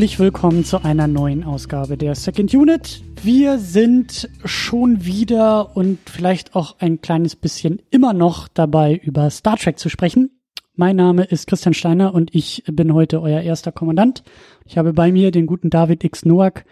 Herzlich willkommen zu einer neuen Ausgabe der Second Unit. Wir sind schon wieder und vielleicht auch ein kleines bisschen immer noch dabei, über Star Trek zu sprechen. Mein Name ist Christian Steiner und ich bin heute euer erster Kommandant. Ich habe bei mir den guten David X. Noack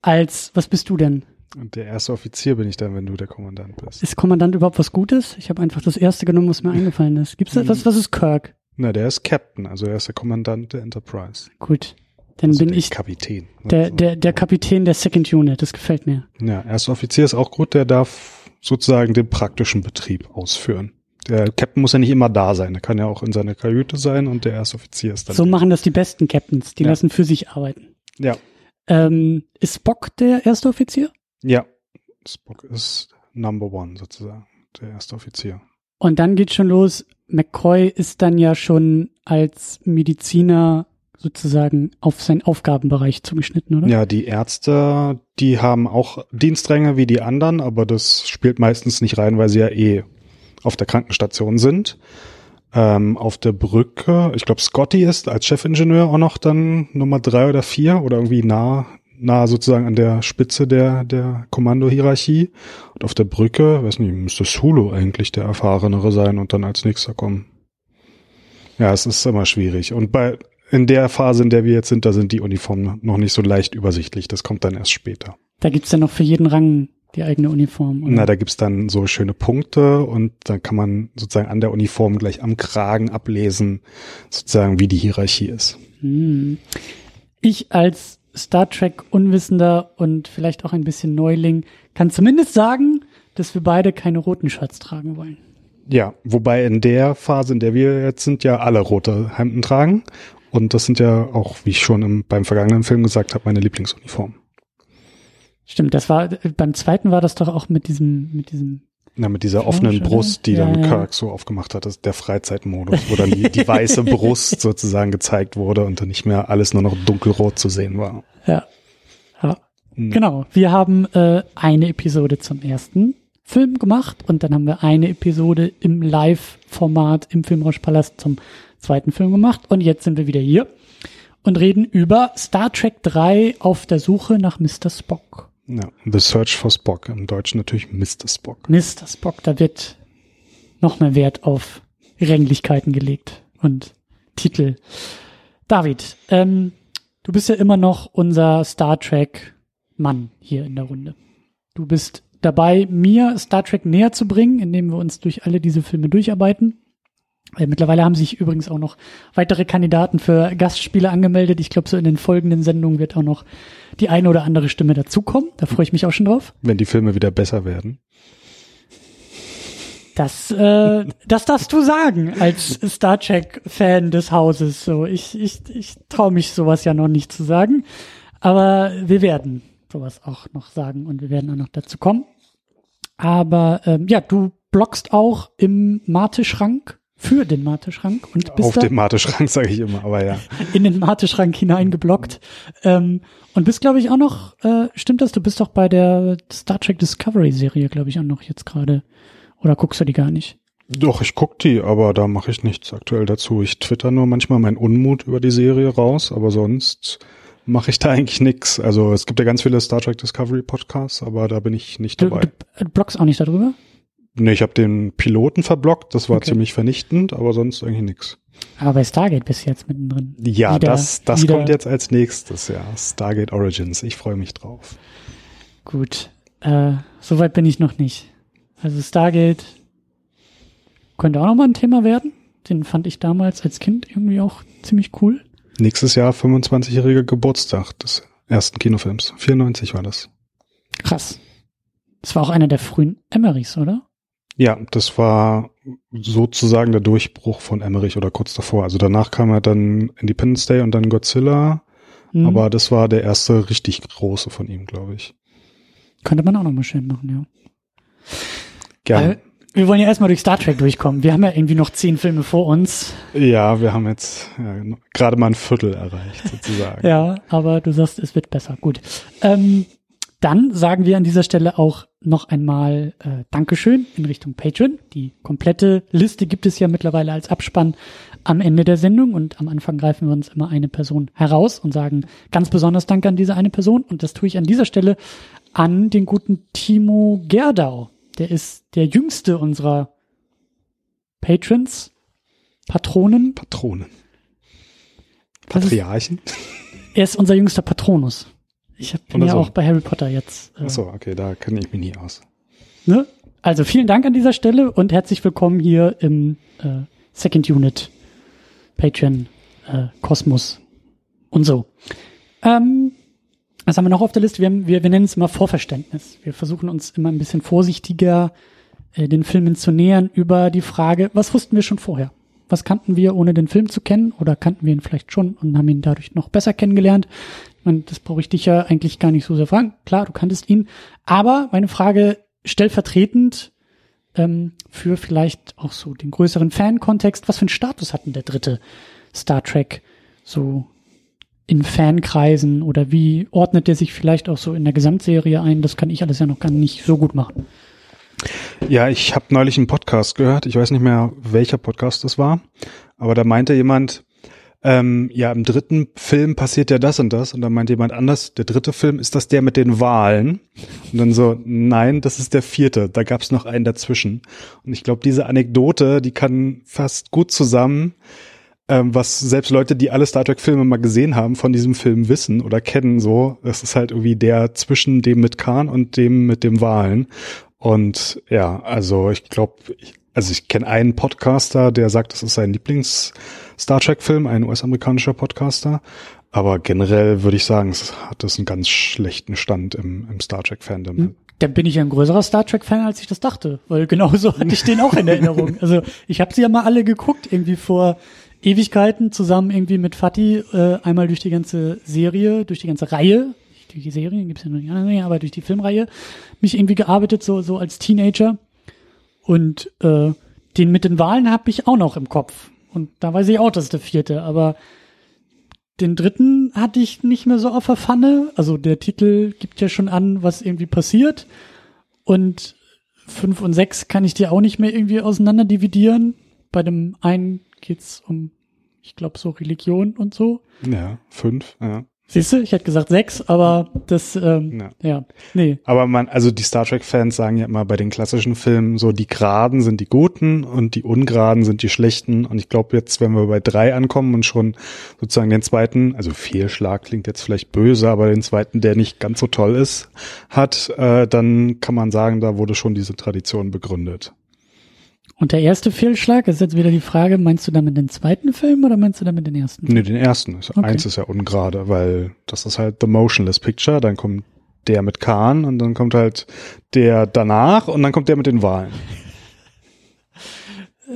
als, was bist du denn? Und der erste Offizier bin ich dann, wenn du der Kommandant bist. Ist Kommandant überhaupt was Gutes? Ich habe einfach das erste genommen, was mir eingefallen ist. Gibt's da, Hm. was, was ist Kirk? Na, der ist Captain, also er ist der Kommandant der Enterprise. Gut. Dann Also bin der ich Kapitän. der, der, der Kapitän der Second Unit. Das gefällt mir. Ja, erster Offizier ist auch gut, der darf sozusagen den praktischen Betrieb ausführen. Der Captain muss ja nicht immer da sein, der kann ja auch in seiner Kajüte sein und der erste Offizier ist dann. So machen das die besten Captains. Die Ja. lassen für sich arbeiten. ja, Ähm, ist Spock der erste Offizier? ja. Spock ist Number One sozusagen, der erste Offizier. Und dann geht schon los. McCoy ist dann ja schon als Mediziner sozusagen auf seinen Aufgabenbereich zugeschnitten, oder? Ja, die Ärzte, die haben auch Dienstränge wie die anderen, aber das spielt meistens nicht rein, weil sie ja eh auf der Krankenstation sind. Ähm, auf der Brücke, ich glaube, Scotty ist als Chefingenieur auch noch dann Nummer drei oder vier oder irgendwie nah, nah sozusagen an der Spitze der, der Kommandohierarchie. Und auf der Brücke, weiß nicht, müsste Sulu eigentlich der Erfahrenere sein und dann als nächster kommen. Ja, es ist immer schwierig. Und bei, in der Phase, in der wir jetzt sind, da sind die Uniformen noch nicht so leicht übersichtlich. Das kommt dann erst später. Da gibt's ja noch für jeden Rang die eigene Uniform. Oder? Na, da gibt's dann so schöne Punkte und dann kann man sozusagen an der Uniform gleich am Kragen ablesen, sozusagen wie die Hierarchie ist. Hm. Ich als Star Trek Unwissender und vielleicht auch ein bisschen Neuling kann zumindest sagen, dass wir beide keine roten Shirts tragen wollen. Ja, wobei in der Phase, in der wir jetzt sind, ja alle rote Hemden tragen. Und das sind ja auch, wie ich schon im, beim vergangenen Film gesagt habe, meine Lieblingsuniformen. Stimmt, das war beim zweiten war das doch auch mit diesem mit diesem Na, mit dieser offenen? Brust, die Ja, dann ja. Kirk so aufgemacht hat, das ist der Freizeitmodus, wo dann die, die weiße Brust sozusagen gezeigt wurde und dann nicht mehr alles nur noch dunkelrot zu sehen war. ja ja Hm. Genau, wir haben äh, eine Episode zum ersten Film gemacht und dann haben wir eine Episode im Live-Format im Filmrauschpalast zum zweiten Film gemacht und jetzt sind wir wieder hier und reden über Star Trek 3 auf der Suche nach Mr. Spock. Ja, The Search for Spock, im Deutschen natürlich Mr. Spock. Mr. Spock, da wird noch mehr Wert auf Ränglichkeiten gelegt und Titel. David, ähm, du bist ja immer noch unser Star Trek Mann hier in der Runde. Du bist dabei, mir Star Trek näher zu bringen, indem wir uns durch alle diese Filme durcharbeiten. Mittlerweile haben sich übrigens auch noch weitere Kandidaten für Gastspiele angemeldet. Ich glaube, so in den folgenden Sendungen wird auch noch die eine oder andere Stimme dazukommen. Da freue ich mich auch schon drauf. Wenn die Filme wieder besser werden. Das, äh, das darfst du sagen als Star Trek-Fan des Hauses. So, ich, ich, ich traue mich sowas ja noch nicht zu sagen, aber wir werden sowas auch noch sagen und wir werden auch noch dazu kommen. Aber ähm, ja, du blockst auch im Mate-Schrank für den Mate-Schrank und bist Auf da dem Mateschrank sage ich immer, aber ja. in den Mate-Schrank hineingeblockt ähm, und bist, glaube ich, auch noch. Äh, stimmt das? Du bist doch bei der Star Trek Discovery-Serie, glaube ich, auch noch jetzt gerade. Oder guckst du die gar nicht? Doch, ich guck die, aber da mache ich nichts aktuell dazu. Ich twitter nur manchmal meinen Unmut über die Serie raus, aber sonst mache ich da eigentlich nix. Also es gibt ja ganz viele Star Trek Discovery Podcasts, aber da bin ich nicht Du, dabei. du äh, blockst auch nicht darüber? Nee, ich habe den Piloten verblockt, das war Okay. ziemlich vernichtend, aber sonst eigentlich nix. Aber bei Stargate bist du jetzt mittendrin. Ja, Wieder- das, das wieder- kommt jetzt als nächstes, ja. Stargate Origins. Ich freue mich drauf. Gut. Äh, Soweit bin ich noch nicht. Also Stargate könnte auch nochmal ein Thema werden. Den fand ich damals als Kind irgendwie auch ziemlich cool. Nächstes Jahr 25-jähriger Geburtstag des ersten Kinofilms. 94 war das. Krass. Das war auch einer der frühen Emerys, oder? Ja, das war sozusagen der Durchbruch von Emmerich oder kurz davor. Also danach kam ja dann Independence Day und dann Godzilla. Hm. Aber das war der erste richtig große von ihm, glaube ich. Könnte man auch nochmal schön machen, ja. Gerne. Weil wir wollen ja erstmal durch Star Trek durchkommen. Wir haben ja irgendwie noch zehn Filme vor uns. Ja, wir haben jetzt ja, gerade mal ein Viertel erreicht, sozusagen. Ja, aber du sagst, es wird besser. Gut. Ähm, dann sagen wir an dieser Stelle auch noch einmal äh, Dankeschön in Richtung Patreon. Die komplette Liste gibt es ja mittlerweile als Abspann am Ende der Sendung und am Anfang greifen wir uns immer eine Person heraus und sagen ganz besonders Danke an diese eine Person und das tue ich an dieser Stelle an den guten Timo Gerdau. Der ist der jüngste unserer Patrons, Patronen. Patronen. Was ist- Patriarchen? Er ist unser jüngster Patronus. Ich hab- bin Oder ja so. auch bei Harry Potter jetzt. Äh, Achso, okay, da kenne ich mich nie aus. Ne? Also vielen Dank an dieser Stelle und herzlich willkommen hier im äh, Second Unit Patreon äh, Kosmos und so. Ähm, was haben wir noch auf der Liste? Wir, haben, wir, wir nennen es immer Vorverständnis. Wir versuchen uns immer ein bisschen vorsichtiger äh, den Filmen zu nähern über die Frage, was wussten wir schon vorher? Was kannten wir, ohne den Film zu kennen? Oder kannten wir ihn vielleicht schon und haben ihn dadurch noch besser kennengelernt? Meine, das brauche ich dich ja eigentlich gar nicht so sehr fragen. Klar, du kanntest ihn. Aber meine Frage stellvertretend ähm, für vielleicht auch so den größeren Fan-Kontext, was für einen Status hat denn der dritte Star Trek so in Fankreisen oder wie ordnet der sich vielleicht auch so in der Gesamtserie ein? Das kann ich alles ja noch gar nicht so gut machen. Ja, ich habe neulich einen Podcast gehört. Ich weiß nicht mehr, welcher Podcast das war. Aber da meinte jemand, ähm, ja, im dritten Film passiert ja das und das. Und dann meinte jemand anders, der dritte Film, ist das der mit den Wahlen? Und dann so, nein, das ist der vierte. Da gab's noch einen dazwischen. Und ich glaube, diese Anekdote, die kann fast gut zusammen, ähm, was selbst Leute, die alle Star Trek-Filme mal gesehen haben, von diesem Film wissen oder kennen so. Das ist halt irgendwie der zwischen dem mit Khan und dem mit dem Wahlen. Und ja, also ich glaube, also ich kenne einen Podcaster, der sagt, das ist sein Lieblings-Star Trek-Film, ein US-amerikanischer Podcaster. Aber generell würde ich sagen, es hat das einen ganz schlechten Stand im, im Star Trek-Fandom. Dann bin ich ja ein größerer Star Trek-Fan, als ich das dachte, weil genauso hatte ich den auch in Erinnerung. Also ich habe sie ja mal alle geguckt, irgendwie vor Ewigkeiten, zusammen irgendwie mit Fatih, äh, einmal durch die ganze Serie, durch die ganze Reihe, nicht durch die Serie, gibt's ja noch nicht andere, aber durch die Filmreihe, mich irgendwie gearbeitet, so, so als Teenager. Und äh, den mit den Wahlen habe ich auch noch im Kopf. Und da weiß ich auch, das ist der vierte, aber den dritten hatte ich nicht mehr so auf der Pfanne. Also der Titel gibt ja schon an, was irgendwie passiert. Und fünf und sechs kann ich dir auch nicht mehr irgendwie auseinander dividieren. Bei dem einen geht's um, ich glaube, so Religion und so. Ja, fünf, ja. Siehst du, ich hätte gesagt sechs, aber das, ähm, Ja. ja, nee. Aber man, also die Star Trek-Fans sagen ja immer bei den klassischen Filmen so, die Geraden sind die Guten und die Ungeraden sind die Schlechten. Und ich glaube jetzt, wenn wir bei drei ankommen und schon sozusagen den zweiten, also Fehlschlag klingt jetzt vielleicht böse, aber den zweiten, der nicht ganz so toll ist, hat, äh, dann kann man sagen, da wurde schon diese Tradition begründet. Und der erste Fehlschlag ist jetzt wieder die Frage, meinst du damit den zweiten Film oder meinst du damit den ersten? Nee, den ersten. Okay. Eins ist ja ungerade, weil das ist halt The Motionless Picture, dann kommt der mit Khan und dann kommt halt der danach und dann kommt der mit den Wahlen.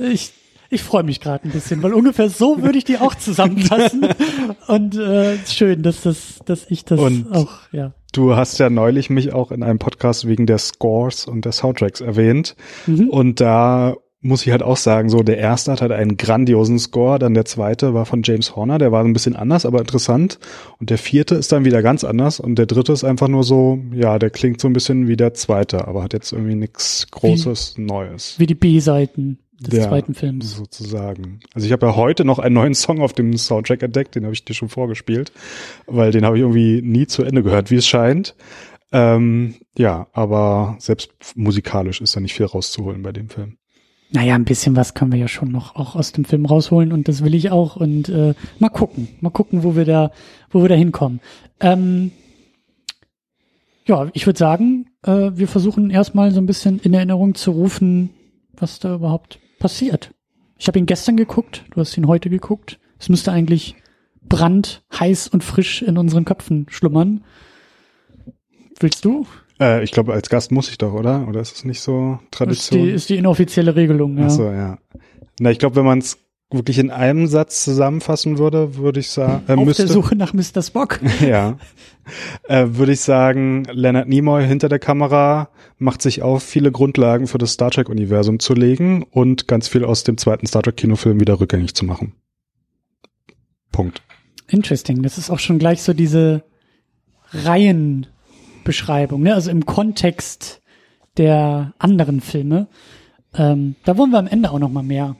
Ich, ich freue mich gerade ein bisschen, weil ungefähr so würde ich die auch zusammenfassen. Und äh, schön, dass das, dass ich das Und- auch, ja. Du hast ja neulich mich auch in einem Podcast wegen der Scores und der Soundtracks erwähnt. Mhm. Und da muss ich halt auch sagen, so der erste hat halt einen grandiosen Score, dann der zweite war von James Horner, der war ein bisschen anders, aber interessant. Und der vierte ist dann wieder ganz anders und der dritte ist einfach nur so, ja, der klingt so ein bisschen wie der zweite, aber hat jetzt irgendwie nichts Großes Neues. Wie die B-Seiten des Ja, zweiten Films. Sozusagen. Also ich habe ja heute noch einen neuen Song auf dem Soundtrack entdeckt, den habe ich dir schon vorgespielt, weil den habe ich irgendwie nie zu Ende gehört, wie es scheint. Ähm, ja, aber selbst musikalisch ist da nicht viel rauszuholen bei dem Film. Naja, ein bisschen was können wir ja schon noch auch aus dem Film rausholen und das will ich auch und äh, mal gucken, mal gucken, wo wir da, wo wir da hinkommen. Ähm, ja, ich würde sagen, äh, wir versuchen erstmal so ein bisschen in Erinnerung zu rufen, was da überhaupt passiert. Ich habe ihn gestern geguckt, du hast ihn heute geguckt. Es müsste eigentlich brandheiß und frisch in unseren Köpfen schlummern. Willst du? Äh, ich glaube, als Gast muss ich doch, oder? Oder ist es nicht so Das ist die, ist die inoffizielle Regelung, ja. Ach so, ja. Na, ich glaube, wenn man es wirklich in einem Satz zusammenfassen würde, würde ich sagen, äh, Auf müsste, der Suche nach Mr. Spock. ja, äh, würde ich sagen, Leonard Nimoy hinter der Kamera macht sich auf, viele Grundlagen für das Star Trek Universum zu legen und ganz viel aus dem zweiten Star Trek Kinofilm wieder rückgängig zu machen. Punkt. Interesting. Das ist auch schon gleich so diese Reihenbeschreibung, ne? Also im Kontext der anderen Filme. Ähm, da wollen wir am Ende auch noch mal mehr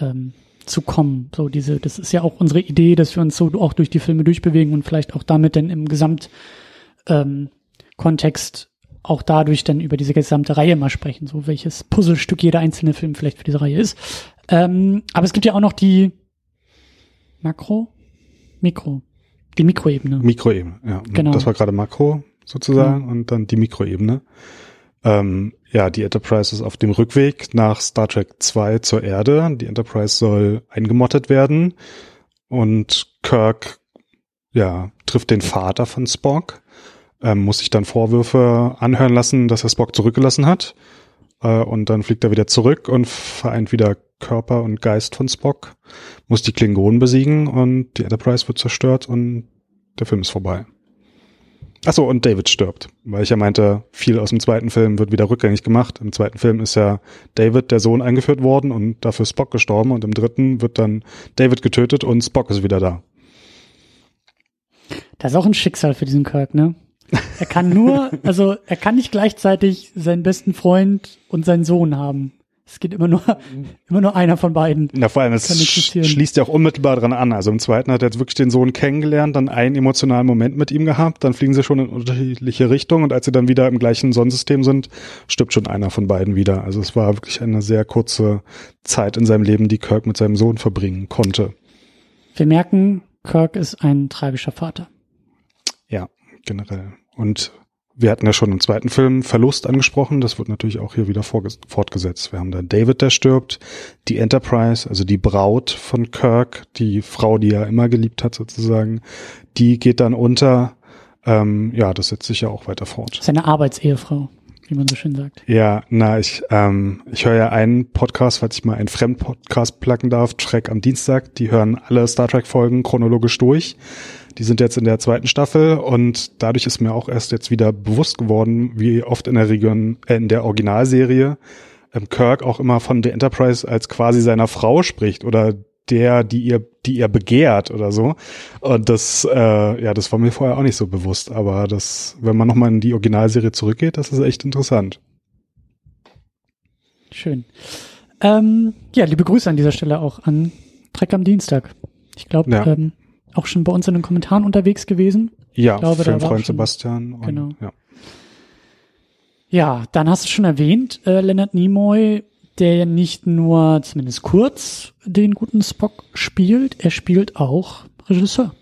ähm, zu kommen. So diese, das ist ja auch unsere Idee, dass wir uns so auch durch die Filme durchbewegen und vielleicht auch damit dann im Gesamt ähm, auch dadurch dann über diese gesamte Reihe mal sprechen, so welches Puzzlestück jeder einzelne Film vielleicht für diese Reihe ist. Ähm, aber es gibt ja auch noch die Makro, Mikro, die Mikroebene. Mikroebene, ja. Genau. Das war gerade Makro sozusagen und dann die Mikroebene. Ähm, ja, die Enterprise ist auf dem Rückweg nach Star Trek 2 zur Erde. Die Enterprise soll eingemottet werden und Kirk, ja, trifft den Vater von Spock, ähm, muss sich dann Vorwürfe anhören lassen, dass er Spock zurückgelassen hat. Äh, und dann fliegt er wieder zurück und vereint wieder Körper und Geist von Spock, muss die Klingonen besiegen und die Enterprise wird zerstört und der Film ist vorbei. Achso, und David stirbt, weil ich ja meinte, viel aus dem zweiten Film wird wieder rückgängig gemacht. Im zweiten Film ist ja David, der Sohn, eingeführt worden und dafür Spock gestorben und im dritten wird dann David getötet und Spock ist wieder da. Das ist auch ein Schicksal für diesen Kirk, ne? Er kann nur, also er kann nicht gleichzeitig seinen besten Freund und seinen Sohn haben. Es geht immer nur, immer nur einer von beiden. Ja, vor allem, es schließt ja auch unmittelbar dran an. Also im zweiten hat er jetzt wirklich den Sohn kennengelernt, dann einen emotionalen Moment mit ihm gehabt, dann fliegen sie schon in unterschiedliche Richtungen und als sie dann wieder im gleichen Sonnensystem sind, stirbt schon einer von beiden wieder. Also es war wirklich eine sehr kurze Zeit in seinem Leben, die Kirk mit seinem Sohn verbringen konnte. Wir merken, Kirk ist ein tragischer Vater. Ja, generell. Und wir hatten ja schon im zweiten Film Verlust angesprochen. Das wird natürlich auch hier wieder fortgesetzt. Wir haben da David, der stirbt, die Enterprise, also die Braut von Kirk, die Frau, die er immer geliebt hat sozusagen, die geht dann unter. Ähm, ja, das setzt sich ja auch weiter fort. Seine Arbeitsehefrau, wie man so schön sagt. Ja, na, ich, ähm, ich höre ja einen Podcast, falls ich mal einen Fremdpodcast pluggen darf, Trek am Dienstag. Die hören alle Star Trek-Folgen chronologisch durch. Die sind jetzt in der zweiten Staffel und dadurch ist mir auch erst jetzt wieder bewusst geworden, wie oft in der Region, äh, in der Originalserie ähm, Kirk auch immer von der Enterprise als quasi seiner Frau spricht oder der, die ihr, die ihr begehrt oder so. Und das, äh, ja, das war mir vorher auch nicht so bewusst. Aber das, wenn man nochmal in die Originalserie zurückgeht, das ist echt interessant. Schön. Ähm, ja, liebe Grüße an dieser Stelle auch an Trek am Dienstag. Ich glaube, Ja. ähm, auch schon bei uns in den Kommentaren unterwegs gewesen. Ja, glaube, da war Filmfreund Sebastian. Und, Genau. Ja. Ja, dann hast du schon erwähnt, äh, Leonard Nimoy, der ja nicht nur zumindest kurz den guten Spock spielt, er spielt auch Regisseur.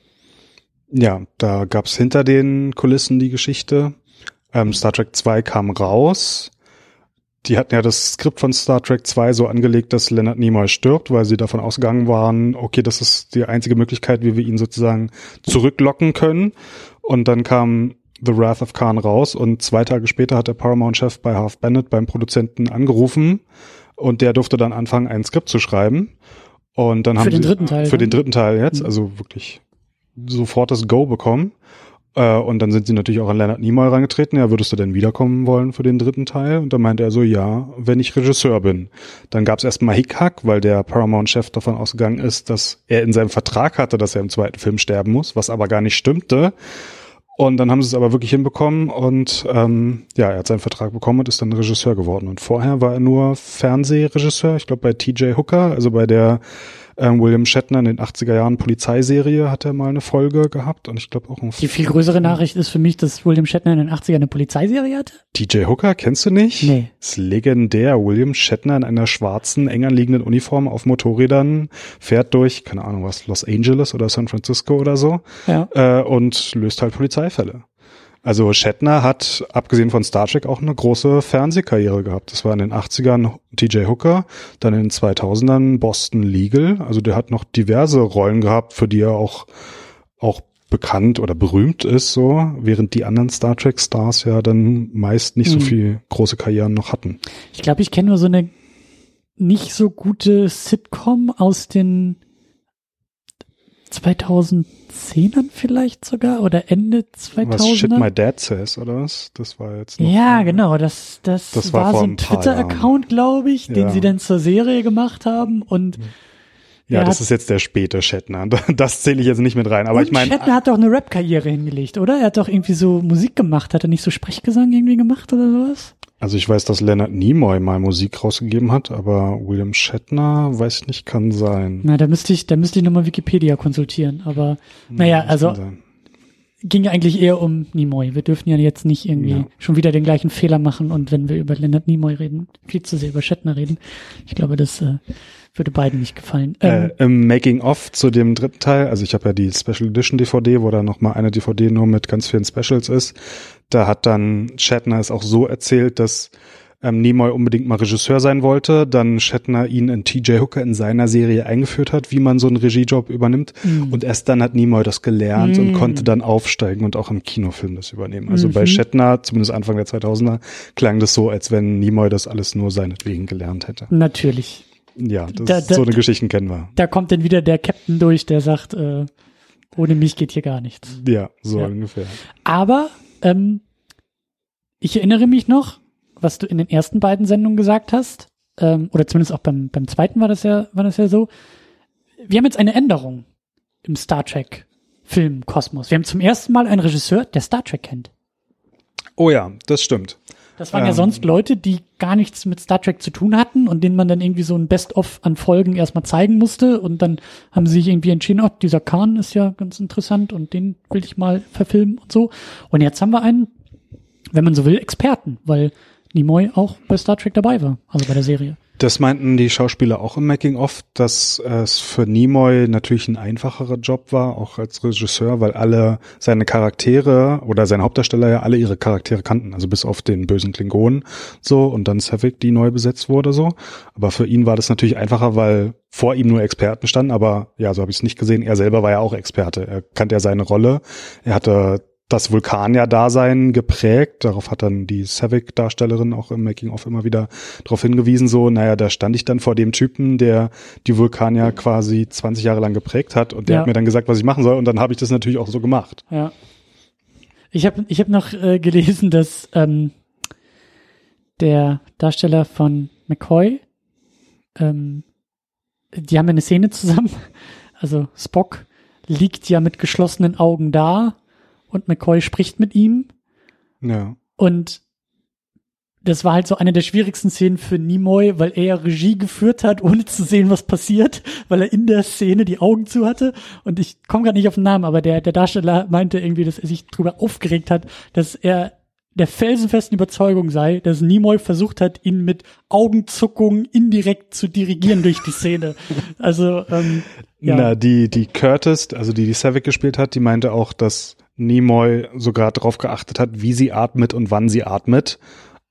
ja, da gab's hinter den Kulissen die Geschichte. Ähm, Star Trek 2 kam raus. Die hatten ja das Skript von Star Trek 2 so angelegt, dass Leonard Nimoy stirbt, weil sie davon ausgegangen waren, okay, das ist die einzige Möglichkeit, wie wir ihn sozusagen zurücklocken können. Und dann kam The Wrath of Khan raus und zwei Tage später hat der Paramount-Chef bei Half Bennett beim Produzenten angerufen und der durfte dann anfangen, ein Skript zu schreiben. Und dann Für haben den sie, dritten Teil, Für ne? den dritten Teil jetzt, Mhm. also wirklich sofort das Go bekommen. Äh, und dann sind sie natürlich auch an Leonard Nimoy rangetreten. Ja, würdest du denn wiederkommen wollen für den dritten Teil? Und dann meinte er so, ja, wenn ich Regisseur bin. Dann gab es erstmal Hickhack, weil der Paramount-Chef davon ausgegangen ist, dass er in seinem Vertrag hatte, dass er im zweiten Film sterben muss, was aber gar nicht stimmte. Und dann haben sie es aber wirklich hinbekommen und ähm, ja, er hat seinen Vertrag bekommen und ist dann Regisseur geworden. Und vorher war er nur Fernsehregisseur, ich glaube bei TJ Hooker, also bei der ähm, William Shatner in den 80er Jahren Polizeiserie hat er mal eine Folge gehabt und ich glaube auch ein Die viel größere Nachricht ist für mich, dass William Shatner in den 80ern eine Polizeiserie hatte. TJ Hooker, kennst du nicht? Nee. Das ist legendär. William Shatner in einer schwarzen, eng anliegenden Uniform auf Motorrädern fährt durch, keine Ahnung was, Los Angeles oder San Francisco oder so Ja. äh, und löst halt Polizeifälle. Also Shatner hat, abgesehen von Star Trek, auch eine große Fernsehkarriere gehabt. Das war in den 80ern TJ Hooker, dann in den 2000ern Boston Legal. Also der hat noch diverse Rollen gehabt, für die er auch, auch bekannt oder berühmt ist, so, während die anderen Star Trek Stars ja dann meist nicht so Mhm. viel große Karrieren noch hatten. Ich glaube, ich kenne nur so eine nicht so gute Sitcom aus den 2010ern vielleicht sogar oder Ende 2000er. Was Shit My Dad Says, oder was? Das war jetzt noch. Ja, genau. Das, das, Das war war, so ein ein paar Twitter-Account, glaube ich, den Ja. sie dann zur Serie gemacht haben. Und, Ja, das hat- ist jetzt der späte Shatner. Das zähle ich jetzt nicht mit rein. Aber ich meine, Shatner hat doch eine Rap-Karriere hingelegt, oder? Er hat doch irgendwie so Musik gemacht. Hat er nicht so Sprechgesang irgendwie gemacht oder sowas? Also ich weiß, dass Leonard Nimoy mal Musik rausgegeben hat, aber William Shatner, weiß ich nicht, kann sein. Na, da müsste ich, da müsste ich nochmal Wikipedia konsultieren. Aber naja, das also ging ja eigentlich eher um Nimoy. Wir dürfen ja jetzt nicht irgendwie Ja. schon wieder den gleichen Fehler machen und wenn wir über Leonard Nimoy reden, viel zu sehr über Shatner reden. Ich glaube, das äh, würde beiden nicht gefallen. Ähm, Äh, Im Making-of zu dem dritten Teil, also ich habe ja die Special Edition DVD, wo da nochmal eine DVD nur mit ganz vielen Specials ist, da hat dann Shatner es auch so erzählt, dass ähm, Nimoy unbedingt mal Regisseur sein wollte, dann Shatner ihn in TJ Hooker in seiner Serie eingeführt hat, wie man so einen Regiejob übernimmt Mhm. und erst dann hat Nimoy das gelernt Mm. und konnte dann aufsteigen und auch im Kinofilm das übernehmen. Also bei Mhm. Shatner, zumindest Anfang der 2000er, klang das so, als wenn Nimoy das alles nur seinetwegen gelernt hätte. natürlich. Ja, das, Da- da- so eine Geschichten kennen wir. Da kommt dann wieder der Captain durch, der sagt, äh, ohne mich geht hier gar nichts. Ja, so Ja. ungefähr. Aber ähm, ich erinnere mich noch, was du in den ersten beiden Sendungen gesagt hast, ähm, oder zumindest auch beim, beim zweiten war das ja, war das ja so. Wir haben jetzt eine Änderung im Star Trek Film Kosmos. Wir haben zum ersten Mal einen Regisseur, der Star Trek kennt. Oh ja, das stimmt. Das waren ja Ähm. sonst Leute, die gar nichts mit Star Trek zu tun hatten und denen man dann irgendwie so ein Best-of an Folgen erstmal zeigen musste und dann haben sie sich irgendwie entschieden, oh, dieser Khan ist ja ganz interessant und den will ich mal verfilmen und so. Und jetzt haben wir einen, wenn man so will, Experten, weil Nimoy auch bei Star Trek dabei war, also bei der Serie. Das meinten die Schauspieler auch im Making-of, dass es für Nimoy natürlich ein einfacherer Job war, auch als Regisseur, weil alle seine Charaktere oder seine Hauptdarsteller ja alle ihre Charaktere kannten, also bis auf den bösen Klingonen so und dann Savick, die neu besetzt wurde so. Aber für ihn war das natürlich einfacher, weil vor ihm nur Experten standen, aber ja, so habe ich es nicht gesehen. Er selber war ja auch Experte. Er kannte ja seine Rolle. Er hatte das Vulkanier-Dasein geprägt. Darauf hat dann die Savick-Darstellerin auch im Making-of immer wieder darauf hingewiesen, so, naja, da stand ich dann vor dem Typen, der die Vulkanier quasi 20 Jahre lang geprägt hat und der Ja. hat mir dann gesagt, was ich machen soll und dann habe ich das natürlich auch so gemacht. Ja. Ich habe ich hab noch äh, gelesen, dass ähm, der Darsteller von McCoy, ähm, die haben eine Szene zusammen, also Spock liegt ja mit geschlossenen Augen da und McCoy spricht mit ihm Ja. und das war halt so eine der schwierigsten Szenen für Nimoy, weil er ja Regie geführt hat, ohne zu sehen, was passiert, weil er in der Szene die Augen zu hatte. Und ich komme gerade nicht auf den Namen, aber der, der Darsteller meinte irgendwie, dass er sich drüber aufgeregt hat, dass er der felsenfesten Überzeugung sei, dass Nimoy versucht hat, ihn mit Augenzuckungen indirekt zu dirigieren durch die Szene. Also, ähm, ja. Na, die, die Curtis, also die die Savick gespielt hat, die meinte auch, dass Nimoy sogar darauf geachtet hat, wie sie atmet und wann sie atmet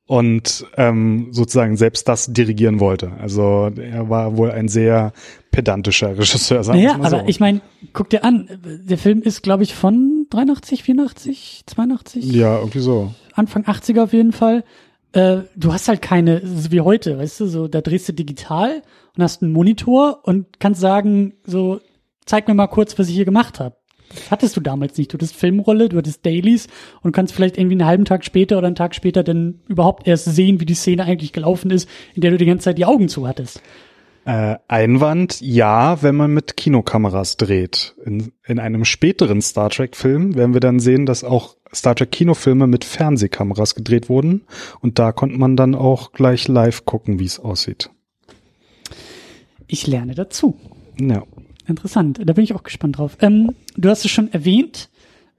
und ähm, sozusagen selbst das dirigieren wollte. Also er war wohl ein sehr pedantischer Regisseur, sagen Ja, wir mal aber so. ich meine, guck dir an, der Film ist, glaube ich, von 83, 84, 82? ja, irgendwie so. Anfang 80er auf jeden Fall. Äh, du hast halt keine, so wie heute, weißt du, so, da drehst du digital und hast einen Monitor und kannst sagen, so, zeig mir mal kurz, was ich hier gemacht habe. Das hattest du damals nicht. Du hattest Filmrolle, du hattest Dailies und kannst vielleicht irgendwie einen halben Tag später oder einen Tag später dann überhaupt erst sehen, wie die Szene eigentlich gelaufen ist, in der du die ganze Zeit die Augen zu hattest. Äh, Einwand, ja, wenn man mit Kinokameras dreht. In, in einem späteren Star Trek-Film werden wir dann sehen, dass auch Star Trek-Kinofilme mit Fernsehkameras gedreht wurden. Und da konnte man dann auch gleich live gucken, wie es aussieht. Ich lerne dazu. Ja. Interessant, da bin ich auch gespannt drauf. Ähm, du hast es schon erwähnt.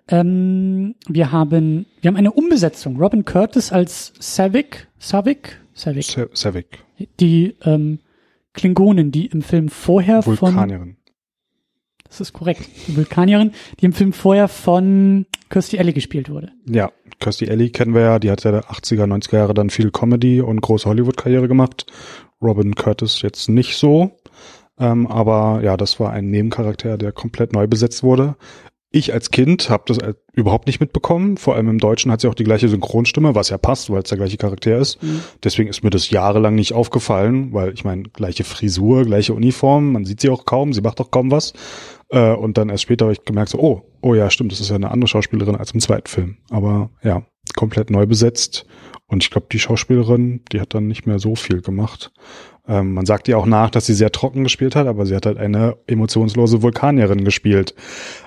Ähm, wir haben, wir haben eine Umbesetzung. Robin Curtis als Savick, Savick, Savick, Sa- Savick, die ähm, Klingonen, die im Film vorher von, Vulkanierin. das ist korrekt, die Vulkanierin, die im Film vorher von Kirstie Alley gespielt wurde. Ja, Kirstie Alley kennen wir ja, die hat ja der 80er, 90er Jahre dann viel Comedy und große Hollywood-Karriere gemacht. Robin Curtis jetzt nicht so. Ähm, aber ja, das war ein Nebencharakter, der komplett neu besetzt wurde. Ich als Kind habe das äh, überhaupt nicht mitbekommen. Vor allem im Deutschen hat sie auch die gleiche Synchronstimme, was ja passt, weil es der gleiche Charakter ist. Deswegen ist mir das jahrelang nicht aufgefallen, weil ich meine, gleiche Frisur, gleiche Uniform, man sieht sie auch kaum, sie macht auch kaum was. Äh, und dann erst später habe ich gemerkt, so, oh, oh ja, stimmt, das ist ja eine andere Schauspielerin als im zweiten Film. Aber ja, komplett neu besetzt. Und ich glaube, die Schauspielerin, die hat dann nicht mehr so viel gemacht. Ähm, man sagt ihr auch nach, dass sie sehr trocken gespielt hat, aber sie hat halt eine emotionslose Vulkanierin gespielt.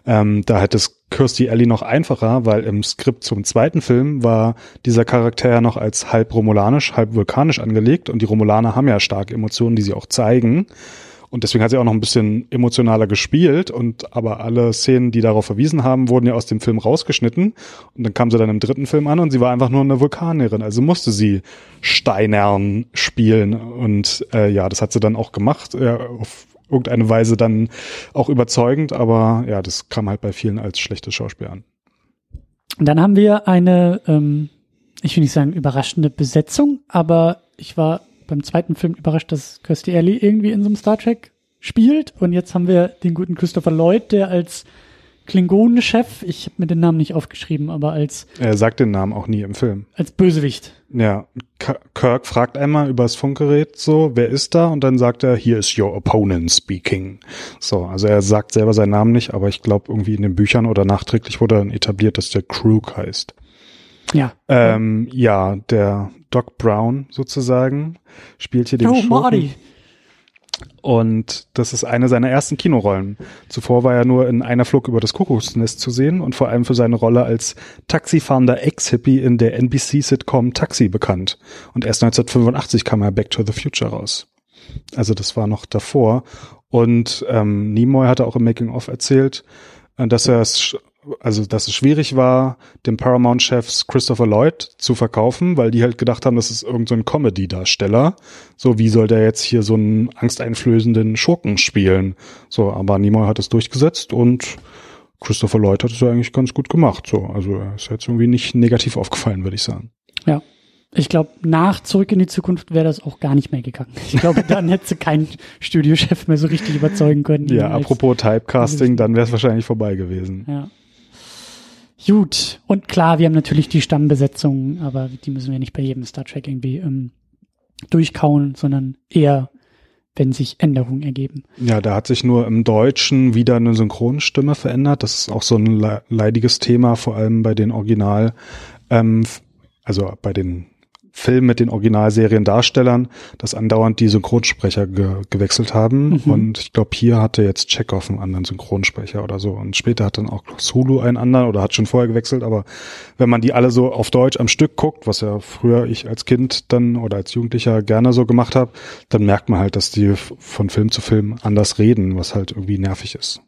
Ähm, da hätte es Kirstie Alley noch einfacher, weil im Skript zum zweiten Film war dieser Charakter ja noch als halb romulanisch, halb vulkanisch angelegt und die Romulaner haben ja starke Emotionen, die sie auch zeigen. Und deswegen hat sie auch noch ein bisschen emotionaler gespielt und aber alle Szenen, die darauf verwiesen haben, wurden ja aus dem Film rausgeschnitten. Und dann kam sie dann im dritten Film an und sie war einfach nur eine Vulkanierin. Also musste sie Steinern spielen. Und äh, ja, das hat sie dann auch gemacht. Äh, auf irgendeine Weise dann auch überzeugend, aber ja, das kam halt bei vielen als schlechtes Schauspiel an. Dann haben wir eine, ähm, ich will nicht sagen überraschende Besetzung, aber ich war beim zweiten Film überrascht, dass Kirstie Alley irgendwie in so einem Star Trek spielt. Und jetzt haben wir den guten Christopher Lloyd, der als Klingonenchef, ich habe mir den Namen nicht aufgeschrieben, aber als Er sagt den Namen auch nie im Film. als Bösewicht. Ja, Kirk fragt einmal übers Funkgerät so, wer ist da? Und dann sagt er, here is your opponent speaking. So, also er sagt selber seinen Namen nicht, aber ich glaube irgendwie in den Büchern oder nachträglich wurde dann etabliert, dass der Krug heißt. Ja. Ähm, ja, der Doc Brown sozusagen spielt hier den oh, Schurken. Marty. Und das ist eine seiner ersten Kinorollen. Zuvor war er nur in einer Flug über das Kuckucksnest zu sehen und vor allem für seine Rolle als taxifahrender Ex-Hippie in der NBC-Sitcom Taxi bekannt. Und erst 1985 kam er Back to the Future raus. Also das war noch davor. Und ähm, Nimoy hatte auch im Making-of erzählt, äh, dass er es also dass es schwierig war, dem Paramount-Chefs Christopher Lloyd zu verkaufen, weil die halt gedacht haben, das ist irgendein so ein Comedy-Darsteller. So, wie soll der jetzt hier so einen angsteinflößenden Schurken spielen? So, aber Nimoy hat es durchgesetzt und Christopher Lloyd hat es ja eigentlich ganz gut gemacht. So, also er ist jetzt irgendwie nicht negativ aufgefallen, würde ich sagen. Ja. Ich glaube, nach Zurück in die Zukunft wäre das auch gar nicht mehr gegangen. Ich glaube, dann hätte keinen Studiochef mehr so richtig überzeugen können. Ja, apropos Typecasting, dann wäre es wahrscheinlich vorbei gewesen. Ja. Gut. Und klar, wir haben natürlich die Stammbesetzung, aber die müssen wir nicht bei jedem Star Trek irgendwie ähm, durchkauen, sondern eher, wenn sich Änderungen ergeben. Ja, da hat sich nur im Deutschen wieder eine Synchronstimme verändert. Das ist auch so ein le- leidiges Thema, vor allem bei den Original, ähm, also bei den Filmen mit den Originalseriendarstellern, dass andauernd die Synchronsprecher ge gewechselt haben. Mhm. Und ich glaube, hier hatte jetzt Chekhov einen anderen Synchronsprecher oder so. Und später hat dann auch Sulu einen anderen oder hat schon vorher gewechselt. Aber wenn man die alle so auf Deutsch am Stück guckt, was ja früher ich als Kind dann oder als Jugendlicher gerne so gemacht habe, dann merkt man halt, dass die von Film zu Film anders reden, was halt irgendwie nervig ist.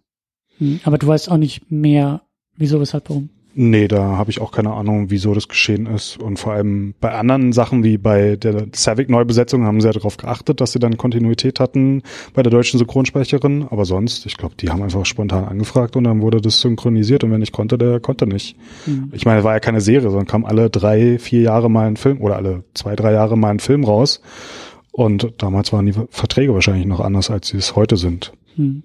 Hm, Aber du weißt auch nicht mehr, wieso, weshalb, warum. Nee, da habe ich auch keine Ahnung, wieso das geschehen ist. Und vor allem bei anderen Sachen wie bei der Savick-Neubesetzung haben sie ja darauf geachtet, dass sie dann Kontinuität hatten bei der deutschen Synchronsprecherin. Aber sonst, ich glaube, die haben einfach spontan angefragt und dann wurde das synchronisiert. Und wenn ich konnte, der konnte nicht. Hm. Ich meine, es war ja keine Serie, sondern kam alle drei, vier Jahre mal ein Film oder alle zwei, drei Jahre mal ein Film raus. Und damals waren die Verträge wahrscheinlich noch anders, als sie es heute sind. Hm.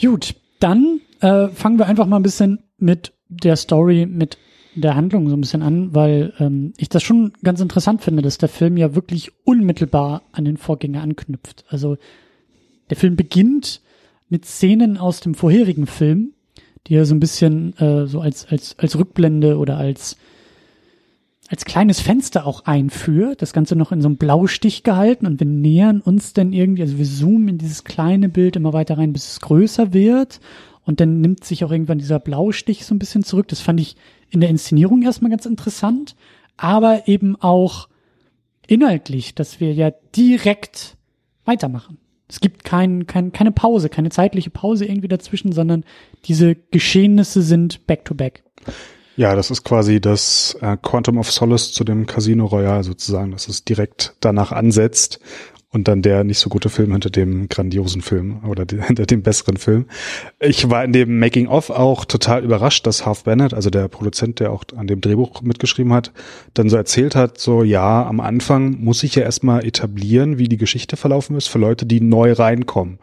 Gut, dann äh, fangen wir einfach mal ein bisschen mit der Story, mit der Handlung so ein bisschen an, weil ähm, ich das schon ganz interessant finde, dass der Film ja wirklich unmittelbar an den Vorgänger anknüpft. Also der Film beginnt mit Szenen aus dem vorherigen Film, die er so ein bisschen äh, so als, als, als Rückblende oder als als kleines Fenster auch einführt, das Ganze noch in so einem Blaustich gehalten und wir nähern uns dann irgendwie, also wir zoomen in dieses kleine Bild immer weiter rein, bis es größer wird und dann nimmt sich auch irgendwann dieser Blaustich so ein bisschen zurück. Das fand ich in der Inszenierung erstmal ganz interessant, aber eben auch inhaltlich, dass wir ja direkt weitermachen. Es gibt kein, kein, keine Pause, keine zeitliche Pause irgendwie dazwischen, sondern diese Geschehnisse sind back to back. Ja, das ist quasi das äh, Quantum of Solace zu dem Casino Royale sozusagen, dass es direkt danach ansetzt und dann der nicht so gute Film hinter dem grandiosen Film oder die, hinter dem besseren Film. Ich war in dem Making of auch total überrascht, dass Half Bennett, also der Produzent, der auch an dem Drehbuch mitgeschrieben hat, dann so erzählt hat, so ja, am Anfang muss ich ja erstmal etablieren, wie die Geschichte verlaufen ist für Leute, die neu reinkommen.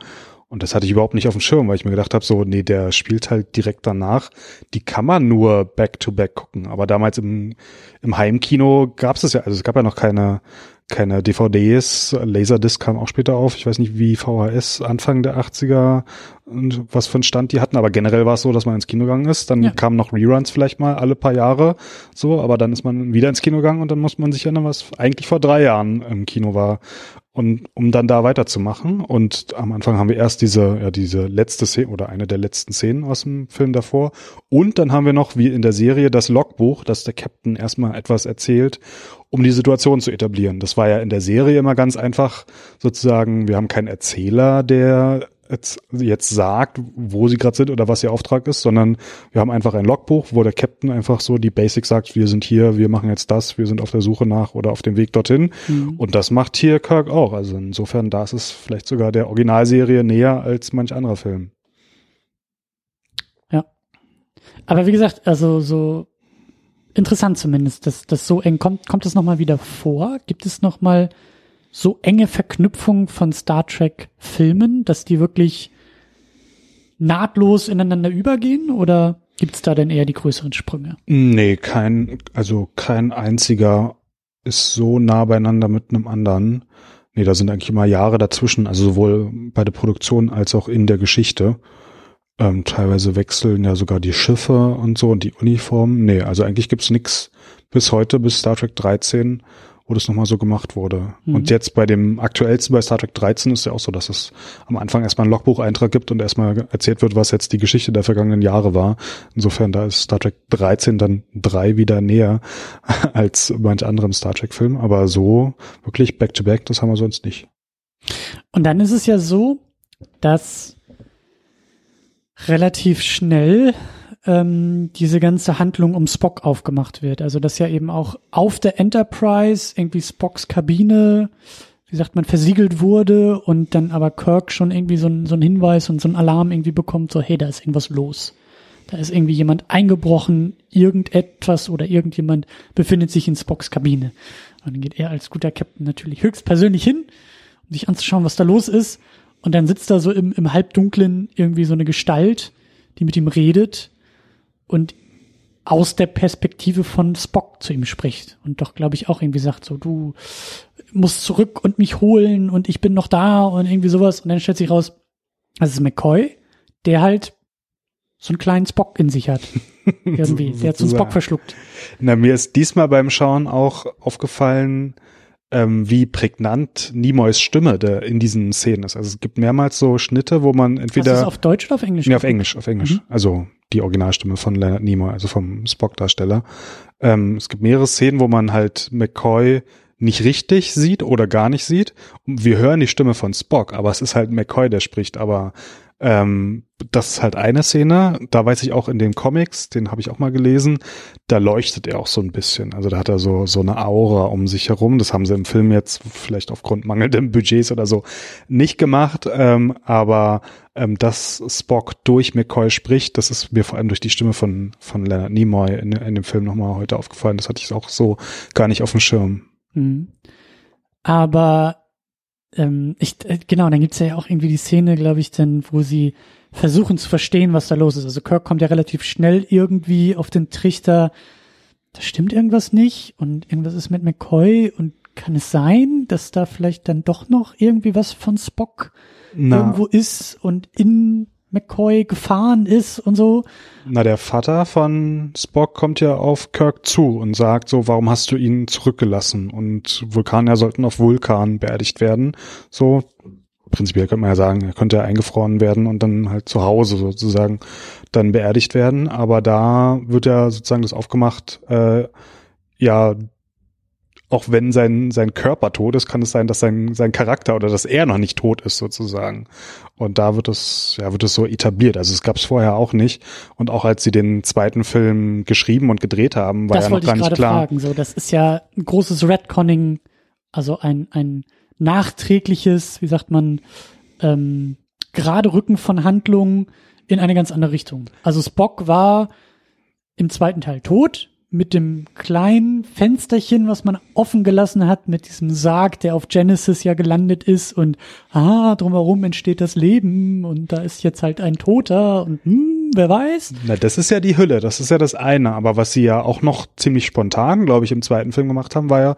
Und das hatte ich überhaupt nicht auf dem Schirm, weil ich mir gedacht habe, so, nee, der spielt halt direkt danach. Die kann man nur back-to-back gucken. Aber damals im, im Heimkino gab es das ja, also es gab ja noch keine, keine DVDs, Laserdisc kam auch später auf. Ich weiß nicht, wie VHS Anfang der 80er und was für einen Stand die hatten, aber generell war es so, dass man ins Kino gegangen ist. Dann Ja. kamen noch Reruns vielleicht mal alle paar Jahre so, aber dann ist man wieder ins Kino gegangen und dann muss man sich erinnern, was eigentlich vor drei Jahren im Kino war. Und um dann da weiterzumachen. Und am Anfang haben wir erst diese, ja, diese letzte Szene oder eine der letzten Szenen aus dem Film davor. Und dann haben wir noch, wie in der Serie, das Logbuch, dass der Captain erstmal etwas erzählt, um die Situation zu etablieren. Das war ja in der Serie immer ganz einfach, sozusagen, wir haben keinen Erzähler, der jetzt, jetzt sagt, wo sie gerade sind oder was ihr Auftrag ist, sondern wir haben einfach ein Logbuch, wo der Captain einfach so die Basics sagt, wir sind hier, wir machen jetzt das, wir sind auf der Suche nach oder auf dem Weg dorthin. Mhm. Und das macht hier Kirk auch. Also insofern, da ist es vielleicht sogar der Originalserie näher als manch anderer Film. Aber wie gesagt, also so interessant zumindest, dass das so eng kommt. Kommt es nochmal wieder vor? Gibt es nochmal so enge Verknüpfungen von Star Trek Filmen, dass die wirklich nahtlos ineinander übergehen? Oder gibt es da denn eher die größeren Sprünge? Nee, kein, also kein einziger ist so nah beieinander mit einem anderen. Nee, da sind eigentlich immer Jahre dazwischen, also sowohl bei der Produktion als auch in der Geschichte. Ähm, teilweise wechseln ja sogar die Schiffe und so und die Uniformen. Nee, also eigentlich gibt's nix bis heute, bis Star Trek 13, wo das nochmal so gemacht wurde. Mhm. Und jetzt bei dem aktuellsten, bei Star Trek 13, ist ja auch so, dass es am Anfang erstmal einen Logbucheintrag gibt und erstmal erzählt wird, was jetzt die Geschichte der vergangenen Jahre war. Insofern, da ist Star Trek 13 dann drei wieder näher als manch anderem Star Trek-Film. Aber so wirklich back-to-back, das haben wir sonst nicht. Und dann ist es ja so, dass relativ schnell ähm, diese ganze Handlung um Spock aufgemacht wird. Also dass ja eben auch auf der Enterprise irgendwie Spocks Kabine, wie sagt man, versiegelt wurde und dann aber Kirk schon irgendwie so, ein, so einen Hinweis und so einen Alarm irgendwie bekommt, so hey, da ist irgendwas los. Da ist irgendwie jemand eingebrochen, irgendetwas oder irgendjemand befindet sich in Spocks Kabine. Und dann geht er als guter Captain natürlich höchstpersönlich hin, um sich anzuschauen, was da los ist. Und dann sitzt da so im, im Halbdunklen irgendwie so eine Gestalt, die mit ihm redet und aus der Perspektive von Spock zu ihm spricht. Und doch, glaube ich, auch irgendwie sagt so, du musst zurück und mich holen und ich bin noch da und irgendwie sowas. Und dann stellt sich raus, das ist McCoy, der halt so einen kleinen Spock in sich hat. Irgendwie. Der hat so einen Spock verschluckt. Na, mir ist diesmal beim Schauen auch aufgefallen, ähm, wie prägnant Nimoys Stimme der in diesen Szenen ist. Also es gibt mehrmals so Schnitte, wo man entweder es auf Deutsch oder auf Englisch? Nee, auf Englisch, auf Englisch. Mhm. Also die Originalstimme von Leonard Nimoy, also vom Spock-Darsteller. Ähm, es gibt mehrere Szenen, wo man halt McCoy nicht richtig sieht oder gar nicht sieht. Wir hören die Stimme von Spock, aber es ist halt McCoy, der spricht. Aber ähm, das ist halt eine Szene. Da weiß ich auch in den Comics, den habe ich auch mal gelesen, da leuchtet er auch so ein bisschen. Also da hat er so so eine Aura um sich herum. Das haben sie im Film jetzt vielleicht aufgrund mangelndem Budgets oder so nicht gemacht. Ähm, aber ähm, dass Spock durch McCoy spricht, das ist mir vor allem durch die Stimme von von Leonard Nimoy in, in dem Film nochmal heute aufgefallen. Das hatte ich auch so gar nicht auf dem Schirm. Mhm. Aber ähm, ich, äh, genau, dann gibt's ja auch irgendwie die Szene, glaube ich, dann, wo sie versuchen zu verstehen, was da los ist. Also Kirk kommt ja relativ schnell irgendwie auf den Trichter, da stimmt irgendwas nicht und irgendwas ist mit McCoy und kann es sein, dass da vielleicht dann doch noch irgendwie was von Spock irgendwo ist und in McCoy gefahren ist und so. Na, der Vater von Spock kommt ja auf Kirk zu und sagt so, warum hast du ihn zurückgelassen? Und Vulkanier sollten auf Vulkan beerdigt werden. So, prinzipiell könnte man ja sagen, er könnte ja eingefroren werden und dann halt zu Hause sozusagen dann beerdigt werden. Aber da wird ja sozusagen das aufgemacht, äh, ja, auch wenn sein, sein Körper tot ist, kann es sein, dass sein, sein Charakter oder dass er noch nicht tot ist sozusagen. Und da wird es, ja, wird es so etabliert. Also es gab es vorher auch nicht. Und auch als sie den zweiten Film geschrieben und gedreht haben, war das ja noch gar ich nicht klar. fragen. So, das ist ja ein großes Redconning, also ein, ein nachträgliches, wie sagt man, ähm, gerade Rücken von Handlungen in eine ganz andere Richtung. Also Spock war im zweiten Teil tot, mit dem kleinen Fensterchen, was man offen gelassen hat, mit diesem Sarg, der auf Genesis ja gelandet ist und ah, drumherum entsteht das Leben und da ist jetzt halt ein Toter und hm, wer weiß. Na, das ist ja die Hülle, das ist ja das eine. Aber was sie ja auch noch ziemlich spontan, glaube ich, im zweiten Film gemacht haben, war ja,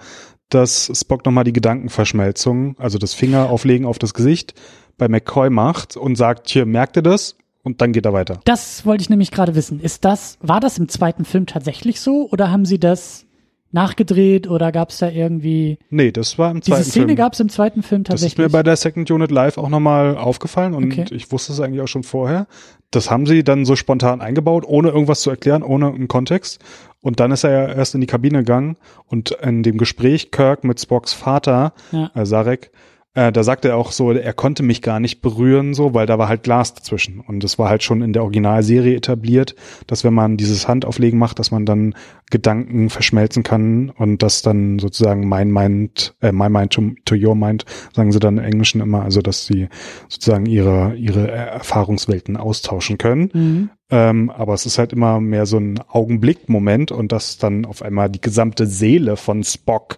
dass Spock nochmal die Gedankenverschmelzung, also das Fingerauflegen auf das Gesicht bei McCoy macht und sagt, hier, merkt ihr das? Und dann geht er weiter. Das wollte ich nämlich gerade wissen. Ist das, war das im zweiten Film tatsächlich so oder haben sie das nachgedreht oder gab es da irgendwie. Nee, das war im zweiten Film. Diese Szene gab es im zweiten Film tatsächlich. Das ist mir bei der Second Unit Live auch nochmal aufgefallen und Okay. ich wusste es eigentlich auch schon vorher. Das haben sie dann so spontan eingebaut, ohne irgendwas zu erklären, ohne einen Kontext. Und dann ist er ja erst in die Kabine gegangen und in dem Gespräch Kirk mit Spocks Vater, Ja. äh, Sarek, äh, da sagte er auch so, er konnte mich gar nicht berühren, so, weil da war halt Glas dazwischen. Und es war halt schon in der Originalserie etabliert, dass wenn man dieses Handauflegen macht, dass man dann Gedanken verschmelzen kann und das dann sozusagen mein Mind, äh, my mind to, to your mind, sagen sie dann im Englischen immer, also dass sie sozusagen ihre, ihre Erfahrungswelten austauschen können. Mhm. Ähm, aber es ist halt immer mehr so ein Augenblickmoment und dass dann auf einmal die gesamte Seele von Spock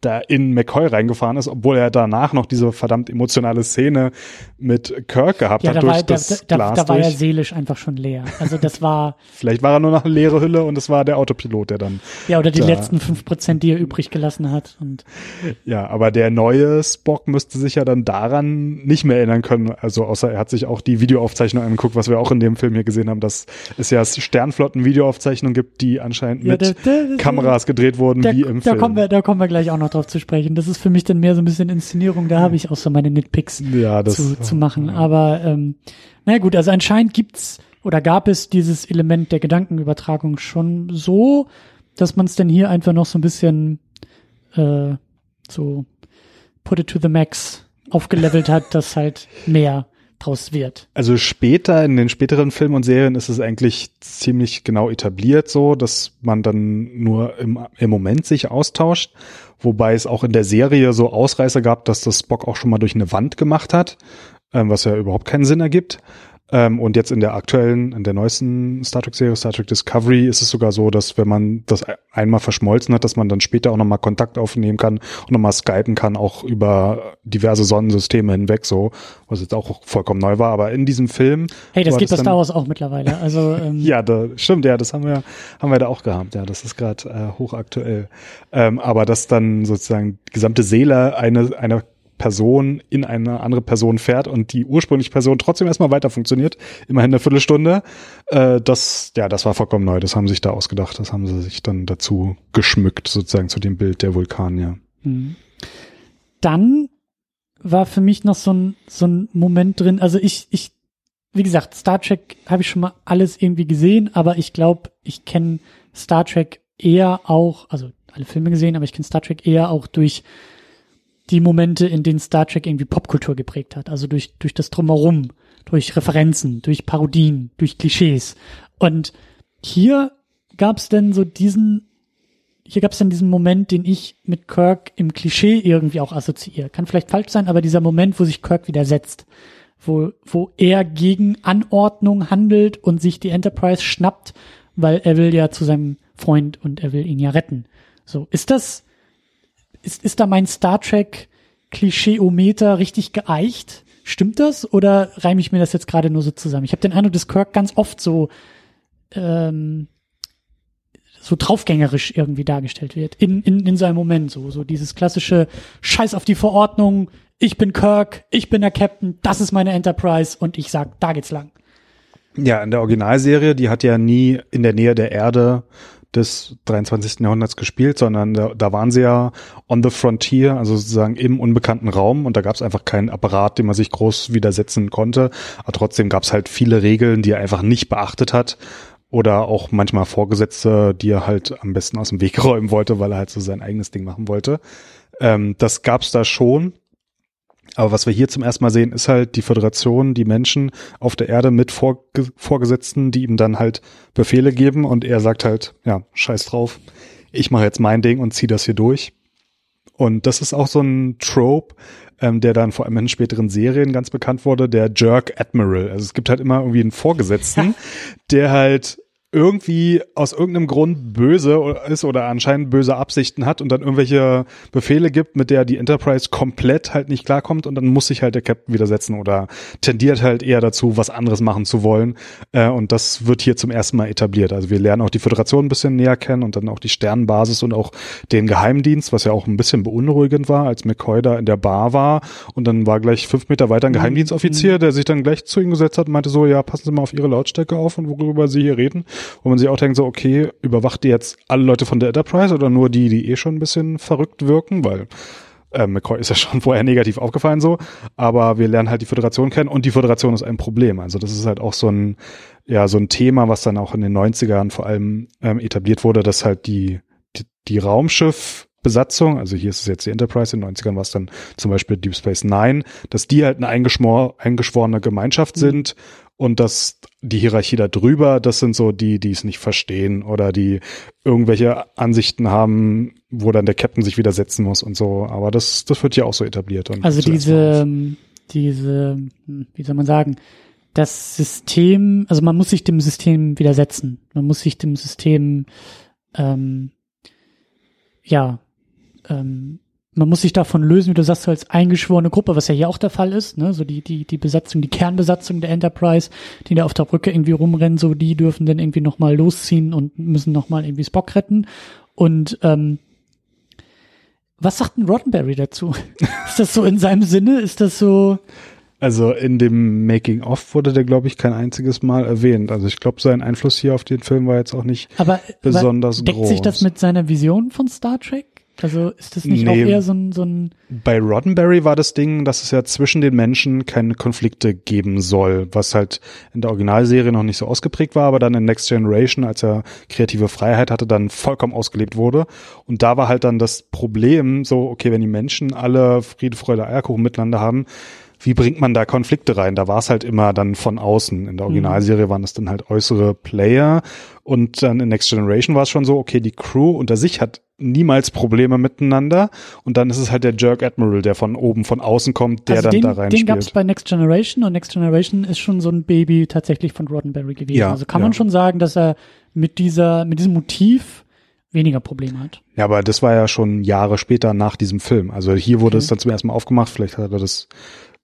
da in McCoy reingefahren ist, obwohl er danach noch diese verdammt emotionale Szene mit Kirk gehabt Ja, hat da durch war, da, das da, Glas da war er durch. seelisch einfach schon leer. Also das war, Vielleicht war er nur noch eine leere Hülle und es war der Autopilot, der dann, ja, oder die letzten fünf Prozent, die er übrig gelassen hat. Und ja, aber der neue Spock müsste sich ja dann daran nicht mehr erinnern können. Also außer er hat sich auch die Videoaufzeichnung angeguckt, was wir auch in dem Film hier gesehen haben, dass es ja Sternflotten-Videoaufzeichnungen gibt, die anscheinend Ja, mit da- da- Kameras gedreht wurden, wie im da Film. kommen wir, da kommen wir gleich auch noch drauf zu sprechen. Das ist für mich dann mehr so ein bisschen Inszenierung. Da habe ich auch so meine Nitpicks ja, das, zu, zu machen. Aber ähm, na gut, also anscheinend gibt's oder gab es dieses Element der Gedankenübertragung schon so, dass man es dann hier einfach noch so ein bisschen äh, so put it to the max aufgelevelt hat, dass halt mehr draus wird. Also später, in den späteren Filmen und Serien ist es eigentlich ziemlich genau etabliert so, dass man dann nur im, im Moment sich austauscht. Wobei es auch in der Serie so Ausreißer gab, dass das Spock auch schon mal durch eine Wand gemacht hat, ähm, was ja überhaupt keinen Sinn ergibt. Ähm, und jetzt in der aktuellen, in der neuesten Star Trek-Serie, Star Trek Discovery, ist es sogar so, dass wenn man das einmal verschmolzen hat, dass man dann später auch nochmal Kontakt aufnehmen kann und nochmal skypen kann, auch über diverse Sonnensysteme hinweg, so, was jetzt auch vollkommen neu war. Aber in diesem Film. Hey, das bei dann- Star Wars auch mittlerweile. Also ähm, ja, da, stimmt, ja, das haben wir, haben wir da auch gehabt. Ja, das ist gerade äh, hochaktuell. Ähm, aber dass dann sozusagen die gesamte Seele eine, einer Person in eine andere Person fährt und die ursprüngliche Person trotzdem erstmal weiter funktioniert, immerhin eine Viertelstunde, äh, das, ja, das war vollkommen neu. Das haben sie sich da ausgedacht. Das haben sie sich dann dazu geschmückt, sozusagen zu dem Bild der Vulkan, ja. Mhm. Dann war für mich noch so ein, so ein Moment drin. Also ich, ich, wie gesagt, Star Trek habe ich schon mal alles irgendwie gesehen, aber ich glaube, ich kenne Star Trek eher auch, also alle Filme gesehen, aber ich kenne Star Trek eher auch durch die Momente, in denen Star Trek irgendwie Popkultur geprägt hat. Also durch, durch das Drumherum, durch Referenzen, durch Parodien, durch Klischees. Und hier gab es denn so diesen hier gab es dann diesen Moment, den ich mit Kirk im Klischee irgendwie auch assoziiere. Kann vielleicht falsch sein, aber dieser Moment, wo sich Kirk widersetzt, wo, wo er gegen Anordnung handelt und sich die Enterprise schnappt, weil er will ja zu seinem Freund und er will ihn ja retten. So, ist das, ist, ist da mein Star Trek Klischeeometer richtig geeicht? Stimmt das oder reime ich mir das jetzt gerade nur so zusammen? Ich habe den Eindruck, dass Kirk ganz oft so ähm, so draufgängerisch irgendwie dargestellt wird. In, in, in seinem Moment so. So dieses klassische Scheiß auf die Verordnung, ich bin Kirk, ich bin der Captain, das ist meine Enterprise und ich sag, da geht's lang. Ja, in der Originalserie, die hat ja nie in der Nähe der Erde des 23. Jahrhunderts gespielt, sondern da, da waren sie ja on the frontier, also sozusagen im unbekannten Raum und da gab es einfach keinen Apparat, dem man sich groß widersetzen konnte. Aber trotzdem gab es halt viele Regeln, die er einfach nicht beachtet hat oder auch manchmal Vorgesetzte, die er halt am besten aus dem Weg räumen wollte, weil er halt so sein eigenes Ding machen wollte. Ähm, das gab's da schon. Aber was wir hier zum ersten Mal sehen, ist halt die Föderation, die Menschen auf der Erde mit Vorge Vorgesetzten, die ihm dann halt Befehle geben und er sagt halt, ja, scheiß drauf, ich mache jetzt mein Ding und ziehe das hier durch. Und das ist auch so ein Trope, ähm, der dann vor allem in späteren Serien ganz bekannt wurde, der Jerk Admiral. Also es gibt halt immer irgendwie einen Vorgesetzten, der halt irgendwie aus irgendeinem Grund böse ist oder anscheinend böse Absichten hat und dann irgendwelche Befehle gibt, mit der die Enterprise komplett halt nicht klarkommt und dann muss sich halt der Captain widersetzen oder tendiert halt eher dazu, was anderes machen zu wollen. Äh, und das wird hier zum ersten Mal etabliert. Also wir lernen auch die Föderation ein bisschen näher kennen und dann auch die Sternenbasis und auch den Geheimdienst, was ja auch ein bisschen beunruhigend war, als McCoy da in der Bar war und dann war gleich fünf Meter weiter ein mhm. Geheimdienstoffizier, der sich dann gleich zu ihm gesetzt hat und meinte so, ja, passen Sie mal auf Ihre Lautstärke auf und worüber Sie hier reden wo man sich auch denkt, so, okay, überwacht die jetzt alle Leute von der Enterprise oder nur die, die eh schon ein bisschen verrückt wirken, weil äh, McCoy ist ja schon vorher negativ aufgefallen so, aber wir lernen halt die Föderation kennen und die Föderation ist ein Problem. Also das ist halt auch so ein, ja, so ein Thema, was dann auch in den 90ern vor allem ähm, etabliert wurde, dass halt die, die, die Raumschiff Besatzung, also hier ist es jetzt die Enterprise, in den 90ern war es dann zum Beispiel Deep Space Nine, dass die halt eine eingeschworene Gemeinschaft mhm. sind und dass die Hierarchie da drüber, das sind so die, die es nicht verstehen oder die irgendwelche Ansichten haben, wo dann der Captain sich widersetzen muss und so. Aber das, das wird ja auch so etabliert. also diese, diese, wie soll man sagen, das System, also man muss sich dem System widersetzen. Man muss sich dem System, ähm, ja, ähm, man muss sich davon lösen, wie du sagst, als eingeschworene Gruppe, was ja hier auch der Fall ist, ne? So die, die, die Besatzung, die Kernbesatzung der Enterprise, die da auf der Brücke irgendwie rumrennen, so die dürfen dann irgendwie nochmal losziehen und müssen nochmal irgendwie Spock retten. Und ähm, was sagt ein Roddenberry dazu? ist das so in seinem Sinne? Ist das so? Also in dem Making of wurde der, glaube ich, kein einziges Mal erwähnt. Also ich glaube, sein Einfluss hier auf den Film war jetzt auch nicht aber, besonders aber deckt groß. Deckt sich das mit seiner Vision von Star Trek? Also ist das nicht nee, auch eher so ein, so ein. Bei Roddenberry war das Ding, dass es ja zwischen den Menschen keine Konflikte geben soll, was halt in der Originalserie noch nicht so ausgeprägt war, aber dann in Next Generation, als er kreative Freiheit hatte, dann vollkommen ausgelebt wurde. Und da war halt dann das Problem, so, okay, wenn die Menschen alle Friede, Freude, Eierkuchen miteinander haben, wie bringt man da Konflikte rein? Da war es halt immer dann von außen. In der mhm. Originalserie waren es dann halt äußere Player und dann in Next Generation war es schon so, okay, die Crew unter sich hat niemals Probleme miteinander und dann ist es halt der Jerk Admiral, der von oben, von außen kommt, der also dann den, da rein Den gab es bei Next Generation und Next Generation ist schon so ein Baby tatsächlich von Roddenberry gewesen. Ja, also kann ja. man schon sagen, dass er mit dieser, mit diesem Motiv weniger Probleme hat. Ja, aber das war ja schon Jahre später nach diesem Film. Also hier wurde okay. es dann zum ersten Mal aufgemacht. Vielleicht hat er das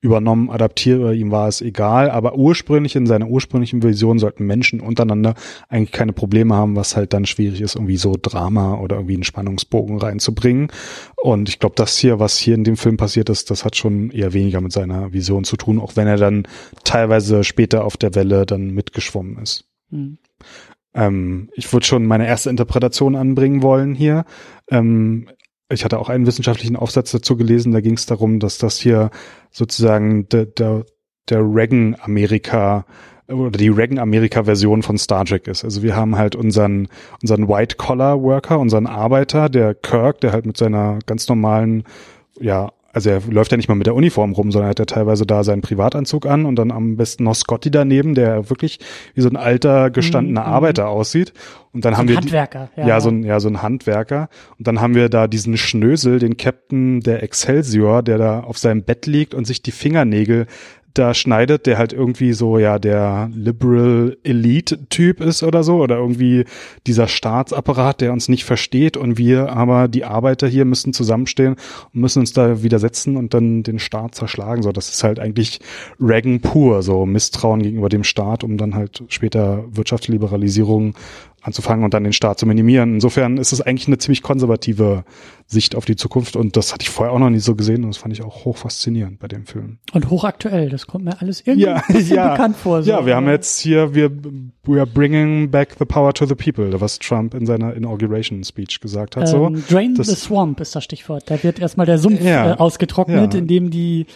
übernommen, adaptiert oder ihm war es egal. Aber ursprünglich in seiner ursprünglichen Vision sollten Menschen untereinander eigentlich keine Probleme haben, was halt dann schwierig ist, irgendwie so Drama oder irgendwie einen Spannungsbogen reinzubringen. Und ich glaube, das hier, was hier in dem Film passiert ist, das hat schon eher weniger mit seiner Vision zu tun, auch wenn er dann teilweise später auf der Welle dann mitgeschwommen ist. Mhm. Ähm, ich würde schon meine erste Interpretation anbringen wollen hier. Ähm, ich hatte auch einen wissenschaftlichen Aufsatz dazu gelesen, da ging es darum, dass das hier sozusagen der, der, der Reagan-Amerika oder die Reagan-Amerika-Version von Star Trek ist. Also wir haben halt unseren, unseren White-Collar-Worker, unseren Arbeiter, der Kirk, der halt mit seiner ganz normalen, ja, also er läuft ja nicht mal mit der Uniform rum, sondern er hat ja teilweise da seinen Privatanzug an und dann am besten noch Scotty daneben, der wirklich wie so ein alter gestandener mhm. Arbeiter aussieht. Und dann so haben wir Handwerker, ja. ja so ein ja so ein Handwerker und dann haben wir da diesen Schnösel, den Captain der Excelsior, der da auf seinem Bett liegt und sich die Fingernägel da schneidet, der halt irgendwie so ja der Liberal Elite Typ ist oder so oder irgendwie dieser Staatsapparat, der uns nicht versteht und wir aber die Arbeiter hier müssen zusammenstehen und müssen uns da widersetzen und dann den Staat zerschlagen. So, das ist halt eigentlich Reagan pur, so Misstrauen gegenüber dem Staat, um dann halt später Wirtschaftsliberalisierung anzufangen und dann den Staat zu minimieren. Insofern ist es eigentlich eine ziemlich konservative Sicht auf die Zukunft und das hatte ich vorher auch noch nie so gesehen und das fand ich auch hoch faszinierend bei dem Film. Und hochaktuell, das kommt mir alles irgendwie ja, ja, bekannt vor. So. Ja, wir haben jetzt hier, wir, we are bringing back the power to the people, was Trump in seiner Inauguration Speech gesagt hat. Ähm, so. Drain das, the swamp ist das Stichwort. Da wird erstmal der Sumpf ja, äh, ausgetrocknet, ja. indem die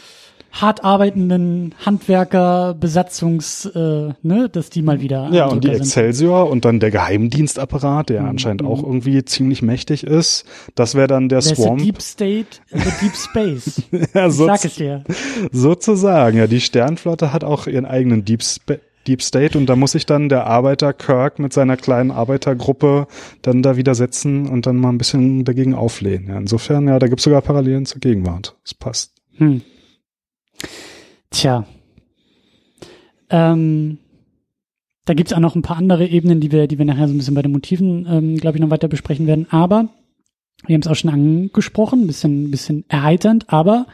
hart arbeitenden Handwerker, Besatzungs, äh, ne, dass die mal wieder. Ja, und die Excelsior sind. und dann der Geheimdienstapparat, der mhm. anscheinend auch irgendwie ziemlich mächtig ist. Das wäre dann der, Swamp. Deep State, the Deep Space. ja, so, sag es dir. Sozusagen, ja, die Sternflotte hat auch ihren eigenen Deep Space. Deep State und da muss sich dann der Arbeiter Kirk mit seiner kleinen Arbeitergruppe dann da widersetzen und dann mal ein bisschen dagegen auflehnen. Ja, insofern, ja, da gibt's sogar Parallelen zur Gegenwart. Das passt. Hm. Tja. Ähm, da gibt's auch noch ein paar andere Ebenen, die wir, die wir nachher so ein bisschen bei den Motiven, ähm, glaube ich, noch weiter besprechen werden. Aber wir haben es auch schon angesprochen, ein bisschen, bisschen erheiternd, aber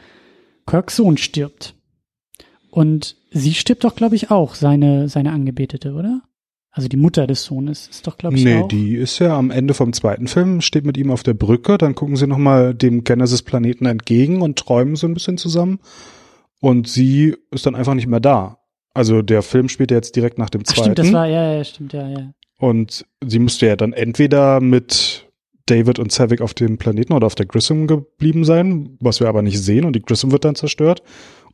Kirks Sohn stirbt. Und sie stirbt doch, glaube ich, auch, seine, seine Angebetete, oder? Also die Mutter des Sohnes ist doch, glaube ich, nee, auch. die ist ja am Ende vom zweiten Film, steht mit ihm auf der Brücke, dann gucken sie nochmal dem Genesis-Planeten entgegen und träumen so ein bisschen zusammen. Und sie ist dann einfach nicht mehr da. Also der Film spielt ja jetzt direkt nach dem Ach, zweiten. stimmt, das war, ja, ja, stimmt, ja, ja. Und sie müsste ja dann entweder mit David und Savick auf dem Planeten oder auf der Grissom geblieben sein, was wir aber nicht sehen und die Grissom wird dann zerstört.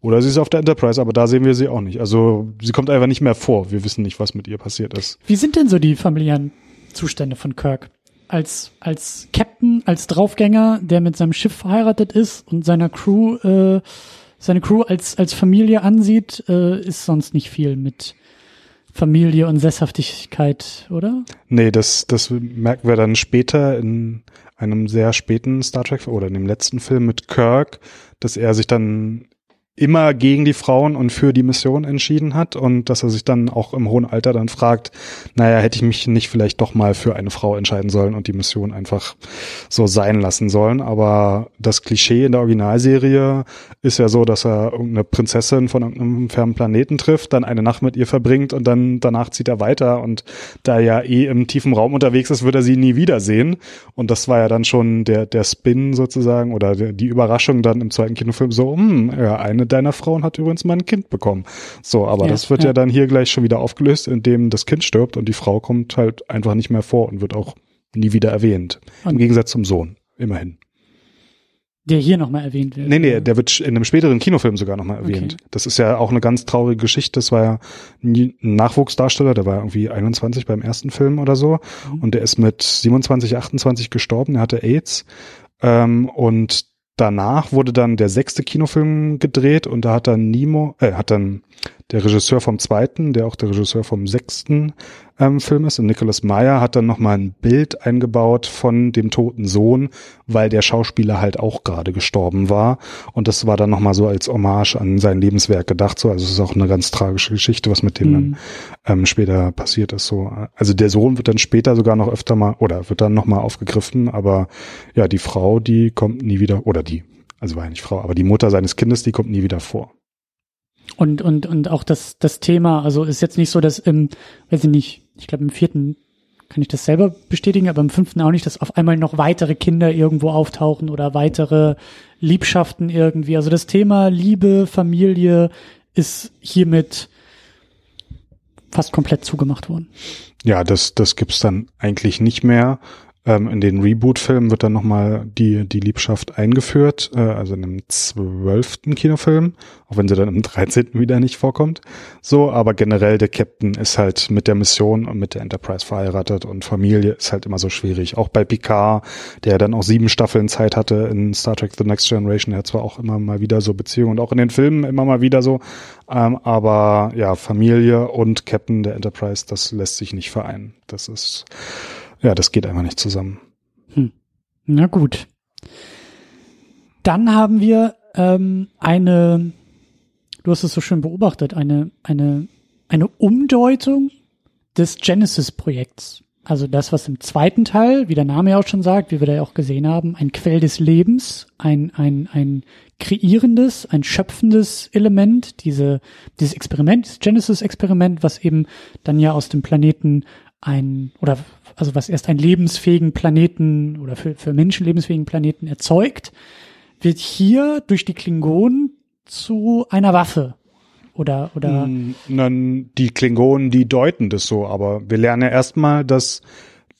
Oder sie ist auf der Enterprise, aber da sehen wir sie auch nicht. Also sie kommt einfach nicht mehr vor. Wir wissen nicht, was mit ihr passiert ist. Wie sind denn so die familiären Zustände von Kirk? Als, als Captain, als Draufgänger, der mit seinem Schiff verheiratet ist und seiner Crew, äh, seine Crew als, als Familie ansieht, äh, ist sonst nicht viel mit Familie und Sesshaftigkeit, oder? Nee, das, das merken wir dann später in einem sehr späten Star Trek oder in dem letzten Film mit Kirk, dass er sich dann immer gegen die Frauen und für die Mission entschieden hat und dass er sich dann auch im hohen Alter dann fragt, naja, hätte ich mich nicht vielleicht doch mal für eine Frau entscheiden sollen und die Mission einfach so sein lassen sollen. Aber das Klischee in der Originalserie ist ja so, dass er irgendeine Prinzessin von einem fernen Planeten trifft, dann eine Nacht mit ihr verbringt und dann danach zieht er weiter und da er ja eh im tiefen Raum unterwegs ist, wird er sie nie wiedersehen. Und das war ja dann schon der, der Spin sozusagen oder die Überraschung dann im zweiten Kinofilm so, hm, ja, eine deiner Frauen hat übrigens mal ein Kind bekommen. So, aber Ja, das wird ja. ja. dann hier gleich schon wieder aufgelöst, indem das Kind stirbt und die Frau kommt halt einfach nicht mehr vor und wird auch nie wieder erwähnt. Im Und- Gegensatz zum Sohn, immerhin. Der hier nochmal erwähnt wird. Nee, nee, der wird in einem späteren Kinofilm sogar nochmal erwähnt. Okay. Das ist ja auch eine ganz traurige Geschichte. Das war ja ein Nachwuchsdarsteller, der war irgendwie 21 beim ersten Film oder so. Mhm. Und der ist mit 27, 28 gestorben. Er hatte AIDS. Ähm, und danach wurde dann der sechste Kinofilm gedreht und da hat dann Nemo, äh, hat dann der Regisseur vom zweiten, der auch der Regisseur vom sechsten ähm, Film ist, und Nicholas Meyer hat dann nochmal ein Bild eingebaut von dem toten Sohn, weil der Schauspieler halt auch gerade gestorben war. Und das war dann nochmal so als Hommage an sein Lebenswerk gedacht. So, also es ist auch eine ganz tragische Geschichte, was mit dem dann Mhm. ähm, später passiert ist. So, also der Sohn wird dann später sogar noch öfter mal oder wird dann nochmal aufgegriffen, aber ja, die Frau, die kommt nie wieder, oder die, also war ja nicht Frau, aber die Mutter seines Kindes, die kommt nie wieder vor. Und, und, und auch das, das Thema, also ist jetzt nicht so, dass im, weiß ich nicht, ich glaube im vierten kann ich das selber bestätigen, aber im fünften auch nicht, dass auf einmal noch weitere Kinder irgendwo auftauchen oder weitere Liebschaften irgendwie. Also das Thema Liebe, Familie ist hiermit fast komplett zugemacht worden. Ja, das, das gibt's dann eigentlich nicht mehr. Ähm, in den Reboot-Filmen wird dann nochmal die, die Liebschaft eingeführt, äh, also in dem zwölften Kinofilm, auch wenn sie dann im dreizehnten wieder nicht vorkommt. So, aber generell der Captain ist halt mit der Mission und mit der Enterprise verheiratet und Familie ist halt immer so schwierig. Auch bei Picard, der dann auch sieben Staffeln Zeit hatte in Star Trek The Next Generation, der hat zwar auch immer mal wieder so Beziehungen und auch in den Filmen immer mal wieder so, ähm, aber ja, Familie und Captain der Enterprise, das lässt sich nicht vereinen. Das ist, ja, das geht einfach nicht zusammen. Na gut. Dann haben wir ähm, eine, du hast es so schön beobachtet, eine, eine, eine Umdeutung des Genesis-Projekts. Also das, was im zweiten Teil, wie der Name ja auch schon sagt, wie wir da ja auch gesehen haben, ein Quell des Lebens, ein, ein, ein kreierendes, ein schöpfendes Element, diese, dieses Experiment, das Genesis-Experiment, was eben dann ja aus dem Planeten ein, oder also was erst einen lebensfähigen Planeten oder für, für Menschen lebensfähigen Planeten erzeugt, wird hier durch die Klingonen zu einer Waffe. Oder, oder, Mm, Dann die Klingonen, die deuten das so, aber wir lernen ja erstmal, dass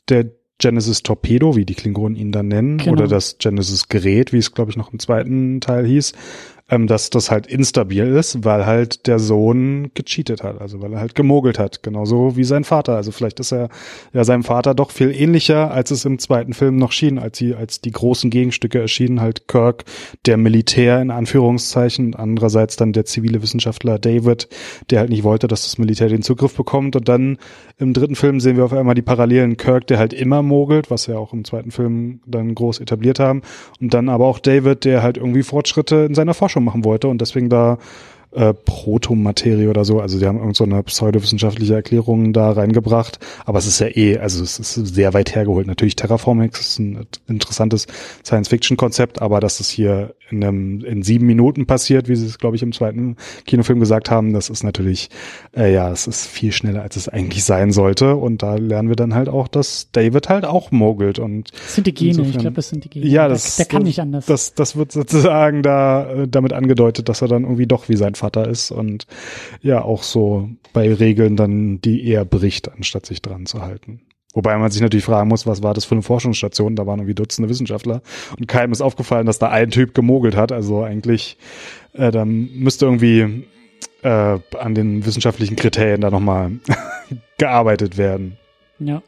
der Genesis Torpedo, wie die Klingonen ihn dann nennen, Genau. oder das Genesis Gerät, wie es glaube ich noch im zweiten Teil hieß, ähm, dass das halt instabil ist, weil halt der Sohn gecheatet hat, also weil er halt gemogelt hat, genauso wie sein Vater. Also vielleicht ist er ja seinem Vater doch viel ähnlicher, als es im zweiten Film noch schien, als sie, als die großen Gegenstücke erschienen, halt Kirk, der Militär in Anführungszeichen, andererseits dann der zivile Wissenschaftler David, der halt nicht wollte, dass das Militär den Zugriff bekommt. Und dann im dritten Film sehen wir auf einmal die Parallelen Kirk, der halt immer mogelt, was wir auch im zweiten Film dann groß etabliert haben. Und dann aber auch David, der halt irgendwie Fortschritte in seiner Forschung machen wollte und deswegen da äh, Protomaterie oder so. Also die haben irgend so eine pseudowissenschaftliche Erklärung da reingebracht. Aber es ist ja eh, also es ist sehr weit hergeholt. Natürlich Terraforming ist ein interessantes Science-Fiction-Konzept, aber dass es hier in, einem, in sieben Minuten passiert, wie sie es, glaube ich, im zweiten Kinofilm gesagt haben, das ist natürlich, äh, ja, es ist viel schneller, als es eigentlich sein sollte. Und da lernen wir dann halt auch, dass David halt auch mogelt. Und das sind die Gene, insofern, ich glaube, das sind die Gene. Ja, das, der, der kann nicht anders. Das, das wird sozusagen da äh, damit angedeutet, dass er dann irgendwie doch wie sein Vater ist und ja auch so bei Regeln dann die eher bricht, anstatt sich dran zu halten. Wobei man sich natürlich fragen muss, was war das für eine Forschungsstation? Da waren irgendwie Dutzende Wissenschaftler und keinem ist aufgefallen, dass da ein Typ gemogelt hat. Also eigentlich, äh, dann müsste irgendwie äh, an den wissenschaftlichen Kriterien da nochmal gearbeitet werden. Ja.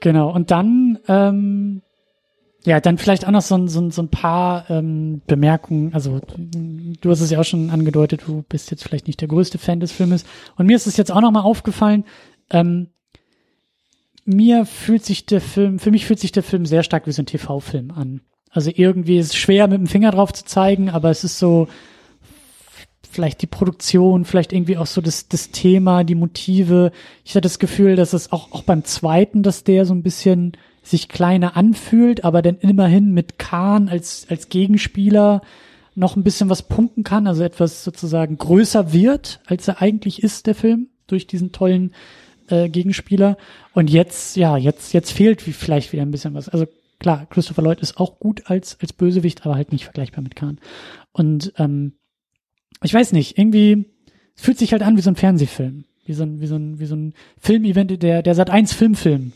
Genau. Und dann ähm, ja, dann vielleicht auch noch so, so, so ein paar ähm, Bemerkungen. Also du hast es ja auch schon angedeutet, du bist jetzt vielleicht nicht der größte Fan des Filmes. Und mir ist es jetzt auch noch mal aufgefallen. Ähm, mir fühlt sich der Film, für mich fühlt sich der Film sehr stark wie so ein TV-Film an. Also irgendwie ist es schwer mit dem Finger drauf zu zeigen, aber es ist so vielleicht die Produktion, vielleicht irgendwie auch so das, das Thema, die Motive. Ich hatte das Gefühl, dass es auch, auch beim zweiten, dass der so ein bisschen sich kleiner anfühlt, aber dann immerhin mit Kahn als, als Gegenspieler noch ein bisschen was punkten kann, also etwas sozusagen größer wird, als er eigentlich ist, der Film, durch diesen tollen äh, Gegenspieler. Und jetzt, ja, jetzt, jetzt fehlt vielleicht wieder ein bisschen was. Also klar, Christopher Lloyd ist auch gut als, als Bösewicht, aber halt nicht vergleichbar mit Kahn. Und ähm, ich weiß nicht, irgendwie fühlt sich halt an wie so ein Fernsehfilm, wie so ein, wie so ein, wie so ein Filmevent, der, der Sat 1 Filmfilm.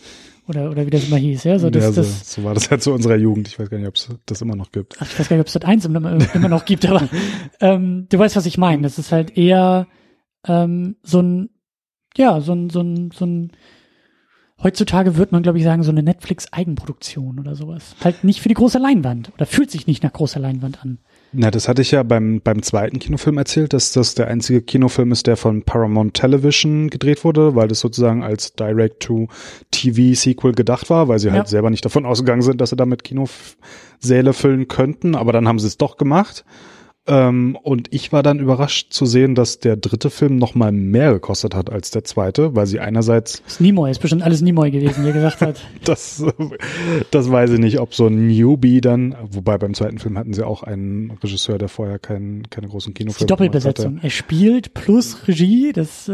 Oder, oder wie das immer hieß, ja? So, das, ja, so, das, so war das ja zu unserer Jugend. Ich weiß gar nicht, ob es das immer noch gibt. Ach, ich weiß gar nicht, ob es das eins immer, immer noch gibt, aber ähm, du weißt, was ich meine. Das ist halt eher ähm, so ein, ja, so ein, so ein, so ein heutzutage würde man, glaube ich, sagen, so eine Netflix-Eigenproduktion oder sowas. Halt nicht für die große Leinwand oder fühlt sich nicht nach großer Leinwand an. Na, das hatte ich ja beim, beim zweiten Kinofilm erzählt, dass das der einzige Kinofilm ist, der von Paramount Television gedreht wurde, weil das sozusagen als Direct-to-TV-Sequel gedacht war, weil sie halt ja. halt selber nicht davon ausgegangen sind, dass sie damit Kinosäle füllen könnten, aber dann haben sie es doch gemacht. Ähm, und ich war dann überrascht zu sehen, dass der dritte Film noch mal mehr gekostet hat als der zweite, weil sie einerseits das ist Nimoy, ist bestimmt alles Nimoy gewesen, wie er gesagt hat. das, das weiß ich nicht, ob so ein Newbie dann, wobei beim zweiten Film hatten sie auch einen Regisseur, der vorher keinen, keine großen Kinofilme Die Doppelbesetzung. Er spielt plus Regie, das, äh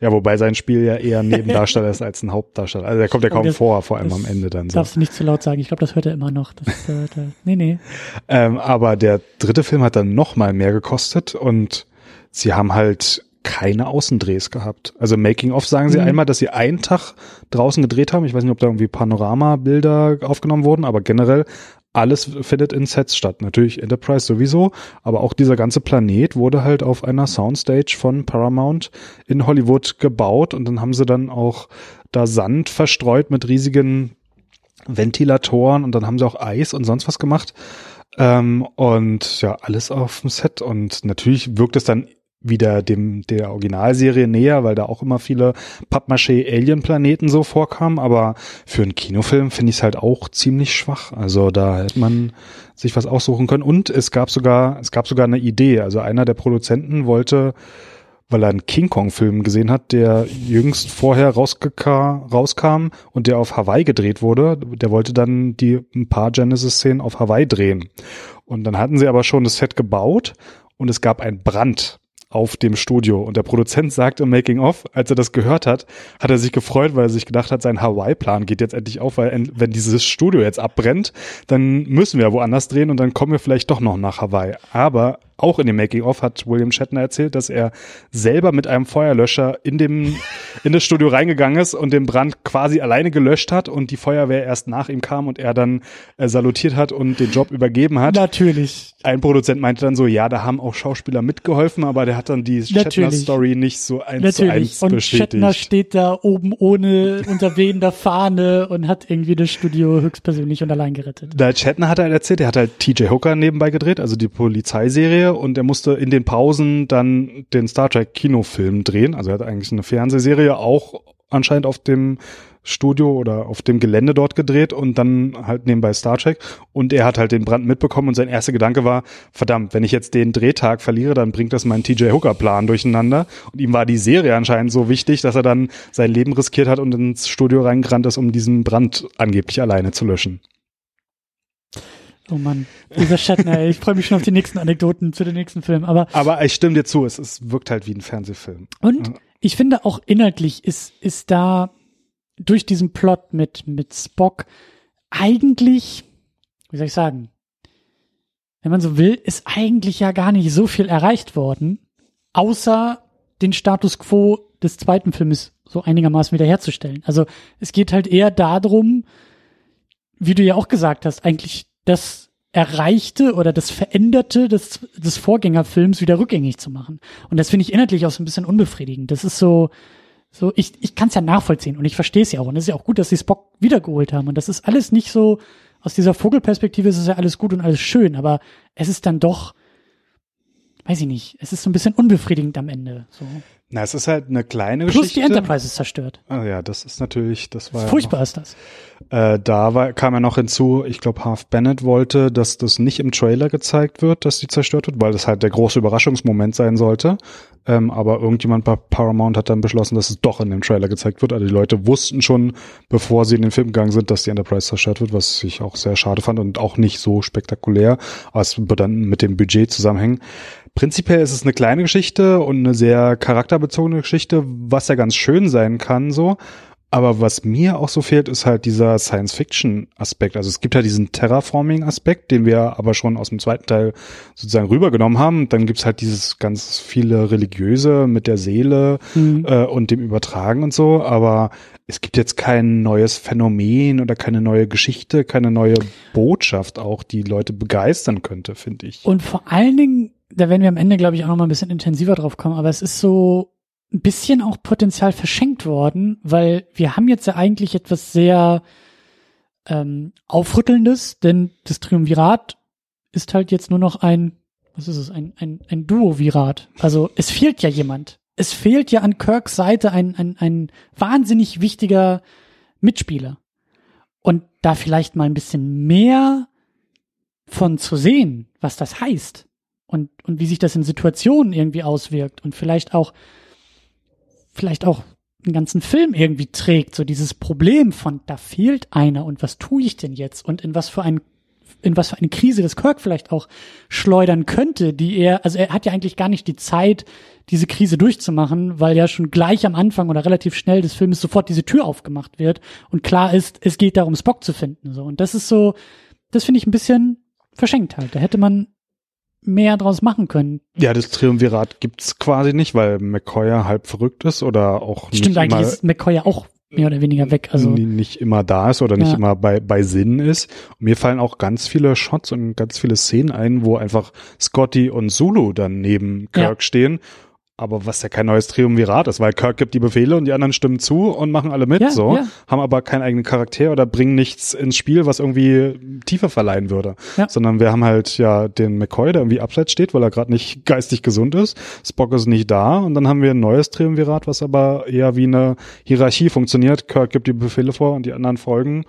Ja, wobei sein Spiel ja eher ein Nebendarsteller ist als ein Hauptdarsteller. Also der kommt ja kaum das, vor, vor allem am Ende dann. So. Darfst du nicht zu laut sagen, ich glaube, das hört er immer noch. Das, äh, da, nee, nee. Ähm, aber der dritte Film hat dann noch mal mehr gekostet und sie haben halt keine Außendrehs gehabt. Also Making of sagen sie mhm. einmal, dass sie einen Tag draußen gedreht haben. Ich weiß nicht, ob da irgendwie Panoramabilder aufgenommen wurden, aber generell alles findet in Sets statt. Natürlich Enterprise sowieso, aber auch dieser ganze Planet wurde halt auf einer Soundstage von Paramount in Hollywood gebaut und dann haben sie dann auch da Sand verstreut mit riesigen Ventilatoren und dann haben sie auch Eis und sonst was gemacht. Ähm, und ja, alles auf dem Set. Und natürlich wirkt es dann wieder dem der Originalserie näher, weil da auch immer viele Pappmaché Alien Planeten so vorkamen, aber für einen Kinofilm finde ich es halt auch ziemlich schwach. Also da hätte man sich was aussuchen können und es gab sogar es gab sogar eine Idee, also einer der Produzenten wollte weil er einen King Kong-Film gesehen hat, der jüngst vorher rauskam und der auf Hawaii gedreht wurde. Der wollte dann die ein paar Genesis-Szenen auf Hawaii drehen. Und dann hatten sie aber schon das Set gebaut und es gab einen Brand auf dem Studio. Und der Produzent sagt im Making of, als er das gehört hat, hat er sich gefreut, weil er sich gedacht hat, sein Hawaii-Plan geht jetzt endlich auf, weil wenn dieses Studio jetzt abbrennt, dann müssen wir woanders drehen und dann kommen wir vielleicht doch noch nach Hawaii. Aber auch in dem Making-of hat William Shatner erzählt, dass er selber mit einem Feuerlöscher in dem, in das Studio reingegangen ist und den Brand quasi alleine gelöscht hat und die Feuerwehr erst nach ihm kam und er dann äh, salutiert hat und den Job übergeben hat. Natürlich. Ein Produzent meinte dann so, ja, da haben auch Schauspieler mitgeholfen, aber der hat dann die Shatner-Story nicht so eins Natürlich. zu eins und bestätigt. Shatner steht da oben ohne, unter wehender Fahne und hat irgendwie das Studio höchstpersönlich und allein gerettet. Da Shatner hat er halt erzählt, er hat halt TJ Hooker nebenbei gedreht, also die Polizeiserie und er musste in den Pausen dann den Star Trek Kinofilm drehen. Also er hat eigentlich eine Fernsehserie auch anscheinend auf dem Studio oder auf dem Gelände dort gedreht und dann halt nebenbei Star Trek. Und er hat halt den Brand mitbekommen und sein erster Gedanke war, verdammt, wenn ich jetzt den Drehtag verliere, dann bringt das meinen TJ Hooker Plan durcheinander. Und ihm war die Serie anscheinend so wichtig, dass er dann sein Leben riskiert hat und ins Studio reingerannt ist, um diesen Brand angeblich alleine zu löschen. Oh Mann, dieser Shatner, ich freue mich schon auf die nächsten Anekdoten zu den nächsten Filmen. Aber, aber ich stimme dir zu, es, es wirkt halt wie ein Fernsehfilm. Und ich finde auch inhaltlich ist, ist da durch diesen Plot mit, mit Spock eigentlich, wie soll ich sagen, wenn man so will, ist eigentlich ja gar nicht so viel erreicht worden, außer den Status quo des zweiten Filmes so einigermaßen wiederherzustellen. Also es geht halt eher darum, wie du ja auch gesagt hast, eigentlich das Erreichte oder das Veränderte des, des Vorgängerfilms wieder rückgängig zu machen. Und das finde ich inhaltlich auch so ein bisschen unbefriedigend. Das ist so, so ich, ich kann es ja nachvollziehen und ich verstehe es ja auch. Und es ist ja auch gut, dass sie Spock wiedergeholt haben. Und das ist alles nicht so, aus dieser Vogelperspektive ist es ja alles gut und alles schön, aber es ist dann doch, weiß ich nicht, es ist so ein bisschen unbefriedigend am Ende. So. Na, es ist halt eine kleine Plus Geschichte. die Enterprise ist zerstört. Ah ja, das ist natürlich, das war Furchtbar ja noch, ist das. Äh, da war, kam ja noch hinzu, ich glaube, Half Bennett wollte, dass das nicht im Trailer gezeigt wird, dass die zerstört wird, weil das halt der große Überraschungsmoment sein sollte. Ähm, aber irgendjemand bei Paramount hat dann beschlossen, dass es doch in dem Trailer gezeigt wird. Also die Leute wussten schon, bevor sie in den Film gegangen sind, dass die Enterprise zerstört wird, was ich auch sehr schade fand und auch nicht so spektakulär. Wird dann mit dem Budget zusammenhängen. Prinzipiell ist es eine kleine Geschichte und eine sehr charakterbezogene Geschichte, was ja ganz schön sein kann, so. Aber was mir auch so fehlt, ist halt dieser Science-Fiction-Aspekt. Also es gibt ja diesen Terraforming-Aspekt, den wir aber schon aus dem zweiten Teil sozusagen rübergenommen haben. Dann gibt's halt dieses ganz viele religiöse mit der Seele Mhm. äh, und dem Übertragen und so. Aber es gibt jetzt kein neues Phänomen oder keine neue Geschichte, keine neue Botschaft auch, die Leute begeistern könnte, finde ich. Und vor allen Dingen, da werden wir am Ende, glaube ich, auch noch mal ein bisschen intensiver drauf kommen, aber es ist so ein bisschen auch Potenzial verschenkt worden, weil wir haben jetzt ja eigentlich etwas sehr ähm, Aufrüttelndes, denn das Triumvirat ist halt jetzt nur noch ein, was ist es, ein, ein, ein Duovirat. Also es fehlt ja jemand. Es fehlt ja an Kirks Seite ein, ein, ein wahnsinnig wichtiger Mitspieler. Und da vielleicht mal ein bisschen mehr von zu sehen, was das heißt und, und wie sich das in Situationen irgendwie auswirkt und vielleicht auch, vielleicht auch einen ganzen Film irgendwie trägt, so dieses Problem von, da fehlt einer und was tue ich denn jetzt und in was für ein in was für eine Krise das Kirk vielleicht auch schleudern könnte, die er, also er hat ja eigentlich gar nicht die Zeit, diese Krise durchzumachen, weil ja schon gleich am Anfang oder relativ schnell des Filmes sofort diese Tür aufgemacht wird und klar ist, es geht darum, Spock zu finden, so. Und das ist so, das finde ich ein bisschen verschenkt halt. Da hätte man mehr draus machen können. Ja, das Triumvirat gibt's quasi nicht, weil McCoy halb verrückt ist oder auch Stimmt, nicht eigentlich immer, ist McCoy auch mehr oder weniger weg. Also nicht immer da ist oder nicht Ja. immer bei, bei Sinn ist. Und mir fallen auch ganz viele Shots und ganz viele Szenen ein, wo einfach Scotty und Zulu dann neben Kirk Ja. stehen. Aber was ja kein neues Triumvirat ist, weil Kirk gibt die Befehle und die anderen stimmen zu und machen alle mit, Ja, so, ja. haben aber keinen eigenen Charakter oder bringen nichts ins Spiel, was irgendwie Tiefe verleihen würde. Ja. Sondern wir haben halt ja den McCoy, der irgendwie abseits steht, weil er gerade nicht geistig gesund ist. Spock ist nicht da und dann haben wir ein neues Triumvirat, was aber eher wie eine Hierarchie funktioniert. Kirk gibt die Befehle vor und die anderen folgen.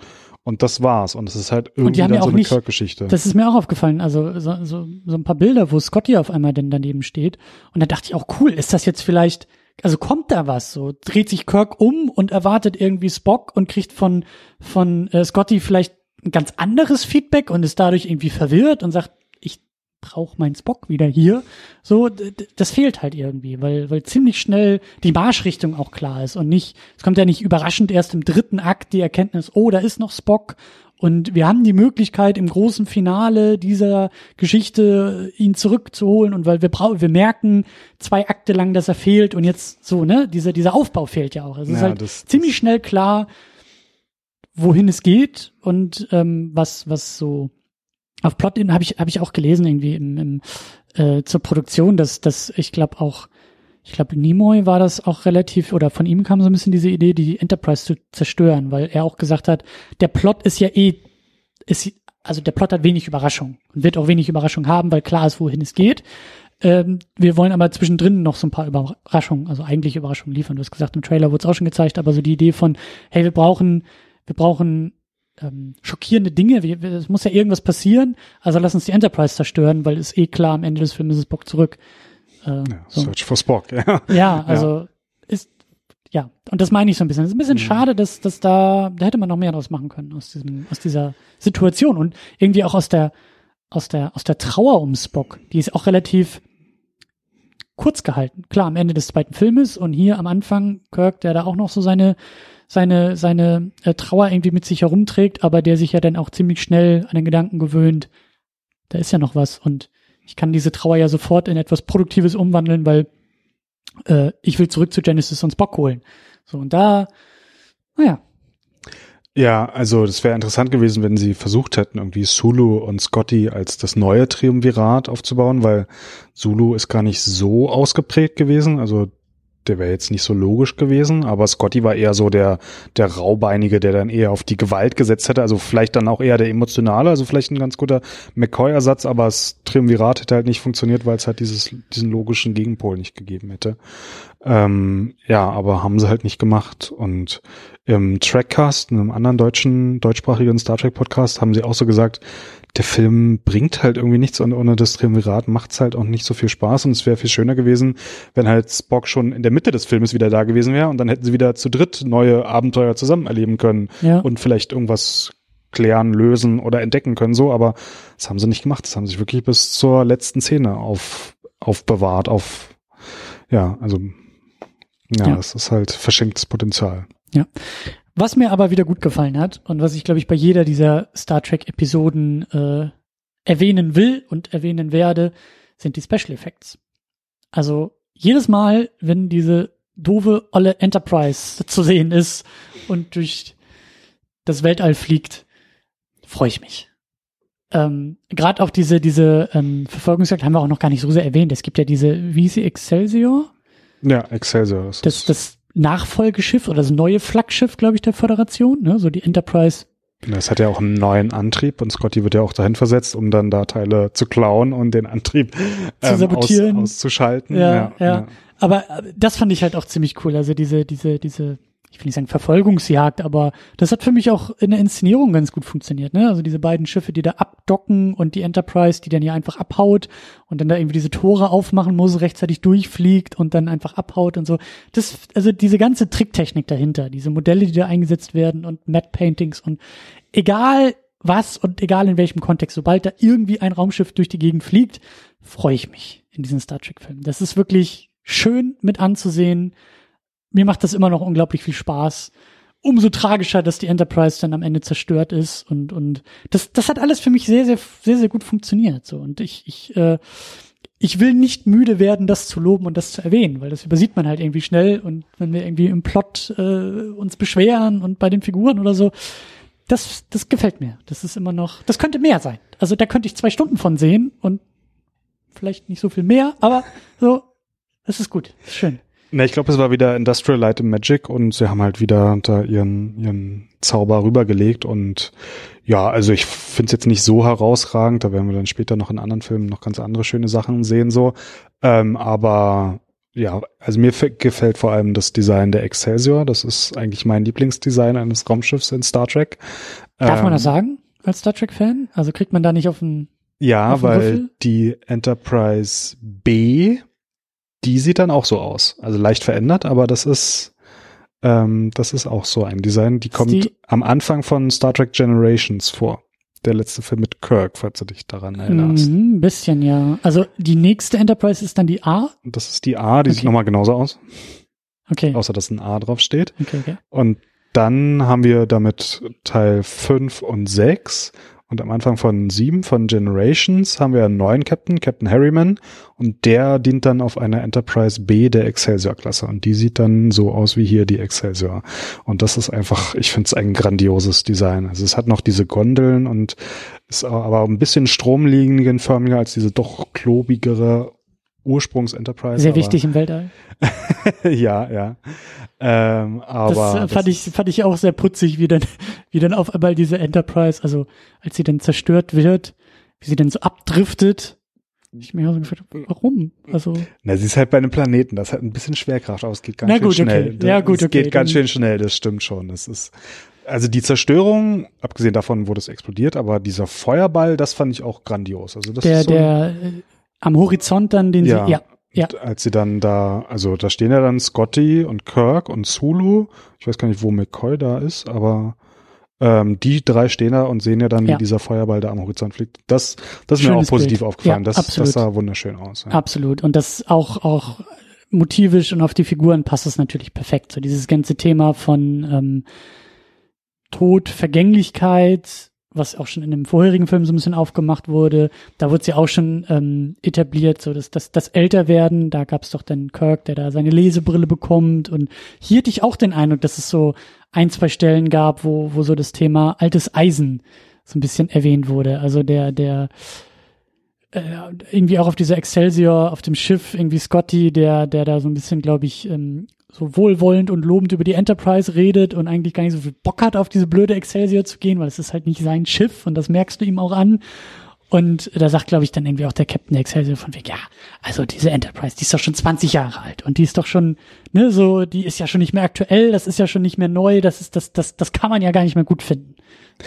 Und das war's. Und es ist halt irgendwie dann so eine Kirk-Geschichte. Das ist mir auch aufgefallen. Also so, so, so ein paar Bilder, wo Scotty auf einmal denn daneben steht. Und da dachte ich auch, cool, ist das jetzt vielleicht, also kommt da was? So dreht sich Kirk um und erwartet irgendwie Spock und kriegt von, von äh, Scotty vielleicht ein ganz anderes Feedback und ist dadurch irgendwie verwirrt und sagt, brauche meinen Spock wieder hier. So, das fehlt halt irgendwie, weil, weil ziemlich schnell die Marschrichtung auch klar ist und nicht, es kommt ja nicht überraschend erst im dritten Akt die Erkenntnis, oh, da ist noch Spock und wir haben die Möglichkeit im großen Finale dieser Geschichte ihn zurückzuholen und weil wir brauchen, wir merken zwei Akte lang, dass er fehlt und jetzt so, ne, dieser, dieser Aufbau fehlt ja auch. Es ist Ja, halt das- ziemlich schnell klar, wohin es geht und ähm, was, was so auf Plot habe ich, habe ich auch gelesen irgendwie im, im äh, zur Produktion, dass, dass ich glaube auch, ich glaube Nimoy war das auch relativ, oder von ihm kam so ein bisschen diese Idee, die Enterprise zu zerstören, weil er auch gesagt hat, der Plot ist ja eh, ist, also der Plot hat wenig Überraschung und wird auch wenig Überraschung haben, weil klar ist, wohin es geht. Ähm, wir wollen aber zwischendrin noch so ein paar Überraschungen, also eigentlich Überraschungen liefern. Du hast gesagt, im Trailer wurde es auch schon gezeigt, aber so die Idee von, hey, wir brauchen, wir brauchen ähm, schockierende Dinge. Es muss ja irgendwas passieren, also lass uns die Enterprise zerstören, weil es eh klar, am Ende des Films ist Spock zurück. Äh, ja, so. Search for Spock, ja. Ja, also ja. ist ja, und das meine ich so ein bisschen. Es ist ein bisschen mhm. schade, dass, dass da, da hätte man noch mehr draus machen können aus diesem, aus dieser Situation und irgendwie auch aus der, aus der, aus der Trauer um Spock. Die ist auch relativ kurz gehalten. Klar, am Ende des zweiten Filmes und hier am Anfang Kirk, der da auch noch so seine, seine, seine äh, Trauer irgendwie mit sich herumträgt, aber der sich ja dann auch ziemlich schnell an den Gedanken gewöhnt, da ist ja noch was und ich kann diese Trauer ja sofort in etwas Produktives umwandeln, weil äh, ich will zurück zu Genesis und Spock holen. So, und da, naja. Ja, also das wäre interessant gewesen, wenn sie versucht hätten, irgendwie Sulu und Scotty als das neue Triumvirat aufzubauen, weil Sulu ist gar nicht so ausgeprägt gewesen. Also der wäre jetzt nicht so logisch gewesen, aber Scotty war eher so der, der Raubeinige, der dann eher auf die Gewalt gesetzt hätte, also vielleicht dann auch eher der emotionale, also vielleicht ein ganz guter McCoy-Ersatz, aber das Triumvirat hätte halt nicht funktioniert, weil es halt dieses, diesen logischen Gegenpol nicht gegeben hätte. Ähm, ja, aber haben sie halt nicht gemacht und im Trackcast, in einem anderen deutschen, deutschsprachigen Star Trek Podcast, haben sie auch so gesagt, der Film bringt halt irgendwie nichts und ohne das Triumvirat macht's halt auch nicht so viel Spaß und es wäre viel schöner gewesen, wenn halt Spock schon in der Mitte des Filmes wieder da gewesen wäre und dann hätten sie wieder zu dritt neue Abenteuer zusammen erleben können ja. und vielleicht irgendwas klären, lösen oder entdecken können, so, aber das haben sie nicht gemacht. Das haben sie sich wirklich bis zur letzten Szene auf, aufbewahrt, auf, ja, also, ja, ja. das ist halt verschenktes Potenzial. Ja. Was mir aber wieder gut gefallen hat und was ich, glaube ich, bei jeder dieser Star Trek-Episoden äh, erwähnen will und erwähnen werde, sind die Special Effects. Also jedes Mal, wenn diese doofe olle Enterprise zu sehen ist und durch das Weltall fliegt, freue ich mich. Ähm, Gerade auch diese, diese ähm, Verfolgungsjagd haben wir auch noch gar nicht so sehr erwähnt. Es gibt ja diese, wie ist sie, Excelsior? Ja, Excelsior. Das, das Nachfolgeschiff oder das neue Flaggschiff, glaube ich, der Föderation, ne? so die Enterprise. Das hat ja auch einen neuen Antrieb und Scotty wird ja auch dahin versetzt, um dann da Teile zu klauen und den Antrieb ähm, zu sabotieren. Aus, auszuschalten. Ja, ja, ja. Aber äh, das fand ich halt auch ziemlich cool. Also diese, diese, diese ich will nicht sagen Verfolgungsjagd, aber das hat für mich auch in der Inszenierung ganz gut funktioniert. Ne? Also diese beiden Schiffe, die da abdocken und die Enterprise, die dann hier einfach abhaut und dann da irgendwie diese Tore aufmachen muss, rechtzeitig durchfliegt und dann einfach abhaut und so. Das, also diese ganze Tricktechnik dahinter, diese Modelle, die da eingesetzt werden und Matte Paintings und egal was und egal in welchem Kontext, sobald da irgendwie ein Raumschiff durch die Gegend fliegt, freue ich mich in diesen Star Trek Filmen. Das ist wirklich schön mit anzusehen mir macht das immer noch unglaublich viel Spaß. Umso tragischer, dass die Enterprise dann am Ende zerstört ist und und das das hat alles für mich sehr sehr sehr sehr gut funktioniert so und ich ich äh, ich will nicht müde werden, das zu loben und das zu erwähnen, weil das übersieht man halt irgendwie schnell und wenn wir irgendwie im Plot äh, uns beschweren und bei den Figuren oder so, das das gefällt mir. Das ist immer noch, das könnte mehr sein. Also da könnte ich zwei Stunden von sehen und vielleicht nicht so viel mehr, aber so, das ist gut, ist schön. Ne, ich glaube, es war wieder Industrial Light and Magic und sie haben halt wieder da ihren, ihren Zauber rübergelegt und ja, also ich finde es jetzt nicht so herausragend, da werden wir dann später noch in anderen Filmen noch ganz andere schöne Sachen sehen so, ähm, aber ja, also mir gefällt vor allem das Design der Excelsior, das ist eigentlich mein Lieblingsdesign eines Raumschiffs in Star Trek. Darf ähm, man das ähm, sagen als Star Trek-Fan? Also kriegt man da nicht auf den ja, weil Würfel? die Enterprise B die sieht dann auch so aus. Also leicht verändert, aber das ist, ähm, das ist auch so ein Design. Die kommt die? am Anfang von Star Trek Generations vor. Der letzte Film mit Kirk, falls du dich daran erinnerst. Ein bisschen, ja. Also die nächste Enterprise ist dann die A? Das ist die A, die okay. sieht nochmal genauso aus. Okay. Außer dass ein A drauf steht. Okay, okay. Und dann haben wir damit Teil 5 und 6 und am Anfang von sieben von Generations haben wir einen neuen Captain, Captain Harriman, und der dient dann auf einer Enterprise B der Excelsior-Klasse. Und die sieht dann so aus wie hier die Excelsior. Und das ist einfach, ich finde es ein grandioses Design. Also es hat noch diese Gondeln und ist aber ein bisschen stromlinienförmiger als diese doch klobigere Ursprungs-Enterprise. Sehr wichtig im Weltall. ja, ja. Ähm, aber das, fand das ich fand ich auch sehr putzig, wie dann wie dann auf einmal diese Enterprise, also als sie dann zerstört wird, wie sie dann so abdriftet Ich mir auch so gefragt, warum? Also. Na, sie ist halt bei einem Planeten, das hat ein bisschen Schwerkraft aus, geht ganz Na schön gut, schnell. okay. Ja, gut, es okay, geht ganz schön schnell, das stimmt schon. Das ist, also die Zerstörung, abgesehen davon, wo das explodiert, aber dieser Feuerball, das fand ich auch grandios. Also das der, ist so, der am Horizont dann, den Ja. sie, ja, ja, als sie dann da, also da stehen ja dann Scotty und Kirk und Zulu. Ich weiß gar nicht, wo McCoy da ist, aber ähm, die drei stehen da und sehen ja dann, Ja. wie dieser Feuerball da am Horizont fliegt. Das, das ist mir auch positiv Bild. aufgefallen. Ja, das, absolut. das sah wunderschön aus. Ja. absolut. Und das auch, auch motivisch und auf die Figuren passt es natürlich perfekt. So dieses ganze Thema von ähm, Tod, Vergänglichkeit, was auch schon in dem vorherigen Film so ein bisschen aufgemacht wurde, da wurde sie auch schon ähm, etabliert, so dass das, das Älterwerden, da gab es doch dann Kirk, der da seine Lesebrille bekommt. Und hier hatte ich auch den Eindruck, dass es so ein, zwei Stellen gab, wo, wo so das Thema altes Eisen so ein bisschen erwähnt wurde. Also der, der äh, irgendwie auch auf dieser Excelsior auf dem Schiff irgendwie Scotty, der, der da so ein bisschen, glaube ich, ähm, so wohlwollend und lobend über die Enterprise redet und eigentlich gar nicht so viel Bock hat, auf diese blöde Excelsior zu gehen, weil es ist halt nicht sein Schiff und das merkst du ihm auch an. Und da sagt, glaube ich, dann irgendwie auch der Captain Excelsior von wegen, ja, also diese Enterprise, die ist doch schon 20 Jahre alt und die ist doch schon, ne, so, die ist ja schon nicht mehr aktuell, das ist ja schon nicht mehr neu, das ist, das, das, das kann man ja gar nicht mehr gut finden.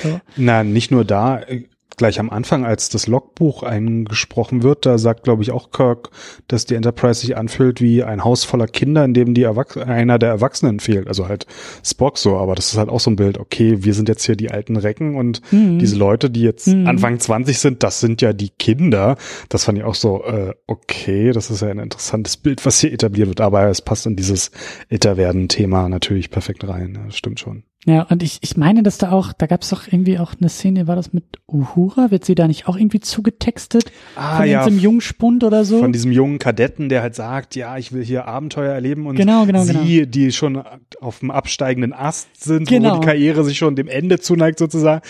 So. Na, nicht nur da, äh, gleich am Anfang, als das Logbuch eingesprochen wird, da sagt, glaube ich, auch Kirk, dass die Enterprise sich anfühlt wie ein Haus voller Kinder, in dem die Erwachs einer der Erwachsenen fehlt. Also halt Spock so, aber das ist halt auch so ein Bild, okay, wir sind jetzt hier die alten Recken und Mhm. diese Leute, die jetzt Mhm. Anfang 20 sind, das sind ja die Kinder. Das fand ich auch so, äh, okay, das ist ja ein interessantes Bild, was hier etabliert wird, aber es passt in dieses Älterwerden-Thema natürlich perfekt rein. Das stimmt schon. Ja, und ich, ich meine, dass da auch, da gab es doch irgendwie auch eine Szene, war das mit Uhura? Wird sie da nicht auch irgendwie zugetextet? Ah, von ja, diesem Jungspund oder so? von diesem jungen Kadetten, der halt sagt, ja, ich will hier Abenteuer erleben und Genau, genau, sie, die schon auf dem absteigenden Ast sind, Genau. wo die Karriere sich schon dem Ende zuneigt sozusagen.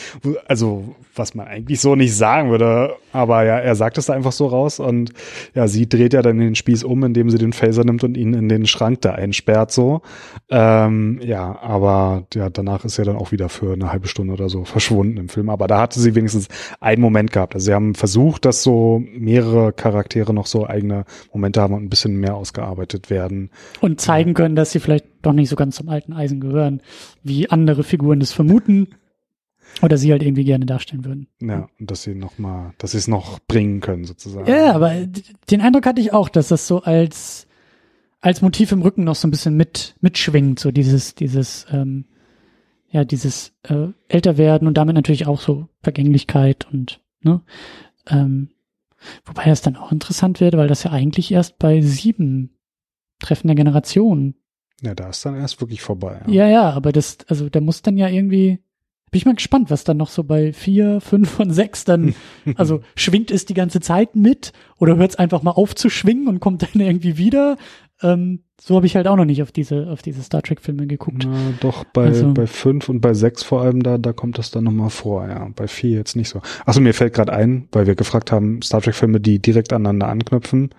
Also, was man eigentlich so nicht sagen würde, aber ja, er sagt es da einfach so raus und ja, sie dreht ja dann den Spieß um, indem sie den Phaser nimmt und ihn in den Schrank da einsperrt so. Ähm, ja, aber ja, danach ist er dann auch wieder für eine halbe Stunde oder so verschwunden im Film. Aber da hatte sie wenigstens einen Moment gehabt. Also sie haben versucht, dass so mehrere Charaktere noch so eigene Momente haben und ein bisschen mehr ausgearbeitet werden. und zeigen können, dass sie vielleicht doch nicht so ganz zum alten Eisen gehören, wie andere Figuren das vermuten. Oder sie halt irgendwie gerne darstellen würden. Ja, und dass sie noch mal, dass sie es noch bringen können sozusagen. Ja, aber den Eindruck hatte ich auch, dass das so als, als Motiv im Rücken noch so ein bisschen mit, mitschwingt, so dieses, dieses, ähm, ja, dieses äh, Älterwerden und damit natürlich auch so Vergänglichkeit und, ne? Ähm, wobei das dann auch interessant wird, weil das ja eigentlich erst bei sieben Treffen der Generation. Ja, da ist dann erst wirklich vorbei. Ja, ja, aber das, also der muss dann ja irgendwie. Bin ich mal gespannt, was dann noch so bei vier, fünf und sechs dann, also schwingt es die ganze Zeit mit oder hört es einfach mal auf zu schwingen und kommt dann irgendwie wieder? Ähm, so habe ich halt auch noch nicht auf diese, auf diese Star Trek-Filme geguckt. Na, doch, bei, Also- bei fünf und bei sechs vor allem, da, da kommt das dann nochmal vor, ja. Bei vier jetzt nicht so. Achso, mir fällt gerade ein, weil wir gefragt haben, Star Trek-Filme, die direkt aneinander anknüpfen.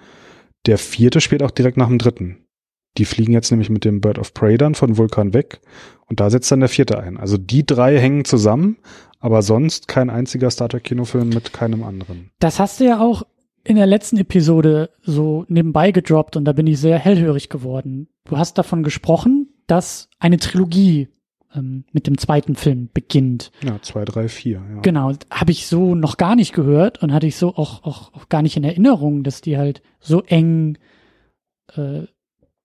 Der vierte spielt auch direkt nach dem dritten. Die fliegen jetzt nämlich mit dem Bird of Prey dann von Vulkan weg und da setzt dann der vierte ein. Also die drei hängen zusammen, aber sonst kein einziger Star Trek-Kinofilm mit keinem anderen. Das hast du ja auch in der letzten Episode so nebenbei gedroppt und da bin ich sehr hellhörig geworden. Du hast davon gesprochen, dass eine Trilogie ähm, mit dem zweiten Film beginnt. Ja, zwei, drei, vier, ja. Genau, habe ich so noch gar nicht gehört und hatte ich so auch, auch, auch gar nicht in Erinnerung, dass die halt so eng äh,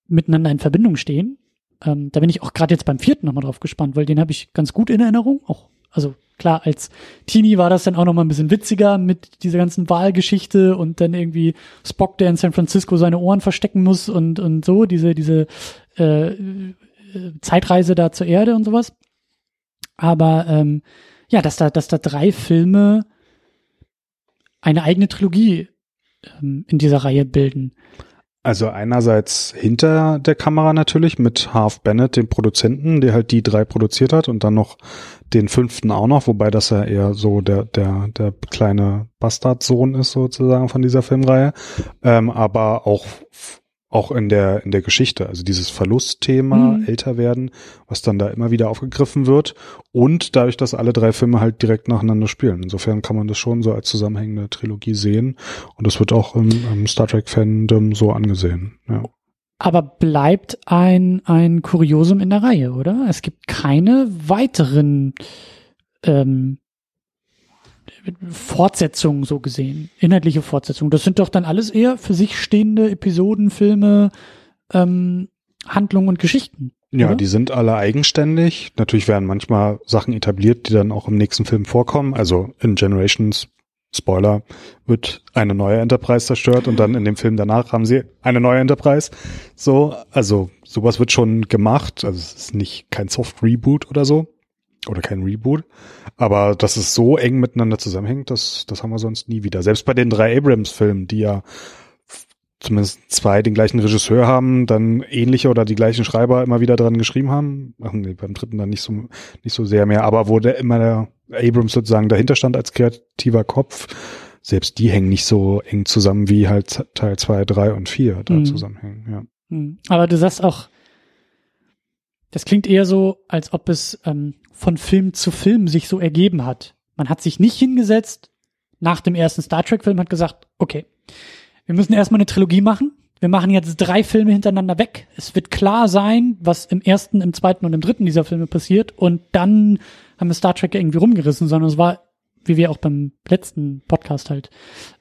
miteinander in Verbindung stehen. Ähm, da bin ich auch gerade jetzt beim vierten nochmal drauf gespannt, weil den habe ich ganz gut in Erinnerung. Auch, also klar, als Teenie war das dann auch nochmal ein bisschen witziger mit dieser ganzen Wahlgeschichte und dann irgendwie Spock, der in San Francisco seine Ohren verstecken muss und, und so, diese, diese äh, äh, Zeitreise da zur Erde und sowas. Aber ähm, ja, dass da, dass da drei Filme eine eigene Trilogie ähm, in dieser Reihe bilden. Also einerseits hinter der Kamera natürlich mit Harv Bennett, dem Produzenten, der halt die drei produziert hat und dann noch den fünften auch noch, wobei das ja eher so der, der, der kleine Bastardsohn ist sozusagen von dieser Filmreihe. Ähm, aber auch auch in der, in der Geschichte. Also dieses Verlustthema, Mhm. älter werden, was dann da immer wieder aufgegriffen wird. Und dadurch, dass alle drei Filme halt direkt nacheinander spielen. Insofern kann man das schon so als zusammenhängende Trilogie sehen. Und das wird auch im, im Star Trek-Fandom so angesehen. Ja. Aber bleibt ein, ein Kuriosum in der Reihe, oder? Es gibt keine weiteren ähm, Fortsetzungen so gesehen, inhaltliche Fortsetzungen. Das sind doch dann alles eher für sich stehende Episoden, Filme, ähm, Handlungen und Geschichten. Ja, oder? die sind alle eigenständig. Natürlich werden manchmal Sachen etabliert, die dann auch im nächsten Film vorkommen. Also in Generations, Spoiler, wird eine neue Enterprise zerstört und dann in dem Film danach haben sie eine neue Enterprise. So, also sowas wird schon gemacht. Also es ist nicht kein Soft Reboot oder so. Oder kein Reboot. Aber dass es so eng miteinander zusammenhängt, das, das haben wir sonst nie wieder. Selbst bei den drei Abrams-Filmen, die ja zumindest zwei den gleichen Regisseur haben, dann ähnliche oder die gleichen Schreiber immer wieder dran geschrieben haben. Ach nee, beim dritten dann nicht so, nicht so sehr mehr, aber wo der immer der Abrams sozusagen dahinter stand als kreativer Kopf, selbst die hängen nicht so eng zusammen wie halt Teil zwei, drei und vier da Mhm. zusammenhängen, ja. Hm. Aber du sagst auch, das klingt eher so, als ob es ähm, von Film zu Film sich so ergeben hat. Man hat sich nicht hingesetzt nach dem ersten Star Trek-Film, hat gesagt, okay, wir müssen erstmal eine Trilogie machen. Wir machen jetzt drei Filme hintereinander weg. Es wird klar sein, was im ersten, im zweiten und im dritten dieser Filme passiert. Und dann haben wir Star Trek irgendwie rumgerissen, sondern es war, wie wir auch beim letzten Podcast halt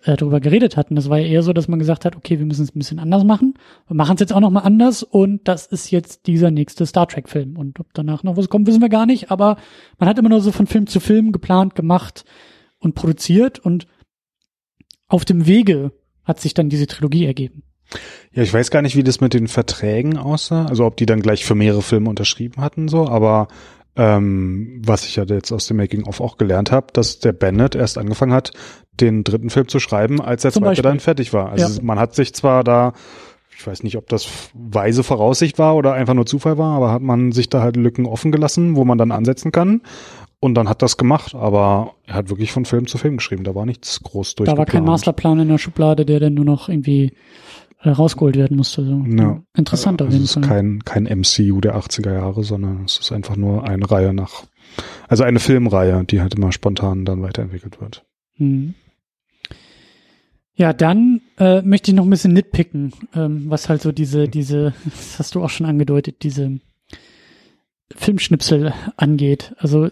äh, darüber geredet hatten, das war ja eher so, dass man gesagt hat, okay, wir müssen es ein bisschen anders machen. Wir machen es jetzt auch nochmal anders und das ist jetzt dieser nächste Star Trek-Film. Und ob danach noch was kommt, wissen wir gar nicht. Aber man hat immer nur so von Film zu Film geplant, gemacht und produziert und auf dem Wege hat sich dann diese Trilogie ergeben. Ja, ich weiß gar nicht, wie das mit den Verträgen aussah, also ob die dann gleich für mehrere Filme unterschrieben hatten, so, aber ähm, was ich ja jetzt aus dem Making-of auch gelernt habe, dass der Bennett erst angefangen hat, den dritten Film zu schreiben, als der Zum zweite Beispiel. dann fertig war. Also Ja. man hat sich zwar da, ich weiß nicht, ob das weise Voraussicht war oder einfach nur Zufall war, aber hat man sich da halt Lücken offen gelassen, wo man dann ansetzen kann. Und dann hat das gemacht, aber er hat wirklich von Film zu Film geschrieben. Da war nichts groß Da war kein Masterplan in der Schublade, der dann nur noch irgendwie äh, rausgeholt werden musste. So. Ja. Interessant auf also jeden es ist Fall. kein, kein MCU der 80er Jahre, sondern es ist einfach nur eine Reihe nach, also eine Filmreihe, die halt immer spontan dann weiterentwickelt wird. Mhm. Ja, dann äh, möchte ich noch ein bisschen nitpicken, ähm, was halt so diese, diese, das hast du auch schon angedeutet, diese Filmschnipsel angeht. Also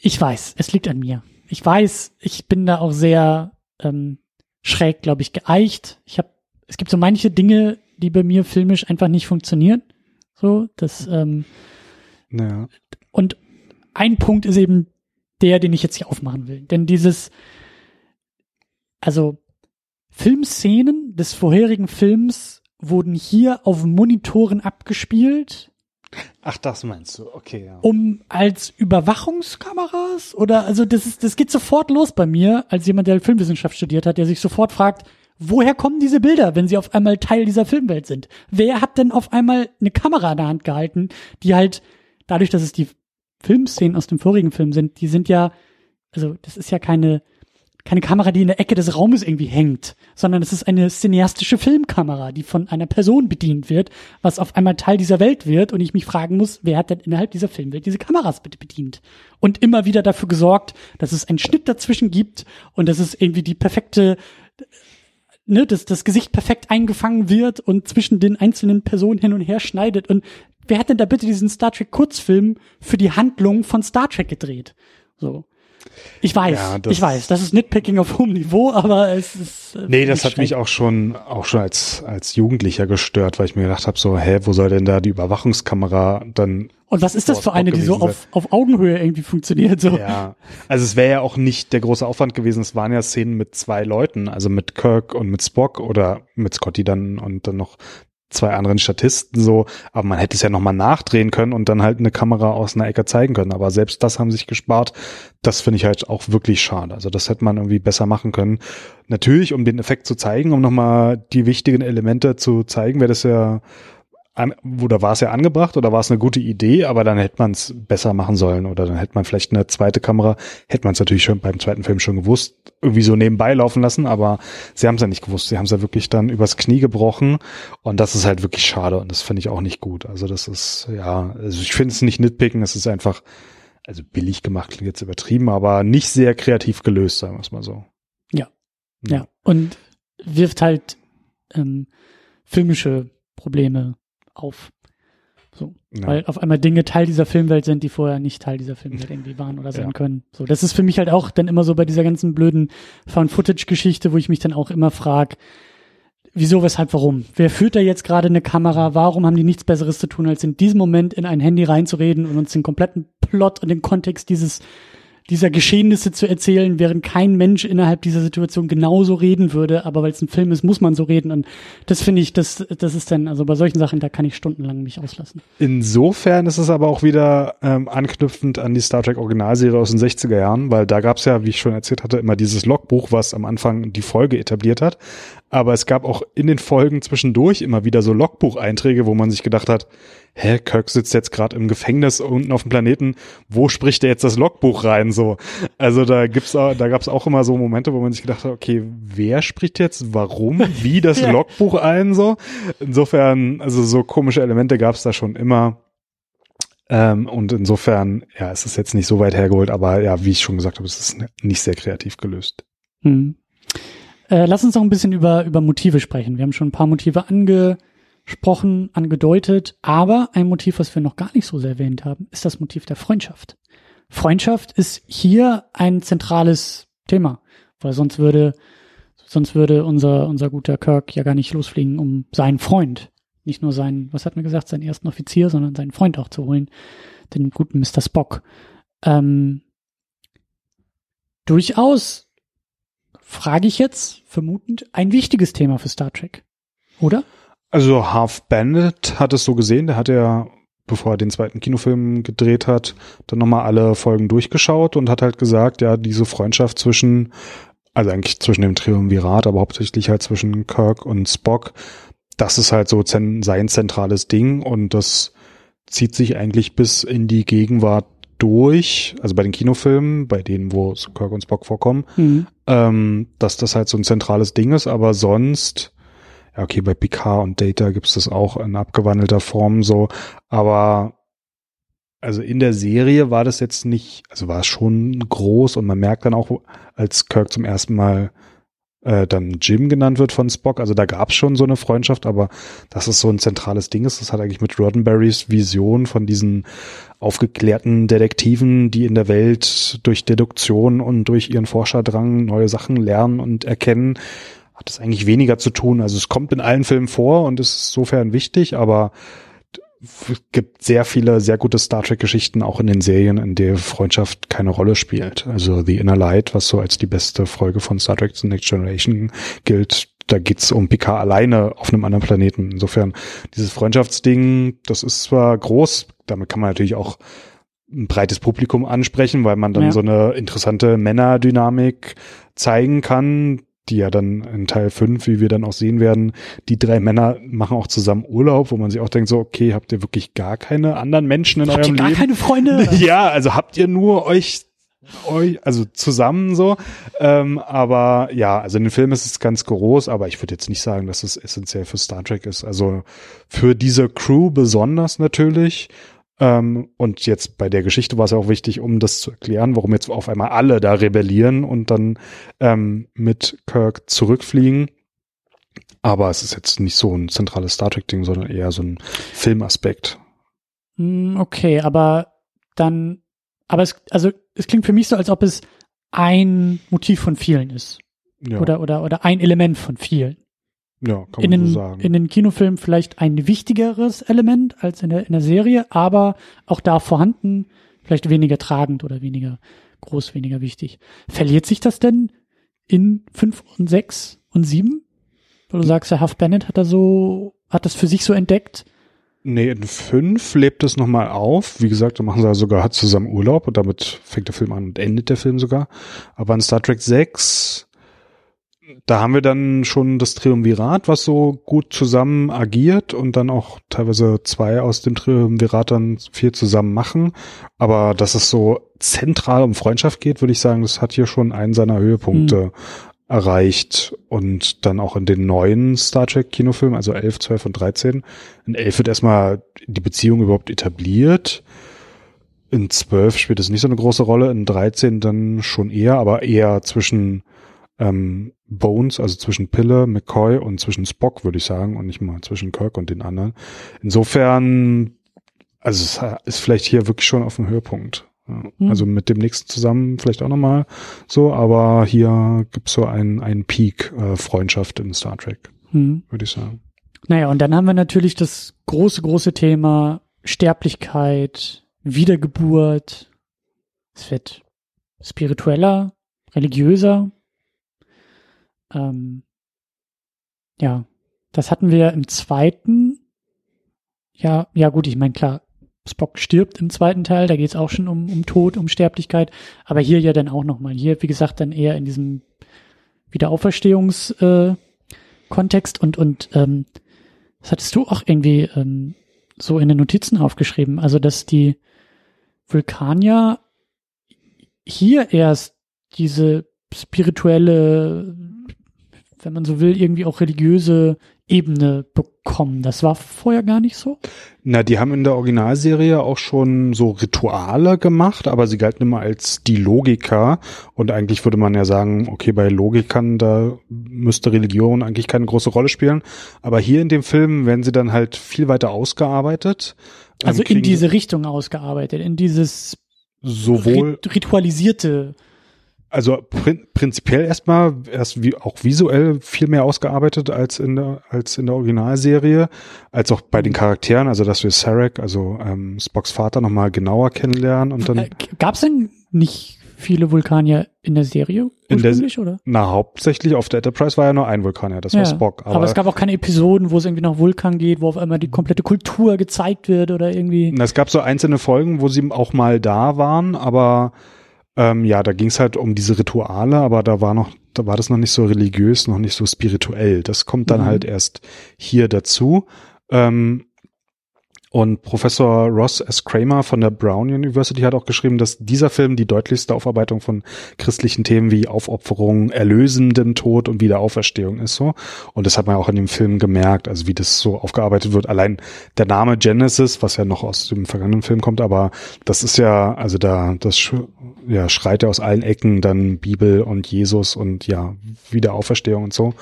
ich weiß, es liegt an mir. Ich weiß, ich bin da auch sehr ähm, schräg, glaube ich, geeicht. Ich habe, es gibt so manche Dinge, die bei mir filmisch einfach nicht funktionieren. So, das ähm, Naja. und ein Punkt ist eben der, den ich jetzt hier aufmachen will. Denn dieses, also Filmszenen des vorherigen Films wurden hier auf Monitoren abgespielt, Ach, das meinst du, okay, ja. um als Überwachungskameras oder also das ist, das geht sofort los bei mir, als jemand, der Filmwissenschaft studiert hat, der sich sofort fragt, woher kommen diese Bilder, wenn sie auf einmal Teil dieser Filmwelt sind? Wer hat denn auf einmal eine Kamera in der Hand gehalten, die halt dadurch, dass es die Filmszenen aus dem vorigen Film sind, die sind ja, also das ist ja keine keine Kamera, die in der Ecke des Raumes irgendwie hängt, sondern es ist eine cineastische Filmkamera, die von einer Person bedient wird, was auf einmal Teil dieser Welt wird und ich mich fragen muss, wer hat denn innerhalb dieser Filmwelt diese Kameras bitte bedient? Und immer wieder dafür gesorgt, dass es einen Schnitt dazwischen gibt und dass es irgendwie die perfekte ne, dass das Gesicht perfekt eingefangen wird und zwischen den einzelnen Personen hin und her schneidet. Und wer hat denn da bitte diesen Star Trek Kurzfilm für die Handlung von Star Trek gedreht? So. Ich weiß, Ja, das- ich weiß, das ist Nitpicking auf hohem Niveau, aber es ist. äh, Nee, das hat mich auch schon, auch schon als, als Jugendlicher gestört, weil ich mir gedacht habe, so, hä, wo soll denn da die Überwachungskamera dann Und was ist das für eine, die so auf, auf Augenhöhe irgendwie funktioniert? So. Ja, also es wäre ja auch nicht der große Aufwand gewesen. Es waren ja Szenen mit zwei Leuten, also mit Kirk und mit Spock oder mit Scotty dann und dann noch zwei anderen Statisten so. Aber man hätte es ja nochmal nachdrehen können und dann halt eine Kamera aus einer Ecke zeigen können. Aber selbst das haben sich gespart. Das finde ich halt auch wirklich schade. Also das hätte man irgendwie besser machen können. Natürlich, um den Effekt zu zeigen, um nochmal die wichtigen Elemente zu zeigen, wäre das ja oder war es ja angebracht oder war es eine gute Idee, aber dann hätte man es besser machen sollen oder dann hätte man vielleicht eine zweite Kamera, hätte man es natürlich schon beim zweiten Film schon gewusst, irgendwie so nebenbei laufen lassen, aber sie haben es ja nicht gewusst. Sie haben es ja wirklich dann übers Knie gebrochen und das ist halt wirklich schade und das finde ich auch nicht gut. Also das ist, ja, also ich finde es nicht nitpicken, es ist einfach, also billig gemacht klingt jetzt übertrieben, aber nicht sehr kreativ gelöst, sagen wir es mal so. Ja. ja. Ja. Und wirft halt ähm, filmische Probleme auf. So. Ja. Weil auf einmal Dinge Teil dieser Filmwelt sind, die vorher nicht Teil dieser Filmwelt irgendwie waren oder sein ja. können. So, das ist für mich halt auch dann immer so bei dieser ganzen blöden Found-Footage-Geschichte, wo ich mich dann auch immer frage, wieso, weshalb, warum? Wer führt da jetzt gerade eine Kamera? Warum haben die nichts Besseres zu tun, als in diesem Moment in ein Handy reinzureden und uns den kompletten Plot und den Kontext dieses dieser Geschehnisse zu erzählen, während kein Mensch innerhalb dieser Situation genauso reden würde, aber weil es ein Film ist, muss man so reden. Und das finde ich, das, das ist dann, also bei solchen Sachen, da kann ich stundenlang mich auslassen. Insofern ist es aber auch wieder ähm, anknüpfend an die Star Trek Originalserie aus den 60er Jahren, weil da gab es ja, wie ich schon erzählt hatte, immer dieses Logbuch, was am Anfang die Folge etabliert hat, aber es gab auch in den Folgen zwischendurch immer wieder so Logbucheinträge, wo man sich gedacht hat, hä, Kirk sitzt jetzt gerade im Gefängnis unten auf dem Planeten, wo spricht er jetzt das Logbuch rein? So, also da gibt's auch, da gab's auch immer so Momente, wo man sich gedacht hat, okay, wer spricht jetzt, warum, wie das ja. Logbuch ein? So, insofern, also so komische Elemente gab's da schon immer. Ähm, und insofern, ja, es ist jetzt nicht so weit hergeholt, aber ja, wie ich schon gesagt habe, es ist nicht sehr kreativ gelöst. Hm. Äh, lass uns noch ein bisschen über, über Motive sprechen. Wir haben schon ein paar Motive ange, angesprochen, angedeutet, aber ein Motiv, was wir noch gar nicht so sehr erwähnt haben, ist das Motiv der Freundschaft. Freundschaft ist hier ein zentrales Thema, weil sonst würde, sonst würde unser, unser guter Kirk ja gar nicht losfliegen, um seinen Freund, nicht nur seinen, was hat man gesagt, seinen ersten Offizier, sondern seinen Freund auch zu holen, den guten Mr. Spock. Ähm, durchaus, frage ich jetzt, vermutend, ein wichtiges Thema für Star Trek. Oder? Also Half Bandit hat es so gesehen, der hat ja, bevor er den zweiten Kinofilm gedreht hat, dann nochmal alle Folgen durchgeschaut und hat halt gesagt, ja, diese Freundschaft zwischen, also eigentlich zwischen dem Triumvirat, aber hauptsächlich halt zwischen Kirk und Spock, das ist halt so sein zentrales Ding und das zieht sich eigentlich bis in die Gegenwart durch, also bei den Kinofilmen, bei denen, wo Kirk und Spock vorkommen, mhm. ähm, dass das halt so ein zentrales Ding ist, aber sonst ja, okay, bei Picard und Data gibt es das auch in abgewandelter Form so, aber also in der Serie war das jetzt nicht, also war es schon groß und man merkt dann auch, als Kirk zum ersten Mal äh, dann Jim genannt wird von Spock, also da gab es schon so eine Freundschaft, aber dass es so ein zentrales Ding ist, das hat eigentlich mit Roddenberrys Vision von diesen aufgeklärten Detektiven, die in der Welt durch Deduktion und durch ihren Forscherdrang neue Sachen lernen und erkennen, hat es eigentlich weniger zu tun. Also es kommt in allen Filmen vor und ist insofern wichtig, aber gibt sehr viele sehr gute Star Trek Geschichten auch in den Serien, in der Freundschaft keine Rolle spielt. Also The Inner Light, was so als die beste Folge von Star Trek The Next Generation gilt, da geht's um Picard alleine auf einem anderen Planeten. Insofern dieses Freundschaftsding, das ist zwar groß, damit kann man natürlich auch ein breites Publikum ansprechen, weil man dann ja. so eine interessante Männerdynamik zeigen kann, die ja dann in Teil 5, wie wir dann auch sehen werden, die drei Männer machen auch zusammen Urlaub, wo man sich auch denkt, so, okay, habt ihr wirklich gar keine anderen Menschen in habt eurem ihr gar Leben? keine Freunde? Ja, also habt ihr nur euch euch, also zusammen so. Ähm, aber ja, also in dem Film ist es ganz groß, aber ich würde jetzt nicht sagen, dass es essentiell für Star Trek ist. Also für diese Crew besonders natürlich. Ähm, und jetzt bei der Geschichte war es ja auch wichtig, um das zu erklären, warum jetzt auf einmal alle da rebellieren und dann ähm, mit Kirk zurückfliegen. Aber es ist jetzt nicht so ein zentrales Star Trek-Ding, sondern eher so ein Filmaspekt. Hm, okay, aber dann, aber es, also es klingt für mich so, als ob es ein Motiv von vielen ist. Ja. Oder, oder, oder ein Element von vielen. Ja, kann in man den, so sagen. In den Kinofilmen vielleicht ein wichtigeres Element als in der, in der Serie, aber auch da vorhanden, vielleicht weniger tragend oder weniger groß, weniger wichtig. Verliert sich das denn in fünf und sechs und sieben? Weil du sagst, der Huff Bennett hat da so, hat das für sich so entdeckt? Nee, in fünf lebt es nochmal auf. Wie gesagt, da machen sie sogar zusammen Urlaub und damit fängt der Film an und endet der Film sogar. Aber in Star Trek 6 da haben wir dann schon das Triumvirat, was so gut zusammen agiert und dann auch teilweise zwei aus dem Triumvirat dann viel zusammen machen. Aber dass es so zentral um Freundschaft geht, würde ich sagen, das hat hier schon einen seiner Höhepunkte mhm. erreicht. Und dann auch in den neuen Star Trek Kinofilmen, also 11, 12 und 13. In 11 wird erstmal die Beziehung überhaupt etabliert. In 12 spielt es nicht so eine große Rolle, in 13 dann schon eher, aber eher zwischen ähm, Bones, also zwischen Pille, McCoy und zwischen Spock, würde ich sagen, und nicht mal zwischen Kirk und den anderen. Insofern, also es ist vielleicht hier wirklich schon auf dem Höhepunkt. Mhm. Also mit dem nächsten zusammen vielleicht auch nochmal so, aber hier gibt's so einen, einen Peak äh, Freundschaft in Star Trek, mhm. würde ich sagen. Naja, und dann haben wir natürlich das große, große Thema Sterblichkeit, Wiedergeburt. Es wird spiritueller, religiöser. Ähm, ja, das hatten wir im zweiten. Ja, ja gut, ich meine klar, Spock stirbt im zweiten Teil, da geht es auch schon um, um Tod, um Sterblichkeit, aber hier ja dann auch nochmal. Hier, wie gesagt, dann eher in diesem Wiederauferstehungskontext äh, und, und ähm, das hattest du auch irgendwie ähm, so in den Notizen aufgeschrieben, also dass die Vulkanier hier erst diese spirituelle wenn man so will, irgendwie auch religiöse Ebene bekommen. Das war vorher gar nicht so? Na, die haben in der Originalserie auch schon so Rituale gemacht, aber sie galten immer als die Logiker. Und eigentlich würde man ja sagen, okay, bei Logikern, da müsste Religion eigentlich keine große Rolle spielen. Aber hier in dem Film werden sie dann halt viel weiter ausgearbeitet. Also in diese Richtung ausgearbeitet, in dieses sowohl ritualisierte also prin prinzipiell erstmal erst wie auch visuell viel mehr ausgearbeitet als in der als in der Originalserie, als auch bei den Charakteren, also dass wir Sarek, also ähm, Spocks Vater nochmal genauer kennenlernen und dann äh, gab's denn nicht viele Vulkanier in der Serie in der, oder? Na, hauptsächlich auf der Enterprise war ja nur ein Vulkanier, das ja, war Spock. Aber, aber, es gab auch keine Episoden, wo es irgendwie nach Vulkan geht, wo auf einmal die komplette Kultur gezeigt wird oder irgendwie. Na, es gab so einzelne Folgen, wo sie auch mal da waren, aber ähm, ja, da ging es halt um diese Rituale, aber da war noch, da war das noch nicht so religiös, noch nicht so spirituell. Das kommt dann mhm. halt erst hier dazu. Ähm, und Professor Ross S. Kramer von der Brown University hat auch geschrieben, dass dieser Film die deutlichste Aufarbeitung von christlichen Themen wie Aufopferung, erlösenden Tod und Wiederauferstehung ist so. Und das hat man auch in dem Film gemerkt, also wie das so aufgearbeitet wird. Allein der Name Genesis, was ja noch aus dem vergangenen Film kommt, aber das ist ja, also da, das ja, schreit ja aus allen Ecken dann Bibel und Jesus und ja, Wiederauferstehung und so.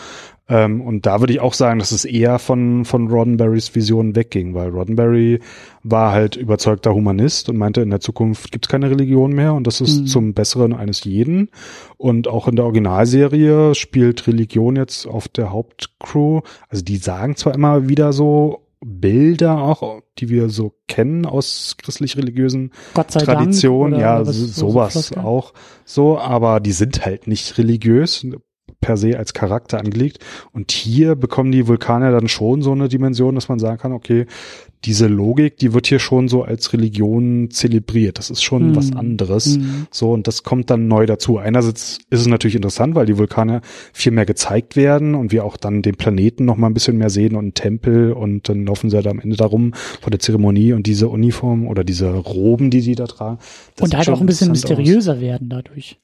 Ähm, und da würde ich auch sagen, dass es eher von, von Roddenberrys Vision wegging, weil Roddenberry war halt überzeugter Humanist und meinte, in der Zukunft gibt es keine Religion mehr und das ist mhm. zum Besseren eines jeden. Und auch in der Originalserie spielt Religion jetzt auf der Hauptcrew. Also die sagen zwar immer wieder so Bilder auch, die wir so kennen aus christlich-religiösen Traditionen, ja, sowas so auch. So, aber die sind halt nicht religiös per se als Charakter angelegt. Und hier bekommen die Vulkane dann schon so eine Dimension, dass man sagen kann, okay, diese Logik, die wird hier schon so als Religion zelebriert. Das ist schon mhm. was anderes. Mhm. So, und das kommt dann neu dazu. Einerseits ist es natürlich interessant, weil die Vulkane viel mehr gezeigt werden und wir auch dann den Planeten noch mal ein bisschen mehr sehen und einen Tempel und dann laufen sie halt am Ende darum vor der Zeremonie und diese Uniform oder diese Roben, die sie da tragen. und halt auch ein bisschen mysteriöser aus. werden dadurch.